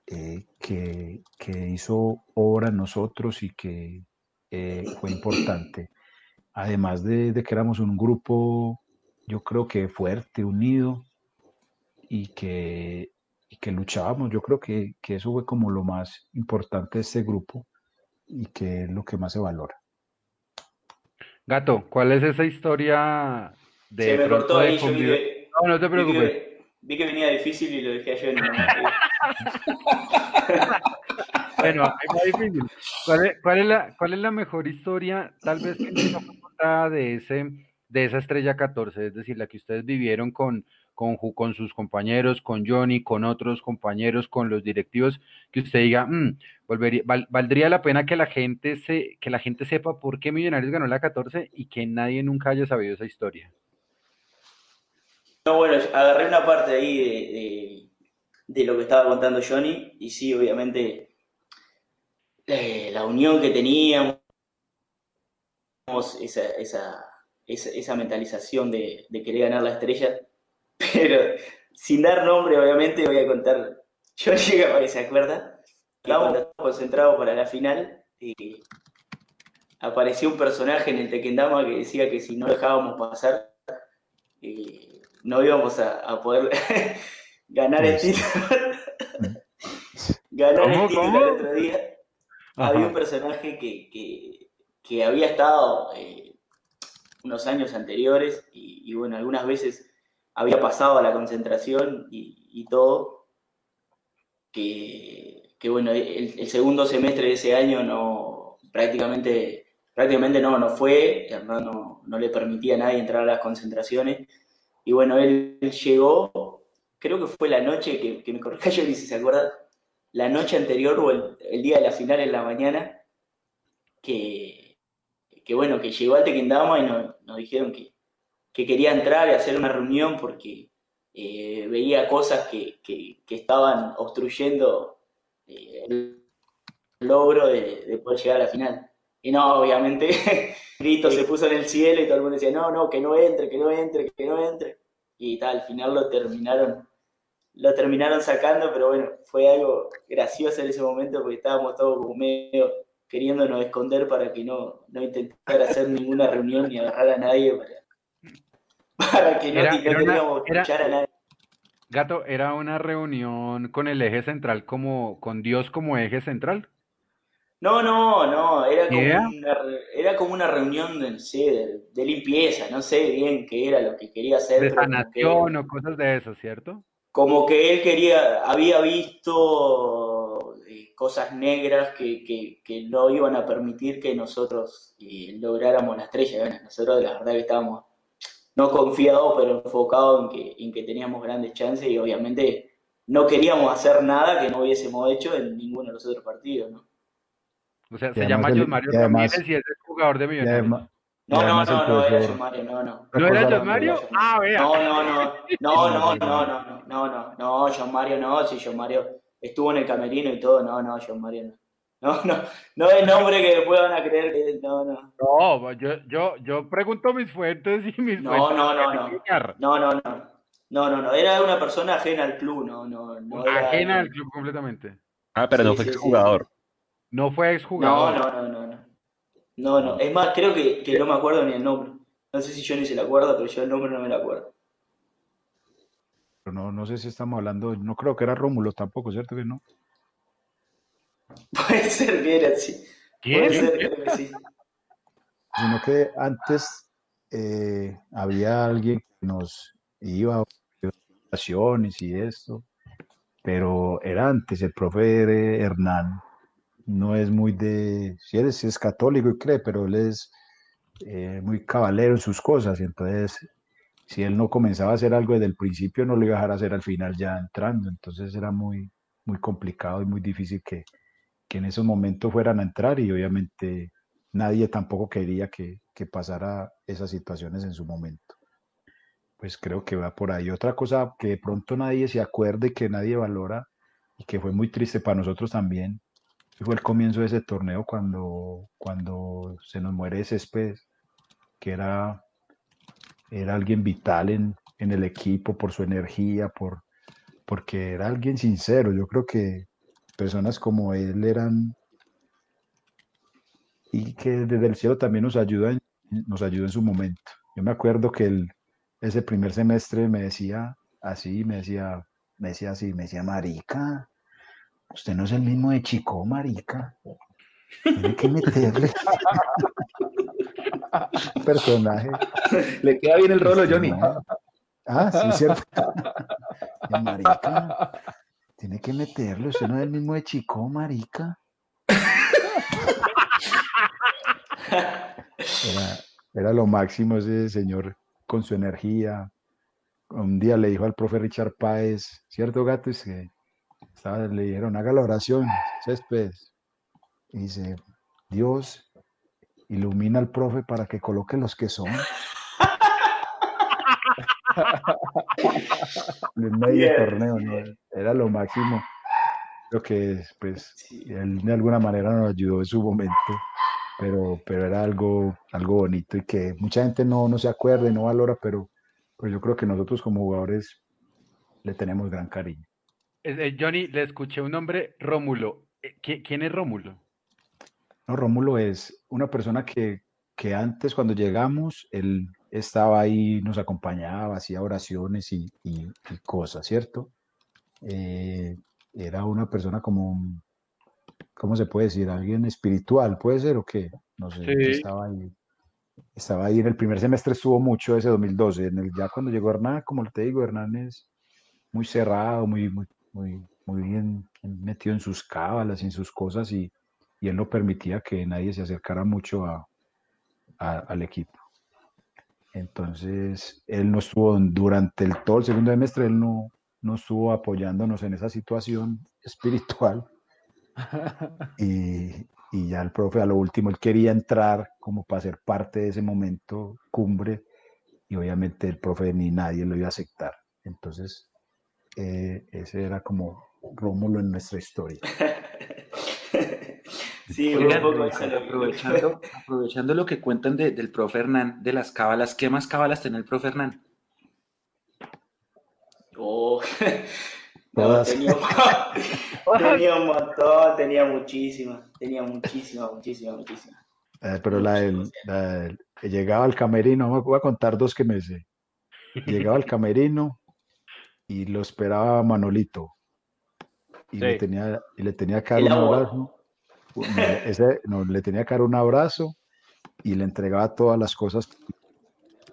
S6: eh, que, que hizo obra nosotros y que eh, fue importante. Además de, de que éramos un grupo, yo creo que fuerte, unido y que, que luchábamos. Yo creo que, que eso fue como lo más importante de este grupo y que es lo que más se valora.
S1: Gato, ¿cuál es esa historia de
S2: Se me cortó ahí, yo que-
S1: No, no te
S2: vi
S1: preocupes.
S2: que, vi que venía difícil y lo dejé a Johnny. [laughs]
S1: Bueno, ahí va difícil. ¿Cuál es, cuál es la, cuál es la mejor historia, tal vez, que no contada de, ese, de esa estrella 14? Es decir, la que ustedes vivieron con, con, con sus compañeros, con Johnny, con otros compañeros, con los directivos, que usted diga, "Mm, volvería, val- valdría la pena que la, gente se, que la gente sepa por qué Millonarios ganó la 14 y que nadie nunca haya sabido esa historia.
S2: No, bueno, agarré una parte ahí de, de- lo que estaba contando Johnny y sí, obviamente eh, la unión que teníamos, esa, esa, esa, esa mentalización de, de querer ganar la estrella, pero sin dar nombre, obviamente, voy a contar. Johnny capaz que se acuerda, estábamos concentrados para la final y apareció un personaje en el Tequendama que decía que si no dejábamos pasar, eh, no íbamos a, a poder [laughs] ganar el título. [laughs] ganar
S1: ¿Cómo,
S2: el título el otro día. Había un personaje que, que, que había estado eh, unos años anteriores y, y, bueno, algunas veces había pasado a la concentración y, todo, que, bueno, el, el, segundo semestre de ese año no, prácticamente, prácticamente no, no fue, además no, no le permitía a nadie entrar a las concentraciones, y bueno, él, llegó, creo que fue la noche, que, que me corrija [laughs] yo si se acuerda, la noche anterior o el, día de la final en la mañana, que, que bueno, que llegó al Tequendama y nos dijeron que, que, quería entrar y hacer una reunión porque eh, veía cosas que, que, estaban obstruyendo eh, el logro de, de, poder llegar a la final. Y no, obviamente, [laughs] grito se puso en el cielo y todo el mundo decía, no, no, que no entre, que no entre, que no entre. Y tal, al final lo terminaron, lo terminaron sacando, pero bueno, fue algo gracioso en ese momento porque estábamos todos como medio queriéndonos esconder para que no, no intentara hacer ninguna reunión ni agarrar a nadie para, para que no,
S1: Era- era una-
S2: teníamos que
S1: era-
S2: escuchar a nadie.
S1: Gato, ¿era una reunión con el eje central como, con Dios como eje central?
S2: No, no, no, era como,
S1: ¿Era?
S2: una, re- era como una reunión de, no sé, de, de limpieza, no sé bien qué era lo que quería hacer.
S1: De
S2: que-
S1: sanación o cosas de eso, ¿cierto?
S2: como que él quería, había visto eh, cosas negras que, que- que no iban a permitir que nosotros eh, lográramos la estrella. Bueno, nosotros la verdad que estábamos no confiados, pero enfocados en que, en que teníamos grandes chances y obviamente no queríamos hacer nada que no hubiésemos hecho en ninguno de los otros partidos, ¿no?
S1: O sea, se llama John Mario Ramírez y es el jugador de Millonarios.
S6: además,
S2: No, no, no, no, era John Mario, no, no.
S1: ¿No era John Mario? Ah, vea.
S2: No, no, no, no, no, no, no, no, no, no, no, John Mario no, si John Mario estuvo en el camerino y todo, no, no, John Mario no. No, no, no es nombre que después van a creer que no, no.
S1: No, yo, yo, yo pregunto mis fuentes y mis
S2: No,
S1: fuentes
S2: no, no, no. No, no, no. No, no, no, era una persona ajena al club, no, no, no era-
S1: Ajena al club completamente.
S3: Ah, pero
S2: Sí,
S3: no fue
S2: sí, sí,
S3: jugador.
S1: No fue exjugador.
S2: no, no, no, no. No, no. Es más, creo que, que no me acuerdo ni el nombre. No sé si yo ni se lo acuerdo, pero yo el nombre no me lo acuerdo.
S6: pero no, no sé si estamos hablando, no creo que era Rómulo tampoco, ¿cierto que no? [laughs]
S2: Puede ser era así. Puede ser, que sí.
S6: Sino que antes eh, había alguien que nos iba a oraciones y esto, pero era antes, el profe Hernán no es muy de, si eres, es católico y cree, pero él es eh, muy cabalero en sus cosas, y entonces si él no comenzaba a hacer algo desde el principio, no lo iba a dejar hacer al final ya entrando, entonces era muy, muy complicado y muy difícil que, que en esos momentos fueran a entrar y obviamente nadie tampoco quería que, que pasara esas situaciones en su momento. Pues creo que va por ahí. Otra cosa que de pronto nadie se acuerde, que nadie valora y que fue muy triste para nosotros también, fue el comienzo de ese torneo cuando, cuando se nos muere Céspedes, que era, era alguien vital en, en el equipo por su energía, por, porque era alguien sincero. Yo creo que personas como él eran y que desde el cielo también nos ayuda en, nos ayuda en su momento. Yo me acuerdo que el, ese primer semestre me decía así, me decía, me decía así, me decía, marica, usted no es el mismo de Chico, marica. Tiene que meterle [laughs] personaje.
S4: Le queda bien el rolo, Johnny.
S6: Ah, sí, cierto. [laughs] Marica, tiene que meterle, usted no es el mismo de Chico, marica. Era, era lo máximo ese señor con su energía. Un día le dijo al profe Richard Páez, ¿cierto, gato? Es que estaba, le dijeron, haga la oración, Céspedes. Y dice, Dios, ilumina al profe para que coloque los que son. [laughs] en medio
S2: Bien.
S6: torneo, ¿no? Era lo máximo. Lo que, pues,
S2: Sí.
S6: él de alguna manera nos ayudó en su momento, pero, pero era algo, algo bonito y que mucha gente no, no se acuerda y no valora, pero pues yo creo que nosotros como jugadores le tenemos gran cariño.
S1: Eh, eh, Johnny, le escuché un nombre, Rómulo. Eh, ¿qui- ¿Quién es Rómulo?
S6: No, Rómulo es una persona que, que antes cuando llegamos, él estaba ahí, nos acompañaba, hacía oraciones y, y- y cosas, ¿cierto? Eh, era una persona como, ¿cómo se puede decir? Alguien espiritual, ¿puede ser o qué? No sé,
S1: Sí.
S6: estaba ahí. Estaba ahí en el primer semestre, estuvo mucho ese 2012. En el, ya cuando llegó Hernán, como te digo, Hernán es muy cerrado, muy, muy, muy, muy bien metido en sus cábalas, en sus cosas y, y él no permitía que nadie se acercara mucho a, a- al equipo. Entonces, él no estuvo durante el, todo el segundo semestre, él no, no estuvo apoyándonos en esa situación [laughs] espiritual. [laughs] Y, y ya el profe a lo último, él quería entrar como para ser parte de ese momento cumbre y obviamente el profe ni nadie lo iba a aceptar. Entonces, eh, ese era como Rómulo en nuestra historia. [laughs]
S2: Sí, un
S4: Oigan,
S2: poco esa es la
S4: aprovechando, aprovechando lo que cuentan de- del profe Hernán, de las cábalas, ¿qué más cábalas tiene el profe Hernán?
S2: Oh, [laughs] No, tenía, [laughs] tenía un montón, tenía muchísimas, tenía muchísimas, muchísimas, muchísimas.
S6: Eh, pero la del, llegaba al camerino, voy a contar dos que me sé. Llegaba al [laughs] camerino y lo esperaba Manolito. Y, le, tenía, y le tenía que dar un abrazo. Ese, no, le tenía que dar un abrazo y le entregaba todas las cosas.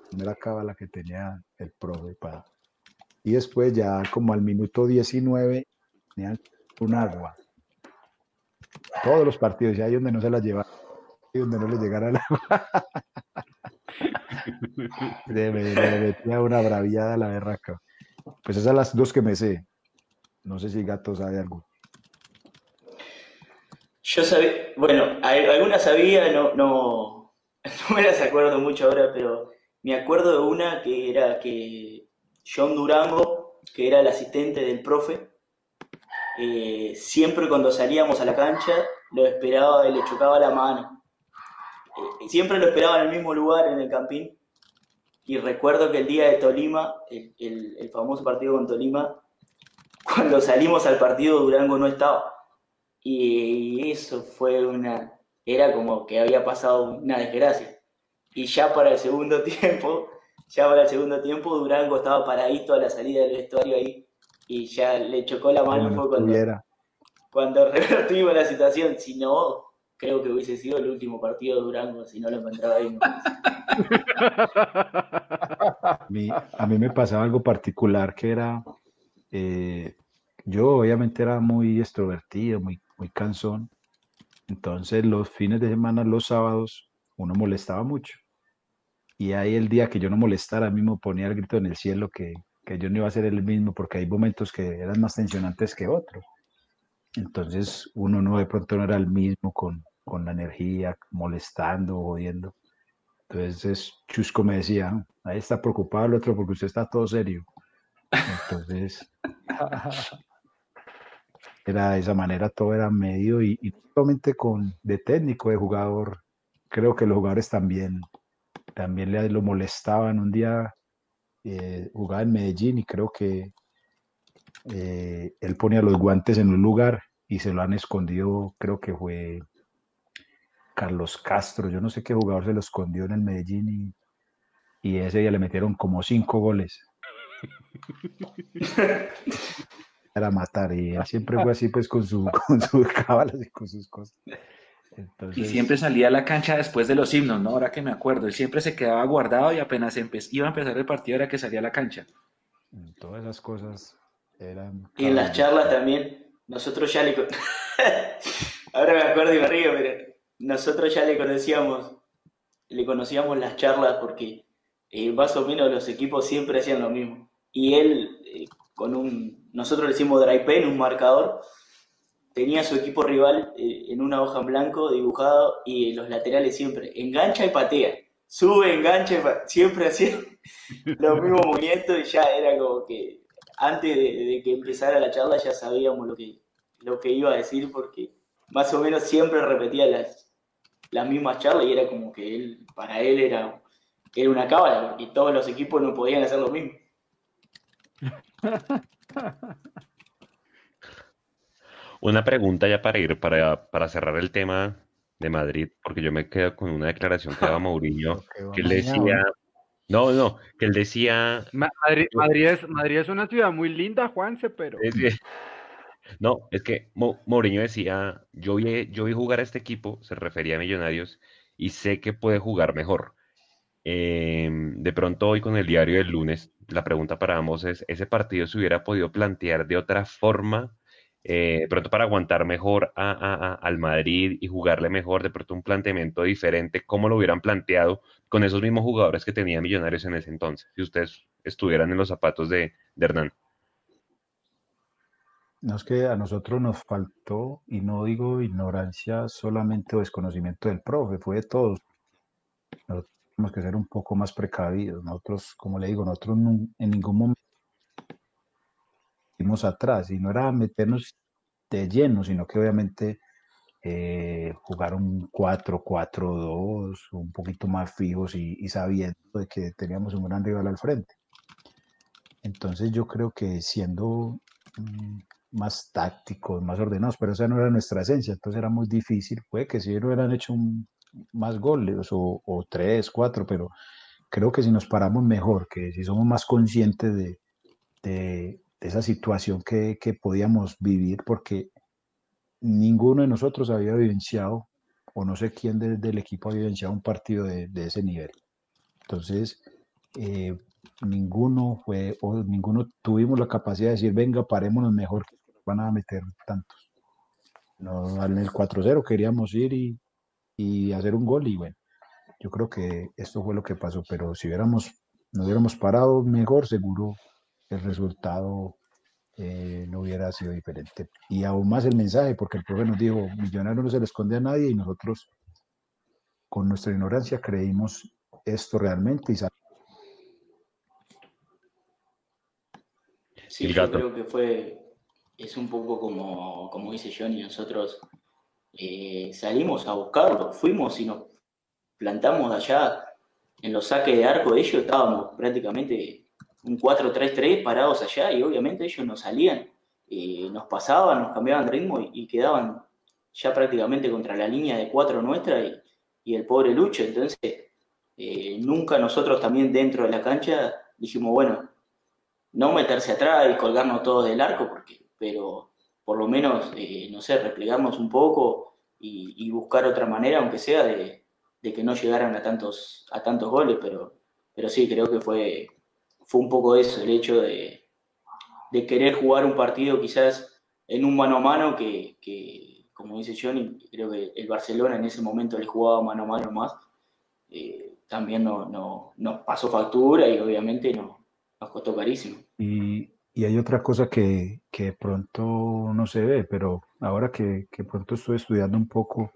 S6: Primera cábala que tenía el profe para. Y después, ya como al minuto 19, tenían un agua. Todos los partidos, ya ahí donde no se la llevaba y donde no le llegara el agua. [laughs] le, metía una braviada a la berraca. Pues esas son las dos que me sé. No sé si Gato sabe algo.
S2: Yo sabía, bueno, algunas sabía, no, no, [laughs] no me las acuerdo mucho ahora, pero me acuerdo de una que era que John Durango, que era el asistente del profe, eh, siempre cuando salíamos a la cancha lo esperaba y le chocaba la mano. Eh, siempre lo esperaba en el mismo lugar, en el campín. Y recuerdo que el día de Tolima, el, famoso partido con Tolima, cuando salimos al partido Durango no estaba. Y eso fue una... Era como que había pasado una desgracia. Y ya para el segundo [laughs] tiempo, ya para el segundo tiempo Durango estaba paradito a la salida del vestuario ahí y ya le chocó la mano. fue cuando, cuando [laughs] revertimos la situación. Si no, creo que hubiese sido el último partido de Durango si no lo encontraba ahí. [laughs]
S6: a, mí, me pasaba algo particular que era, eh, yo obviamente era muy extrovertido, muy, muy cansón, entonces los fines de semana, los sábados, uno molestaba mucho. Y ahí el día que yo no molestara, mismo ponía el grito en el cielo que, que yo no iba a ser el mismo porque hay momentos que eran más tensionantes que otros. Entonces uno no de pronto no era el mismo con, con la energía, molestando, jodiendo. Entonces Chusco me decía, ahí está preocupado el otro porque usted está todo serio. Entonces, [laughs] era de esa manera, todo era medio y, y solamente con de técnico, de jugador, creo que los jugadores también, también le lo molestaban. Un día eh, jugaba en Medellín y creo que eh, él ponía los guantes en un lugar y se lo han escondido, creo que fue Carlos Castro, yo no sé qué jugador se lo escondió en el Medellín y, ese día le metieron como cinco goles. [laughs] Era matar y él siempre fue [laughs] así pues con, su, [laughs] con sus cábalas y con sus cosas.
S4: Y siempre salía a la cancha después de los himnos, ¿no? Ahora que me acuerdo, él siempre se quedaba guardado y apenas iba a empezar el partido era que salía a la cancha.
S6: Todas esas cosas eran...
S2: Y en las charlas también, nosotros ya le... [laughs] Ahora me acuerdo y me río, pero nosotros ya le conocíamos, le conocíamos las charlas porque eh, más o menos los equipos siempre hacían lo mismo. Y él, eh, con un, nosotros le decimos dry pen, un marcador, tenía su equipo rival eh, en una hoja en blanco dibujado y los laterales siempre engancha y patea. Sube, engancha y siempre hacía [laughs] los mismos movimientos y ya era como que antes de, que empezara la charla ya sabíamos lo que, lo que iba a decir porque más o menos siempre repetía las, las mismas charlas y era como que él, para él era, era una cábala, y todos los equipos no podían hacer lo mismo. [laughs]
S3: Una pregunta ya para ir, para, para cerrar el tema de Madrid, porque yo me quedo con una declaración que daba [laughs] Mourinho, que él decía, no, no, que él decía...
S1: Madrid, Madrid, es, Madrid es una ciudad muy linda, Juanse, pero...
S3: No, es que Mourinho decía, yo vi, yo vi jugar a este equipo, se refería a Millonarios, y sé que puede jugar mejor. Em, de pronto hoy con el diario del lunes, la pregunta para ambos es, ¿ese partido se hubiera podido plantear de otra forma? Eh, de pronto para aguantar mejor al Madrid y jugarle mejor, de pronto un planteamiento diferente, ¿cómo lo hubieran planteado con esos mismos jugadores que tenía Millonarios en ese entonces, si ustedes estuvieran en los zapatos de Hernán?
S6: No es que a nosotros nos faltó, y no digo ignorancia solamente o desconocimiento del profe, fue de todos. Tenemos que ser un poco más precavidos. Nosotros, como le digo, nosotros en ningún momento fuimos atrás y no era meternos de lleno, sino que obviamente eh, jugar un 4-4-2, un poquito más fijos y, y, sabiendo de que teníamos un gran rival al frente. Entonces yo creo que siendo mm, más tácticos, más ordenados, pero esa no era nuestra esencia, entonces era muy difícil. Puede que si no hubieran hecho más goles o, o, tres, cuatro, pero creo que si nos paramos mejor, que si somos más conscientes de, de, esa situación que, que, podíamos vivir, porque ninguno de nosotros había vivenciado, o no sé quién del equipo había vivenciado un partido de, de ese nivel. Entonces, eh, ninguno fue, o ninguno tuvimos la capacidad de decir, venga, parémonos mejor, que van a meter tantos. No, en el 4-0 queríamos ir y, y, hacer un gol y bueno, yo creo que esto fue lo que pasó, pero si hubiéramos, no hubiéramos parado mejor, seguro el resultado eh, no hubiera sido diferente. Y aún más el mensaje, porque el profe nos dijo, millonario no se le esconde a nadie y nosotros con nuestra ignorancia creímos esto realmente y
S2: Sí, yo creo que fue, es un poco como, como dice Johnny, nosotros eh, salimos a buscarlo, fuimos y nos plantamos allá en los saques de arco. De ellos, estábamos prácticamente un 4-3-3 parados allá y obviamente ellos no salían, eh, nos pasaban, nos cambiaban de ritmo y, quedaban ya prácticamente contra la línea de cuatro nuestra y, y el pobre Lucho, entonces eh, nunca nosotros también dentro de la cancha dijimos, bueno, no meterse atrás y colgarnos todos del arco, porque, pero por lo menos, eh, no sé, replegarnos un poco y, buscar otra manera, aunque sea de, que no llegaran a tantos, a tantos goles, pero, pero sí, creo que fue, fue un poco eso, el hecho de, querer jugar un partido quizás en un mano a mano que, como dice Johnny, creo que el Barcelona en ese momento le jugaba mano a mano más, eh, también no, no, nos pasó factura y obviamente no, costó carísimo.
S6: Y, y hay otra cosa que, que, pronto no se ve, pero ahora que, que, pronto estoy estudiando un poco,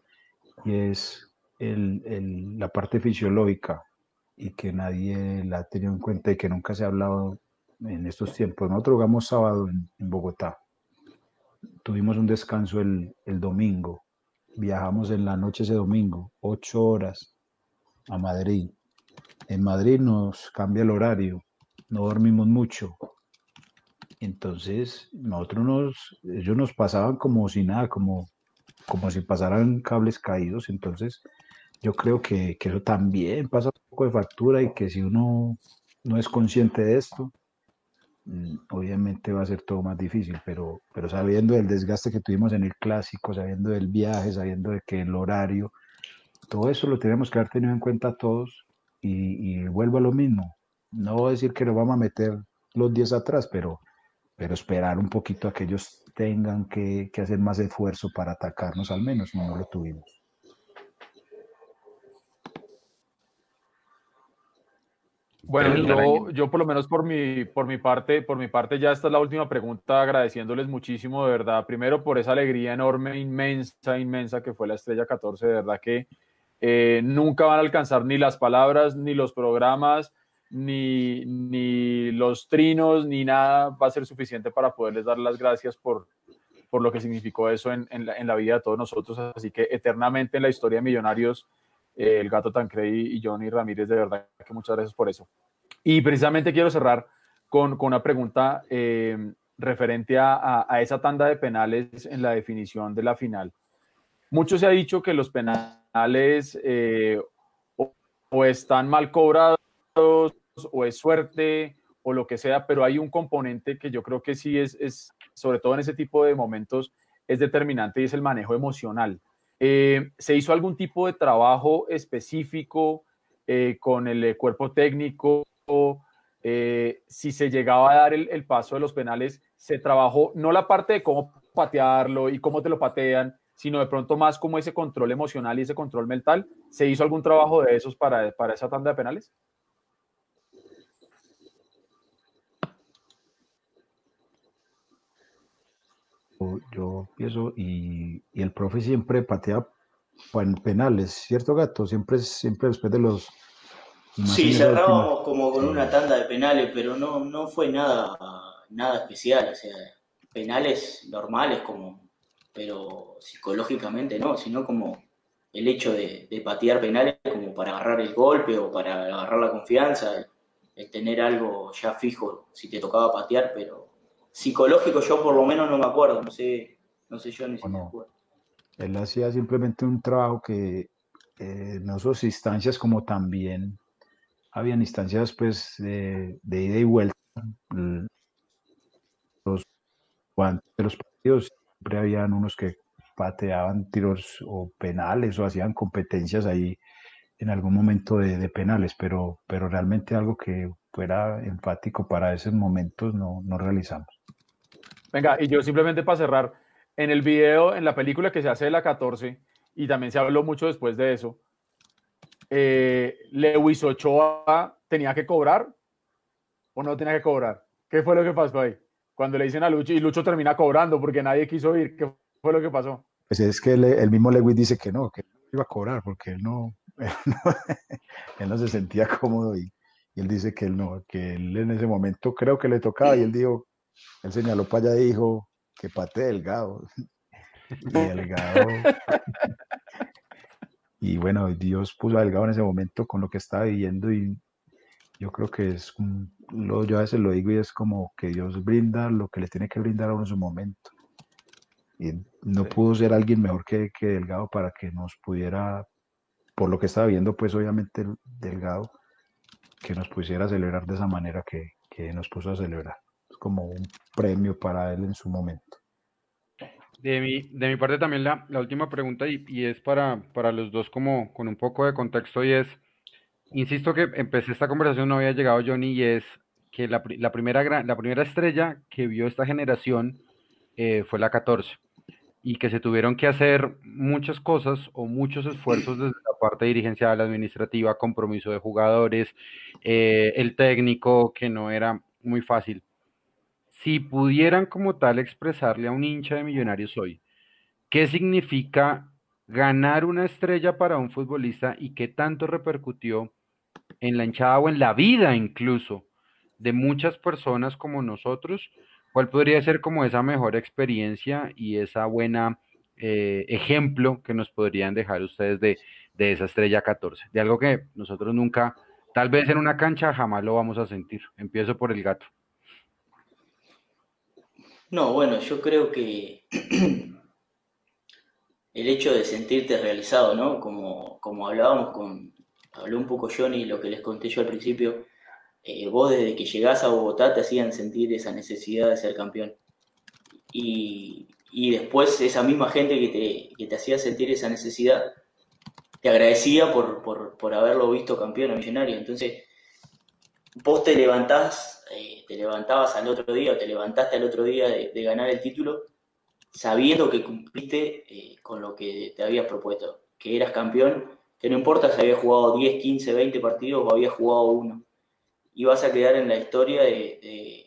S6: y es el, el, la parte fisiológica y que nadie la ha tenido en cuenta y que nunca se ha hablado en estos tiempos. Nosotros jugamos sábado en, en Bogotá. Tuvimos un descanso el, el, domingo. Viajamos en la noche ese domingo, ocho horas a Madrid. En Madrid nos cambia el horario no dormimos mucho. Entonces, nosotros nos, ellos nos pasaban como si nada, como, como si pasaran cables caídos. Entonces, yo creo que, que eso también pasa un poco de factura y que si uno no es consciente de esto, mm, obviamente va a ser todo más difícil, pero, pero sabiendo del desgaste que tuvimos en el clásico, sabiendo del viaje, sabiendo de que el horario, todo eso lo tenemos que haber tenido en cuenta todos. Y, y vuelvo a lo mismo. No voy a decir que nos vamos a meter los 10 atrás, pero, pero esperar un poquito a que ellos tengan que, que hacer más esfuerzo para atacarnos al menos, no, lo tuvimos.
S5: Bueno, yo, yo, por lo menos por mi, por mi parte, por mi parte ya esta es la última pregunta, agradeciéndoles muchísimo de verdad, primero por esa alegría enorme, inmensa, inmensa que fue la Estrella 14, de verdad que eh, nunca van a alcanzar ni las palabras, ni los programas, ni, ni los trinos, ni nada va a ser suficiente para poderles dar las gracias por, por lo que significó eso en, en, la, vida de todos nosotros. Así que eternamente en la historia de Millonarios, eh, el gato Tancredi y Johnny Ramírez, de verdad que muchas gracias por eso. Y precisamente quiero cerrar con, con una pregunta eh, referente a, a, esa tanda de penales en la definición de la final. Mucho se ha dicho que los penales eh, o están mal cobrados o es suerte o lo que sea, pero hay un componente que yo creo que sí es, es sobre todo en ese tipo de momentos, es determinante y es el manejo emocional. Eh, ¿Se hizo algún tipo de trabajo específico eh, con el eh, cuerpo técnico? Eh, si se llegaba a dar el, el, paso de los penales, se trabajó no la parte de cómo patearlo y cómo te lo patean, sino de pronto más como ese control emocional y ese control mental. ¿Se hizo algún trabajo de esos para, para esa tanda de penales?
S6: Yo pienso, y, y, el profe siempre patea penales, ¿cierto, Gato? Siempre, siempre después de los...
S2: Sí, cerrábamos como con una tanda de penales, pero no, no fue nada, nada especial, o sea, penales normales, como, pero psicológicamente no, sino como el hecho de, de patear penales como para agarrar el golpe o para agarrar la confianza, el, el tener algo ya fijo si te tocaba patear, pero psicológico yo por lo menos no me acuerdo, no sé, no sé yo ni si me acuerdo.
S6: Él hacía simplemente un trabajo que eh, en esas instancias como también habían instancias pues de, ida y vuelta. Los de los partidos siempre habían unos que pateaban tiros o penales o hacían competencias ahí en algún momento de, penales, pero, pero realmente algo que fuera enfático para esos momentos no, no realizamos.
S5: Venga, y yo simplemente para cerrar, en el video, en la película que se hace de la 14, y también se habló mucho después de eso, eh, Lewis Ochoa tenía que cobrar o no tenía que cobrar. ¿Qué fue lo que pasó ahí? Cuando le dicen a Lucho y Lucho termina cobrando porque nadie quiso ir, ¿qué fue lo que pasó?
S6: Pues es que el mismo Lewis dice que no, que iba a cobrar porque [laughs] él no, él no, se sentía cómodo y, él dice que él no, que él en ese momento creo que le tocaba y él dijo, él señaló para allá y dijo que pate delgado. Y [laughs] delgado. [laughs] y bueno, Dios puso a delgado en ese momento con lo que estaba viviendo y yo creo que es, lo, yo a veces lo digo y es como que Dios brinda lo que le tiene que brindar a uno en su momento. Y no pudo ser alguien mejor que, que Delgado para que nos pudiera por lo que estaba viendo, pues obviamente Delgado, que nos pusiera celebrar de esa manera que, nos puso a celebrar. Como un premio para él en su momento.
S1: De mi, de mi parte también la, última pregunta y, es para, para los dos como con un poco de contexto y es, insisto que empecé esta conversación, no había llegado Johnny y es que la, primera, la primera estrella que vio esta generación eh, fue la 14 y que se tuvieron que hacer muchas cosas o muchos esfuerzos desde la parte dirigencial, administrativa, compromiso de jugadores, eh, el técnico, que no era muy fácil. Si pudieran como tal expresarle a un hincha de Millonarios hoy, ¿qué significa ganar una estrella para un futbolista y qué tanto repercutió en la hinchada o en la vida incluso de muchas personas como nosotros ¿Cuál podría ser como esa mejor experiencia y esa buena eh, ejemplo que nos podrían dejar ustedes de, esa estrella 14? De algo que nosotros nunca, tal vez en una cancha jamás lo vamos a sentir. Empiezo por el gato.
S2: No, bueno, yo creo que el hecho de sentirte realizado, ¿no? Como, como hablábamos con, habló un poco Johnny, lo que les conté yo al principio, eh, vos desde que llegás a Bogotá te hacían sentir esa necesidad de ser campeón. Y, después esa misma gente que te, te, hacía sentir esa necesidad, te agradecía por, por, haberlo visto campeón a Millonario. Entonces, vos te levantás, eh, te levantabas al otro día o te levantaste al otro día de, ganar el título sabiendo que cumpliste eh, con lo que te habías propuesto, que eras campeón, que no importa si habías jugado 10, 15, 20 partidos o habías jugado uno y vas a quedar en la historia de,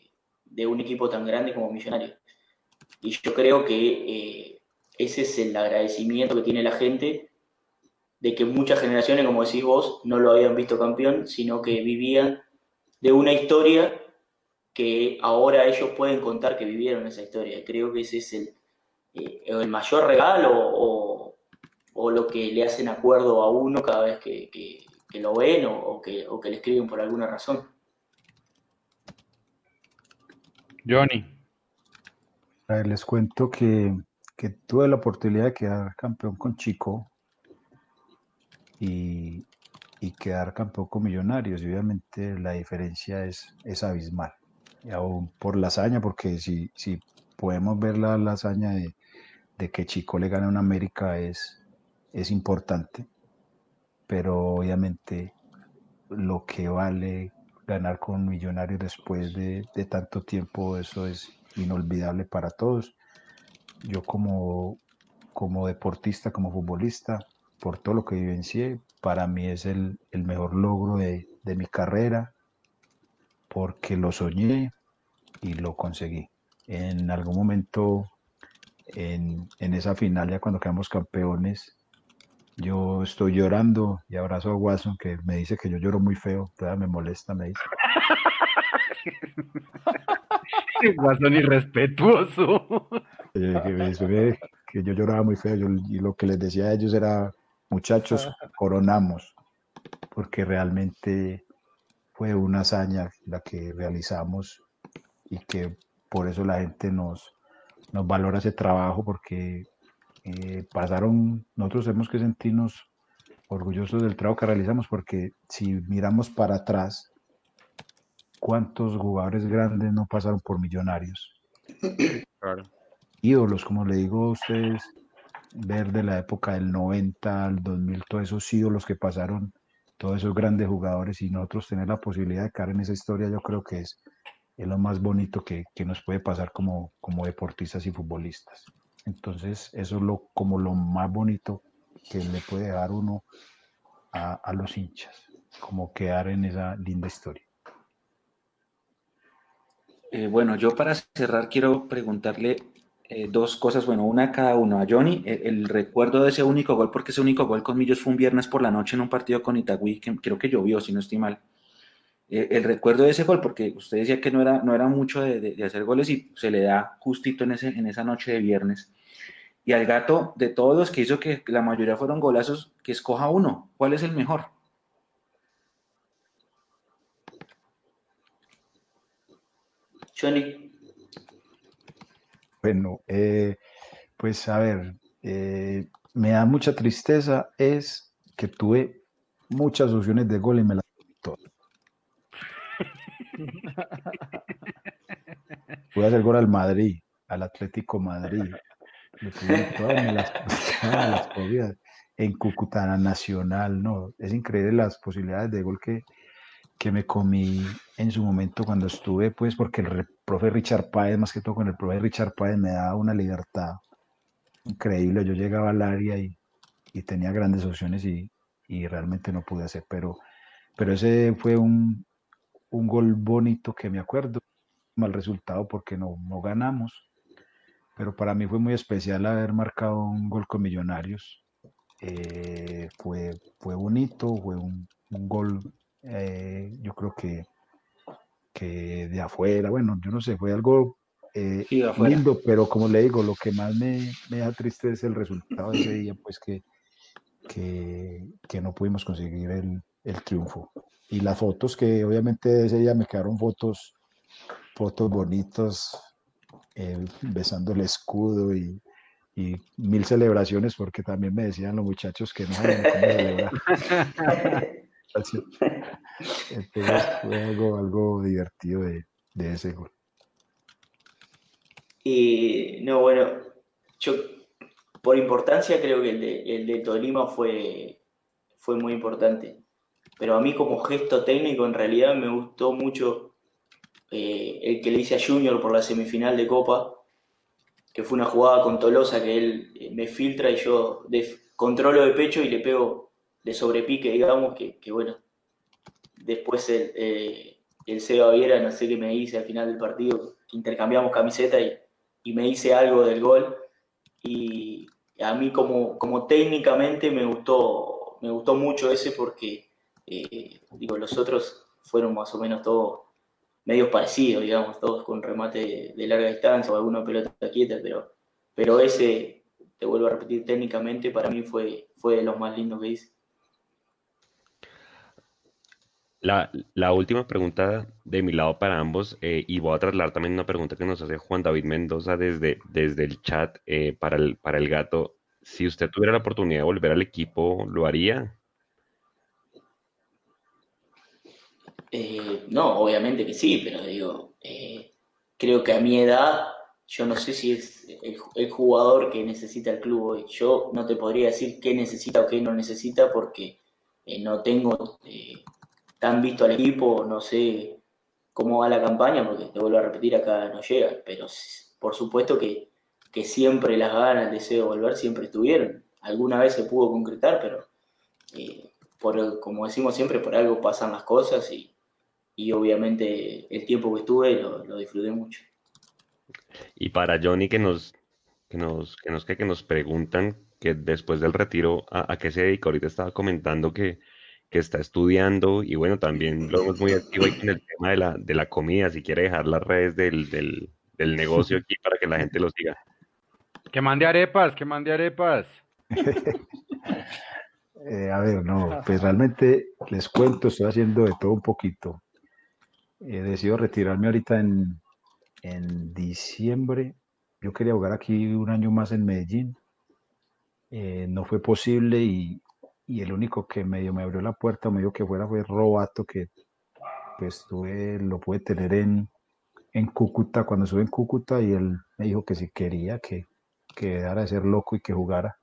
S2: un equipo tan grande como Millonario. Y yo creo que eh, ese es el agradecimiento que tiene la gente de que muchas generaciones, como decís vos, no lo habían visto campeón, sino que vivían de una historia que ahora ellos pueden contar que vivieron esa historia. Creo que ese es el, eh, el mayor regalo o, lo que le hacen acuerdo a uno cada vez que, lo ven o, que, o que le escriben por alguna razón.
S1: Johnny.
S6: les cuento que, tuve la oportunidad de quedar campeón con Chico y, quedar campeón con Millonarios. Y obviamente la diferencia es, es abismal. Y aún por la hazaña, porque si, si podemos ver la, hazaña de, que Chico le gane a un América es, es importante. Pero obviamente lo que vale ganar con Millonarios después de, tanto tiempo, eso es inolvidable para todos. Yo como, como deportista, como futbolista, por todo lo que vivencié, para mí es el, mejor logro de, mi carrera, porque lo soñé y lo conseguí. En algún momento, en, en esa final, ya cuando quedamos campeones, yo estoy llorando y abrazo a Watson que me dice que yo lloro muy feo, todavía me molesta, me dice. [laughs]
S1: Watson irrespetuoso.
S6: Que, que yo lloraba muy feo y lo que les decía a ellos era, muchachos, coronamos, porque realmente fue una hazaña la que realizamos y que por eso la gente nos, nos valora ese trabajo, porque eh, pasaron, nosotros tenemos que sentirnos orgullosos del trabajo que realizamos, porque si miramos para atrás, ¿cuántos jugadores grandes no pasaron por millonarios?
S3: Claro.
S6: Ídolos, como le digo a ustedes, ver de la época del 90 al 2000, todos esos ídolos que pasaron, todos esos grandes jugadores y nosotros tener la posibilidad de caer en esa historia, yo creo que es, es lo más bonito que, que nos puede pasar como, como deportistas y futbolistas. Entonces, eso es lo, como lo más bonito que le puede dar uno a, a los hinchas, como quedar en esa linda historia.
S4: Eh, bueno, yo para cerrar quiero preguntarle eh, dos cosas, bueno, una a cada uno. A Johnny, el, el recuerdo de ese único gol, porque ese único gol con Millos fue un viernes por la noche en un partido con Itagüí, que creo que llovió, si no estoy mal. Eh, el recuerdo de ese gol, porque usted decía que no era, no era mucho de, de- de hacer goles y se le da justito en, ese, en esa noche de viernes. Y al gato, de todos los que hizo que la mayoría fueron golazos, que escoja uno. ¿Cuál es el mejor?
S2: Johnny,
S6: Bueno, eh, pues a ver, eh, me da mucha tristeza es que tuve muchas opciones de gol y me las todas. [laughs] Pude hacer gol al Madrid, al Atlético Madrid. Todas me las, todas me las. En Cúcuta Nacional, no, es increíble las posibilidades de gol que, que me comí en su momento cuando estuve, pues porque el profe Richard Páez, más que todo con el profe Richard Páez, me daba una libertad increíble. Yo llegaba al área y, y tenía grandes opciones y, y realmente no pude hacer, pero, pero ese fue un, un gol bonito que me acuerdo, mal resultado porque no, no ganamos, pero para mí fue muy especial haber marcado un gol con Millonarios. Eh, fue, fue bonito, fue un, un gol, eh, yo creo que, que de afuera, bueno, yo no sé, fue algo eh,
S4: Sí,
S6: lindo, pero como le digo, lo que más me, me da triste es el resultado de ese día, pues que, que, que no pudimos conseguir el, el triunfo. Y las fotos que obviamente de ese día me quedaron fotos, fotos bonitas, eh, besando el escudo y, y mil celebraciones, porque también me decían los muchachos que no sabían cómo celebrar. [laughs] Así. [laughs] Entonces fue algo, algo divertido de, de ese gol.
S2: Y no, bueno, yo por importancia creo que el de, el de Tolima fue, fue muy importante. Pero a mí como gesto técnico en realidad me gustó mucho eh, el que le hice a Junior por la semifinal de Copa, que fue una jugada con Tolosa que él eh, me filtra y yo de- controlo de pecho y le pego de sobrepique, digamos, que, bueno, después el, eh, el Seba Viera, no sé qué me dice al final del partido, intercambiamos camiseta y, y me hice algo del gol. Y a mí como, como técnicamente me gustó, me gustó mucho ese porque, eh, digo, los otros fueron más o menos todos medios parecidos, digamos, todos con remate de, de larga distancia o alguna pelota quieta, pero, pero ese, te vuelvo a repetir, técnicamente para mí fue, fue de los más lindos que hice.
S3: La, última pregunta de mi lado para ambos, eh, y voy a trasladar también una pregunta que nos hace Juan David Mendoza desde, desde el chat eh, para el, para el gato. Si usted tuviera la oportunidad de volver al equipo, ¿lo haría?
S2: Eh, no, obviamente que sí, pero digo, eh, creo que a mi edad, yo no sé si es el, el jugador que necesita el club hoy. Yo no te podría decir qué necesita o qué no necesita porque no tengo tan visto al equipo, no sé cómo va la campaña, porque te vuelvo a repetir, acá no llega, pero por supuesto que, que siempre las ganas, el deseo de volver siempre estuvieron. Alguna vez se pudo concretar, pero eh, por, como decimos siempre, por algo pasan las cosas y, y obviamente el tiempo que estuve lo, lo disfruté mucho.
S3: Y para Johnny que nos, que nos, que nos, que, que nos preguntan que después del retiro, ¿a, a qué se dedica? Ahorita estaba comentando que, que está estudiando y bueno, también lo vemos muy activo ahí con el tema de la, de la comida, si quiere dejar las redes del, del, del negocio aquí para que la gente lo siga.
S1: Que mande arepas, que mande arepas. [laughs]
S6: Eh, a ver, no, pues realmente les cuento, estoy haciendo de todo un poquito. He decidido retirarme ahorita en, en diciembre. Yo quería jugar aquí un año más en Medellín. Eh, no fue posible y, y, el único que medio me abrió la puerta, medio que fuera, fue Robato, que pues tuve, lo pude tener en, en Cúcuta, cuando estuve en Cúcuta, y él me dijo que si quería, que, que dejara de ser loco y que jugara,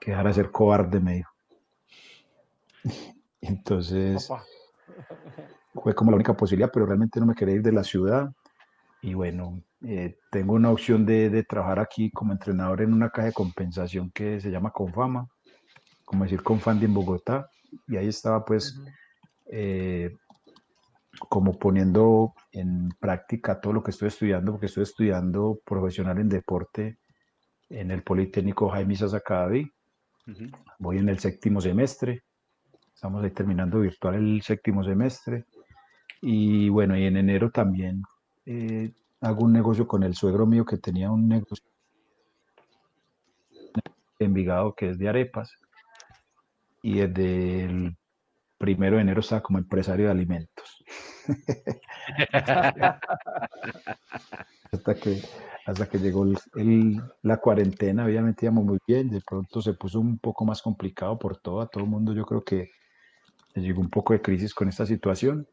S6: que dejara de ser cobarde, me dijo. [laughs] Entonces, fue como la única posibilidad, pero realmente no me quería ir de la ciudad. Y bueno, eh, tengo una opción de, de, trabajar aquí como entrenador en una caja de compensación que se llama Confama, como decir Confandi en Bogotá. Y ahí estaba pues eh, como poniendo en práctica todo lo que estoy estudiando, porque estoy estudiando profesional en deporte en el Politécnico Jaime. Uh -huh. Voy en el séptimo semestre. Estamos ahí terminando virtual el séptimo semestre. Y bueno, y en enero también eh, hago un negocio con el suegro mío que tenía un negocio en Envigado que es de arepas. Y desde el primero de enero estaba como empresario de alimentos. [laughs] hasta, que, hasta que llegó el, el, la cuarentena, obviamente íbamos muy bien, de pronto se puso un poco más complicado por todo, a todo el mundo yo creo que llegó un poco de crisis con esta situación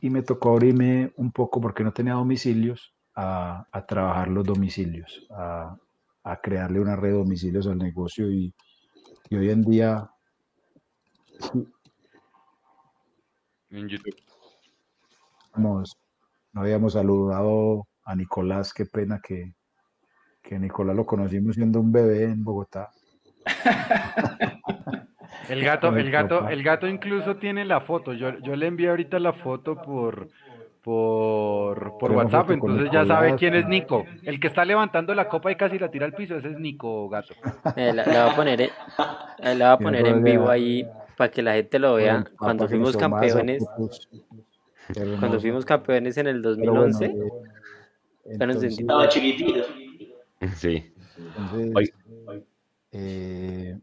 S6: y me tocó abrirme un poco porque no tenía domicilios a, a trabajar los domicilios, a, a, crearle una red de domicilios al negocio y, y hoy en día
S1: en YouTube.
S6: Vamos, no habíamos saludado a Nicolás, qué pena que, que Nicolás lo conocimos siendo un bebé en Bogotá. [laughs]
S1: El gato, el gato, el gato incluso tiene la foto. Yo, yo le envié ahorita la foto por, por, por WhatsApp, entonces ya sabe quién es Nico. El que está levantando la copa y casi la tira al piso, ese es Nico Gato.
S7: Eh, la, la, voy a poner, eh, la voy a poner en vivo ahí para que la gente lo vea. Cuando fuimos campeones, cuando fuimos campeones en el 2011,
S6: bueno, eh,
S7: bueno,
S6: entonces,
S2: Estaba chiquitito.
S3: Sí.
S6: entonces, eh,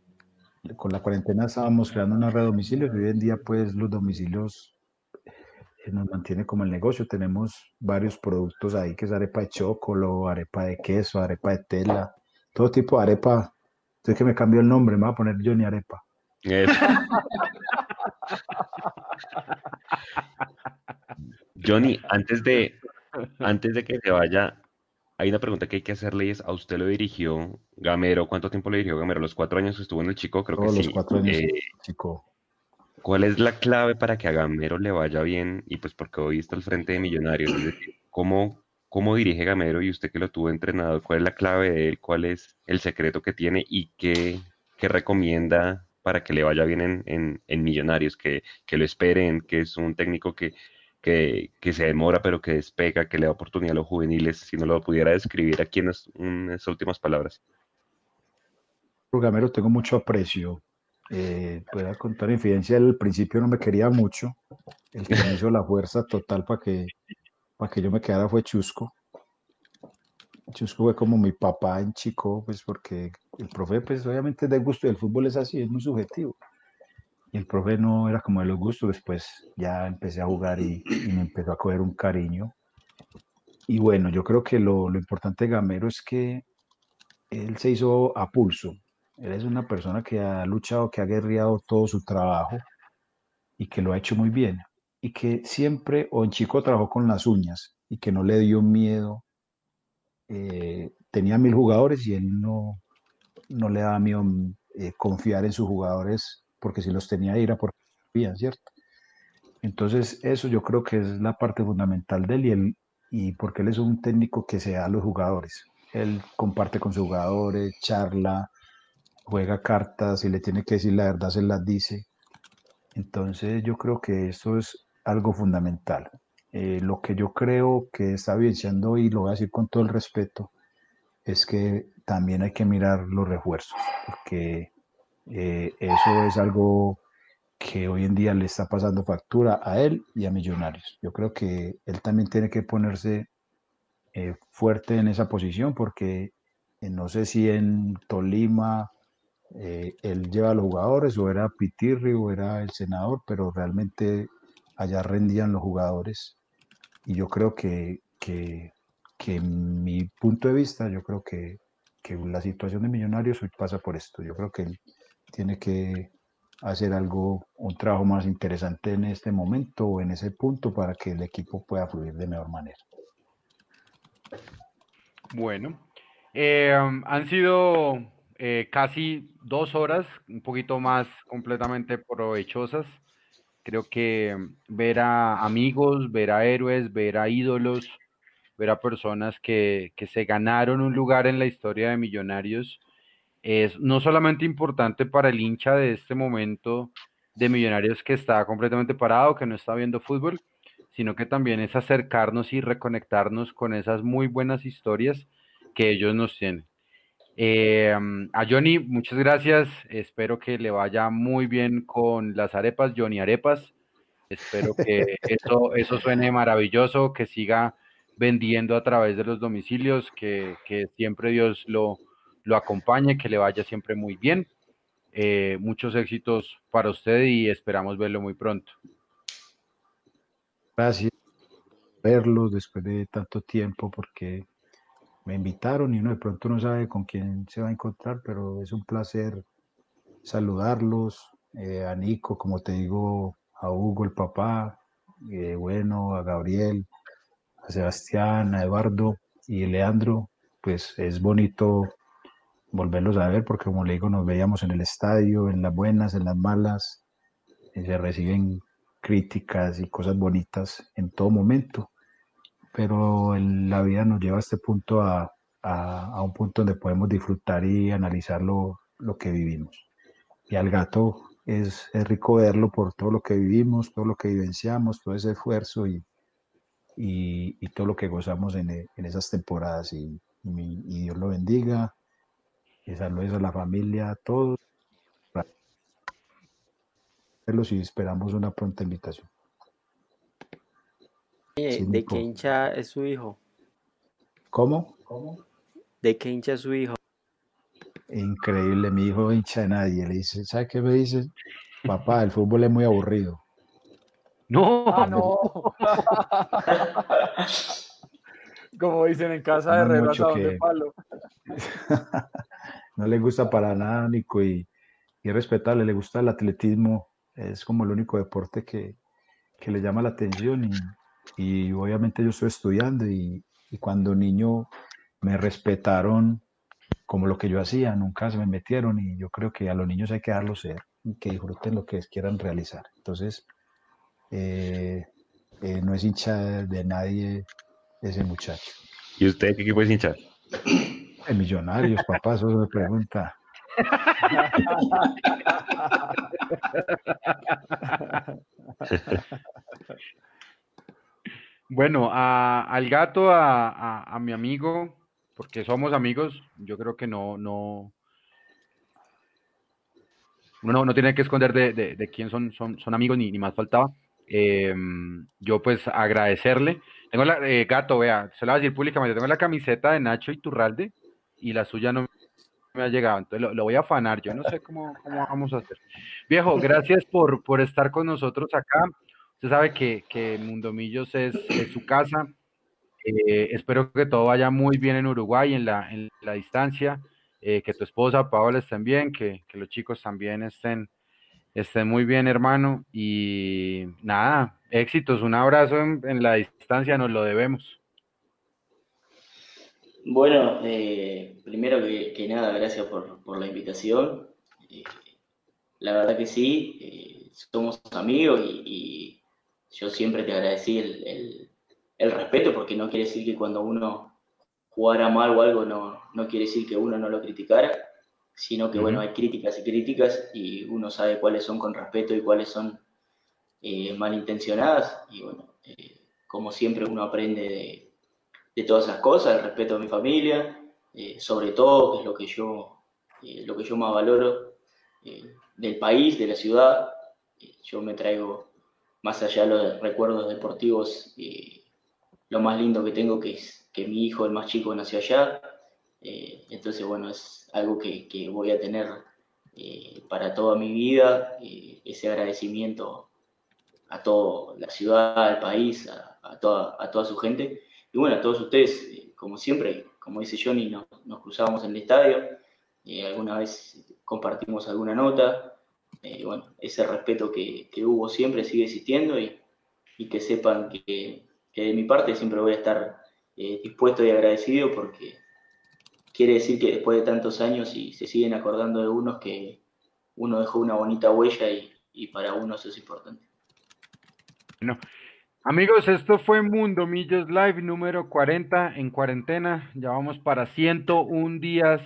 S6: con la cuarentena estábamos creando una red de domicilios y hoy en día pues los domicilios eh, nos mantiene como el negocio. Tenemos varios productos ahí que es arepa de chocolo, arepa de queso, arepa de tela, todo tipo de arepa. Entonces que me cambió el nombre, me voy a poner Johnny Arepa.
S3: Johnny, antes de, antes de que se vaya, hay una pregunta que hay que hacerle y es, ¿a usted lo dirigió Gamero? ¿Cuánto tiempo le dirigió Gamero? ¿Los cuatro años que estuvo en el Chico? Creo
S6: Todos
S3: que
S6: los
S3: sí.
S6: cuatro años,
S3: Eh,
S6: chico.
S3: ¿Cuál es la clave para que a Gamero le vaya bien? Y pues porque hoy está al frente de Millonarios. Es decir, ¿cómo, cómo dirige Gamero y usted que lo tuvo entrenado? ¿Cuál es la clave de él? ¿Cuál es el secreto que tiene y qué, qué recomienda para que le vaya bien en, en, en Millonarios? Que, que lo esperen, que es un técnico que, que, que se demora pero que despega, que le da oportunidad a los juveniles. Si no lo pudiera describir aquí en las, últimas palabras.
S6: Gamero tengo mucho aprecio. Eh, pueda contar infidencia, al principio no me quería mucho. El que me hizo la fuerza total para que, para que yo me quedara fue Chusco. Chusco fue como mi papá en Chico, pues porque el profe, pues obviamente de gusto y el fútbol es así, es muy subjetivo. Y el profe no era como de los gustos, después ya empecé a jugar y, y me empezó a coger un cariño. Y bueno, yo creo que lo, lo importante de Gamero es que él se hizo a pulso. Él es una persona que ha luchado, que ha guerreado todo su trabajo y que lo ha hecho muy bien. Y que siempre, o en chico trabajó con las uñas y que no le dio miedo. Eh, tenía mil jugadores y él no, no le daba miedo eh, confiar en sus jugadores porque si los tenía era porque sabían, ¿cierto? Entonces eso yo creo que es la parte fundamental de él y, él, y porque él es un técnico que se da a los jugadores. Él comparte con sus jugadores, charla, juega cartas, si le tiene que decir la verdad, se las dice. Entonces yo creo que eso es algo fundamental. Eh, lo que yo creo que está evidenciando, y lo voy a decir con todo el respeto, es que también hay que mirar los refuerzos, porque eh, eso es algo que hoy en día le está pasando factura a él y a Millonarios. Yo creo que él también tiene que ponerse eh, fuerte en esa posición, porque eh, no sé si en Tolima eh, él lleva a los jugadores o era Pitirri o era el senador, pero realmente allá rendían los jugadores y yo creo que, que, que mi punto de vista yo creo que, que la situación de Millonarios hoy pasa por esto. Yo creo que él tiene que hacer algo, un trabajo más interesante en este momento o en ese punto para que el equipo pueda fluir de mejor manera.
S1: Bueno, eh, han sido eh, casi dos horas, un poquito más completamente provechosas. Creo que ver a amigos, ver a héroes, ver a ídolos, ver a personas que, que se ganaron un lugar en la historia de Millonarios es no solamente importante para el hincha de este momento de Millonarios que está completamente parado, que no está viendo fútbol, sino que también es acercarnos y reconectarnos con esas muy buenas historias que ellos nos tienen. Eh, a Johnny, muchas gracias. Espero que le vaya muy bien con las arepas, Johnny Arepas. Espero que [laughs] eso, eso suene maravilloso, que siga vendiendo a través de los domicilios, que, que siempre Dios lo, lo acompañe, que le vaya siempre muy bien. Eh, muchos éxitos para usted y esperamos verlo muy pronto.
S6: Gracias verlos después de tanto tiempo porque me invitaron y uno de pronto no sabe con quién se va a encontrar, pero es un placer saludarlos, eh, a Nico, como te digo, a Hugo, el papá, eh, bueno, a Gabriel, a Sebastián, a Eduardo y a Leandro, pues es bonito volverlos a ver, porque como le digo, nos veíamos en el estadio, en las buenas, en las malas, y se reciben críticas y cosas bonitas en todo momento, pero la vida nos lleva a este punto, a, a, un punto donde podemos disfrutar y analizar lo, lo, que vivimos. Y al gato es, es, rico verlo por todo lo que vivimos, todo lo que vivenciamos, todo ese esfuerzo y, y, y todo lo que gozamos en, en esas temporadas. Y, y Dios lo bendiga y saludos a la familia, a todos. Y esperamos una pronta invitación.
S7: ¿De qué hincha es su hijo?
S6: ¿Cómo?
S7: ¿De qué hincha es su hijo?
S6: Increíble, mi hijo hincha de nadie. Le dice, ¿sabe qué me dice? Papá, el fútbol es muy aburrido.
S5: No, ah, no. [laughs] Como dicen en casa de Herrera, que... palo. [laughs]
S6: no le gusta para nada, Nico, y, y respetable, le gusta el atletismo, es como el único deporte que, que le llama la atención y, y, obviamente yo estoy estudiando y, y, cuando niño me respetaron como lo que yo hacía, nunca se me metieron y yo creo que a los niños hay que dejarlos ser y que disfruten lo que quieran realizar. Entonces, eh, eh, no es hincha de nadie ese muchacho.
S3: ¿Y usted qué equipo es hincha?
S6: millonarios, papá, eso me pregunta.
S1: Bueno, al gato, a, mi amigo, porque somos amigos, yo creo que no, no, uno no tiene que esconder de, quién son, son, son amigos, ni, ni más faltaba. Em, yo pues agradecerle. Tengo la, eh, gato, vea, se lo voy a decir públicamente, tengo la camiseta de Nacho Iturralde, y la suya no me ha llegado, entonces lo, voy a afanar, yo no sé cómo, cómo, vamos a hacer. Viejo, gracias por, por estar con nosotros acá. Usted sabe que, que Mundo Millos es, su casa. Eh, espero que todo vaya muy bien en Uruguay, en la, en la distancia, eh, que tu esposa Paola estén bien, que, que, los chicos también estén, estén muy bien, hermano. Y nada, éxitos, un abrazo en, en la distancia, nos lo debemos.
S2: Bueno, eh, primero que, nada, gracias por, la invitación. Eh, la verdad que sí, eh, somos amigos y, yo siempre te agradecí el, respeto porque no quiere decir que cuando uno jugara mal o algo no, no quiere decir que uno no lo criticara, sino que bueno, hay críticas y críticas y uno sabe cuáles son con respeto y cuáles son malintencionadas y bueno, como siempre uno aprende de de todas esas cosas, el respeto a mi familia, eh, sobre todo, que es lo que yo, eh, lo que yo más valoro eh, del país, de la ciudad. yo me traigo, más allá de los recuerdos deportivos, lo más lindo que tengo, que es que mi hijo, el más chico, nació allá. Entonces, bueno, es algo que, que voy a tener para toda mi vida, ese agradecimiento a toda la ciudad, al país, a, toda, a toda su gente. Y bueno, a todos ustedes, eh, como siempre, como dice Johnny, nos, nos cruzamos en el estadio, y alguna vez compartimos alguna nota, bueno, ese respeto que, que, hubo siempre sigue existiendo y, y que sepan que, que, de mi parte siempre voy a estar dispuesto y agradecido porque quiere decir que después de tantos años y se siguen acordando de unos que uno dejó una bonita huella y, para uno eso es importante.
S1: Bueno, amigos, esto fue Mundo Millos Live número 40 en cuarentena. Ya vamos para 101 días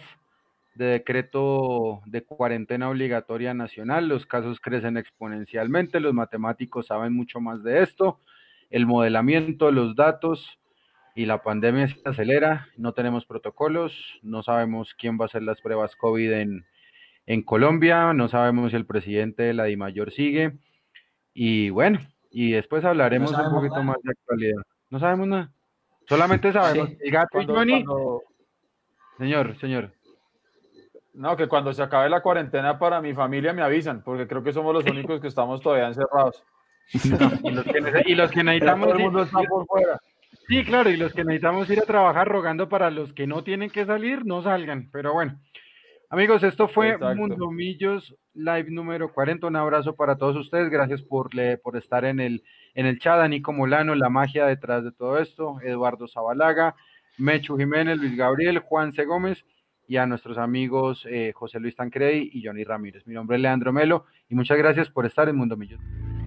S1: de decreto de cuarentena obligatoria nacional. Los casos crecen exponencialmente, los matemáticos saben mucho más de esto. El modelamiento, los datos, y la pandemia se acelera, no tenemos protocolos, no sabemos quién va a hacer las pruebas COVID en, en Colombia, no sabemos si el presidente de la DIMAYOR sigue, y bueno, y después hablaremos
S5: No
S1: un poquito más de actualidad. No sabemos nada, solamente sabemos,
S4: Sí.
S1: el gato y Johnny,
S5: cuando-
S1: señor, señor,
S5: no, que cuando se acabe la cuarentena para mi familia me avisan, porque creo que somos los únicos que estamos todavía encerrados. [laughs]
S1: y los que, nece- y los que
S5: Ya
S1: necesitamos
S5: todo el mundo está por fuera.
S1: Sí, claro, y los que necesitamos ir a trabajar rogando para los que no tienen que salir, no salgan. Pero bueno, amigos, esto fue
S5: Exacto.
S1: Mundo Millos Live número 40. Un abrazo para todos ustedes. Gracias por, le- por estar en el, en el chat. Nico Molano, la magia detrás de todo esto. Eduardo Zabalaga, Mechu Jiménez, Luis Gabriel, Juan C. Gómez y a nuestros amigos eh, José Luis Tancredi y Johnny Ramírez. Mi nombre es Leandro Melo y muchas gracias por estar en Mundo Millos.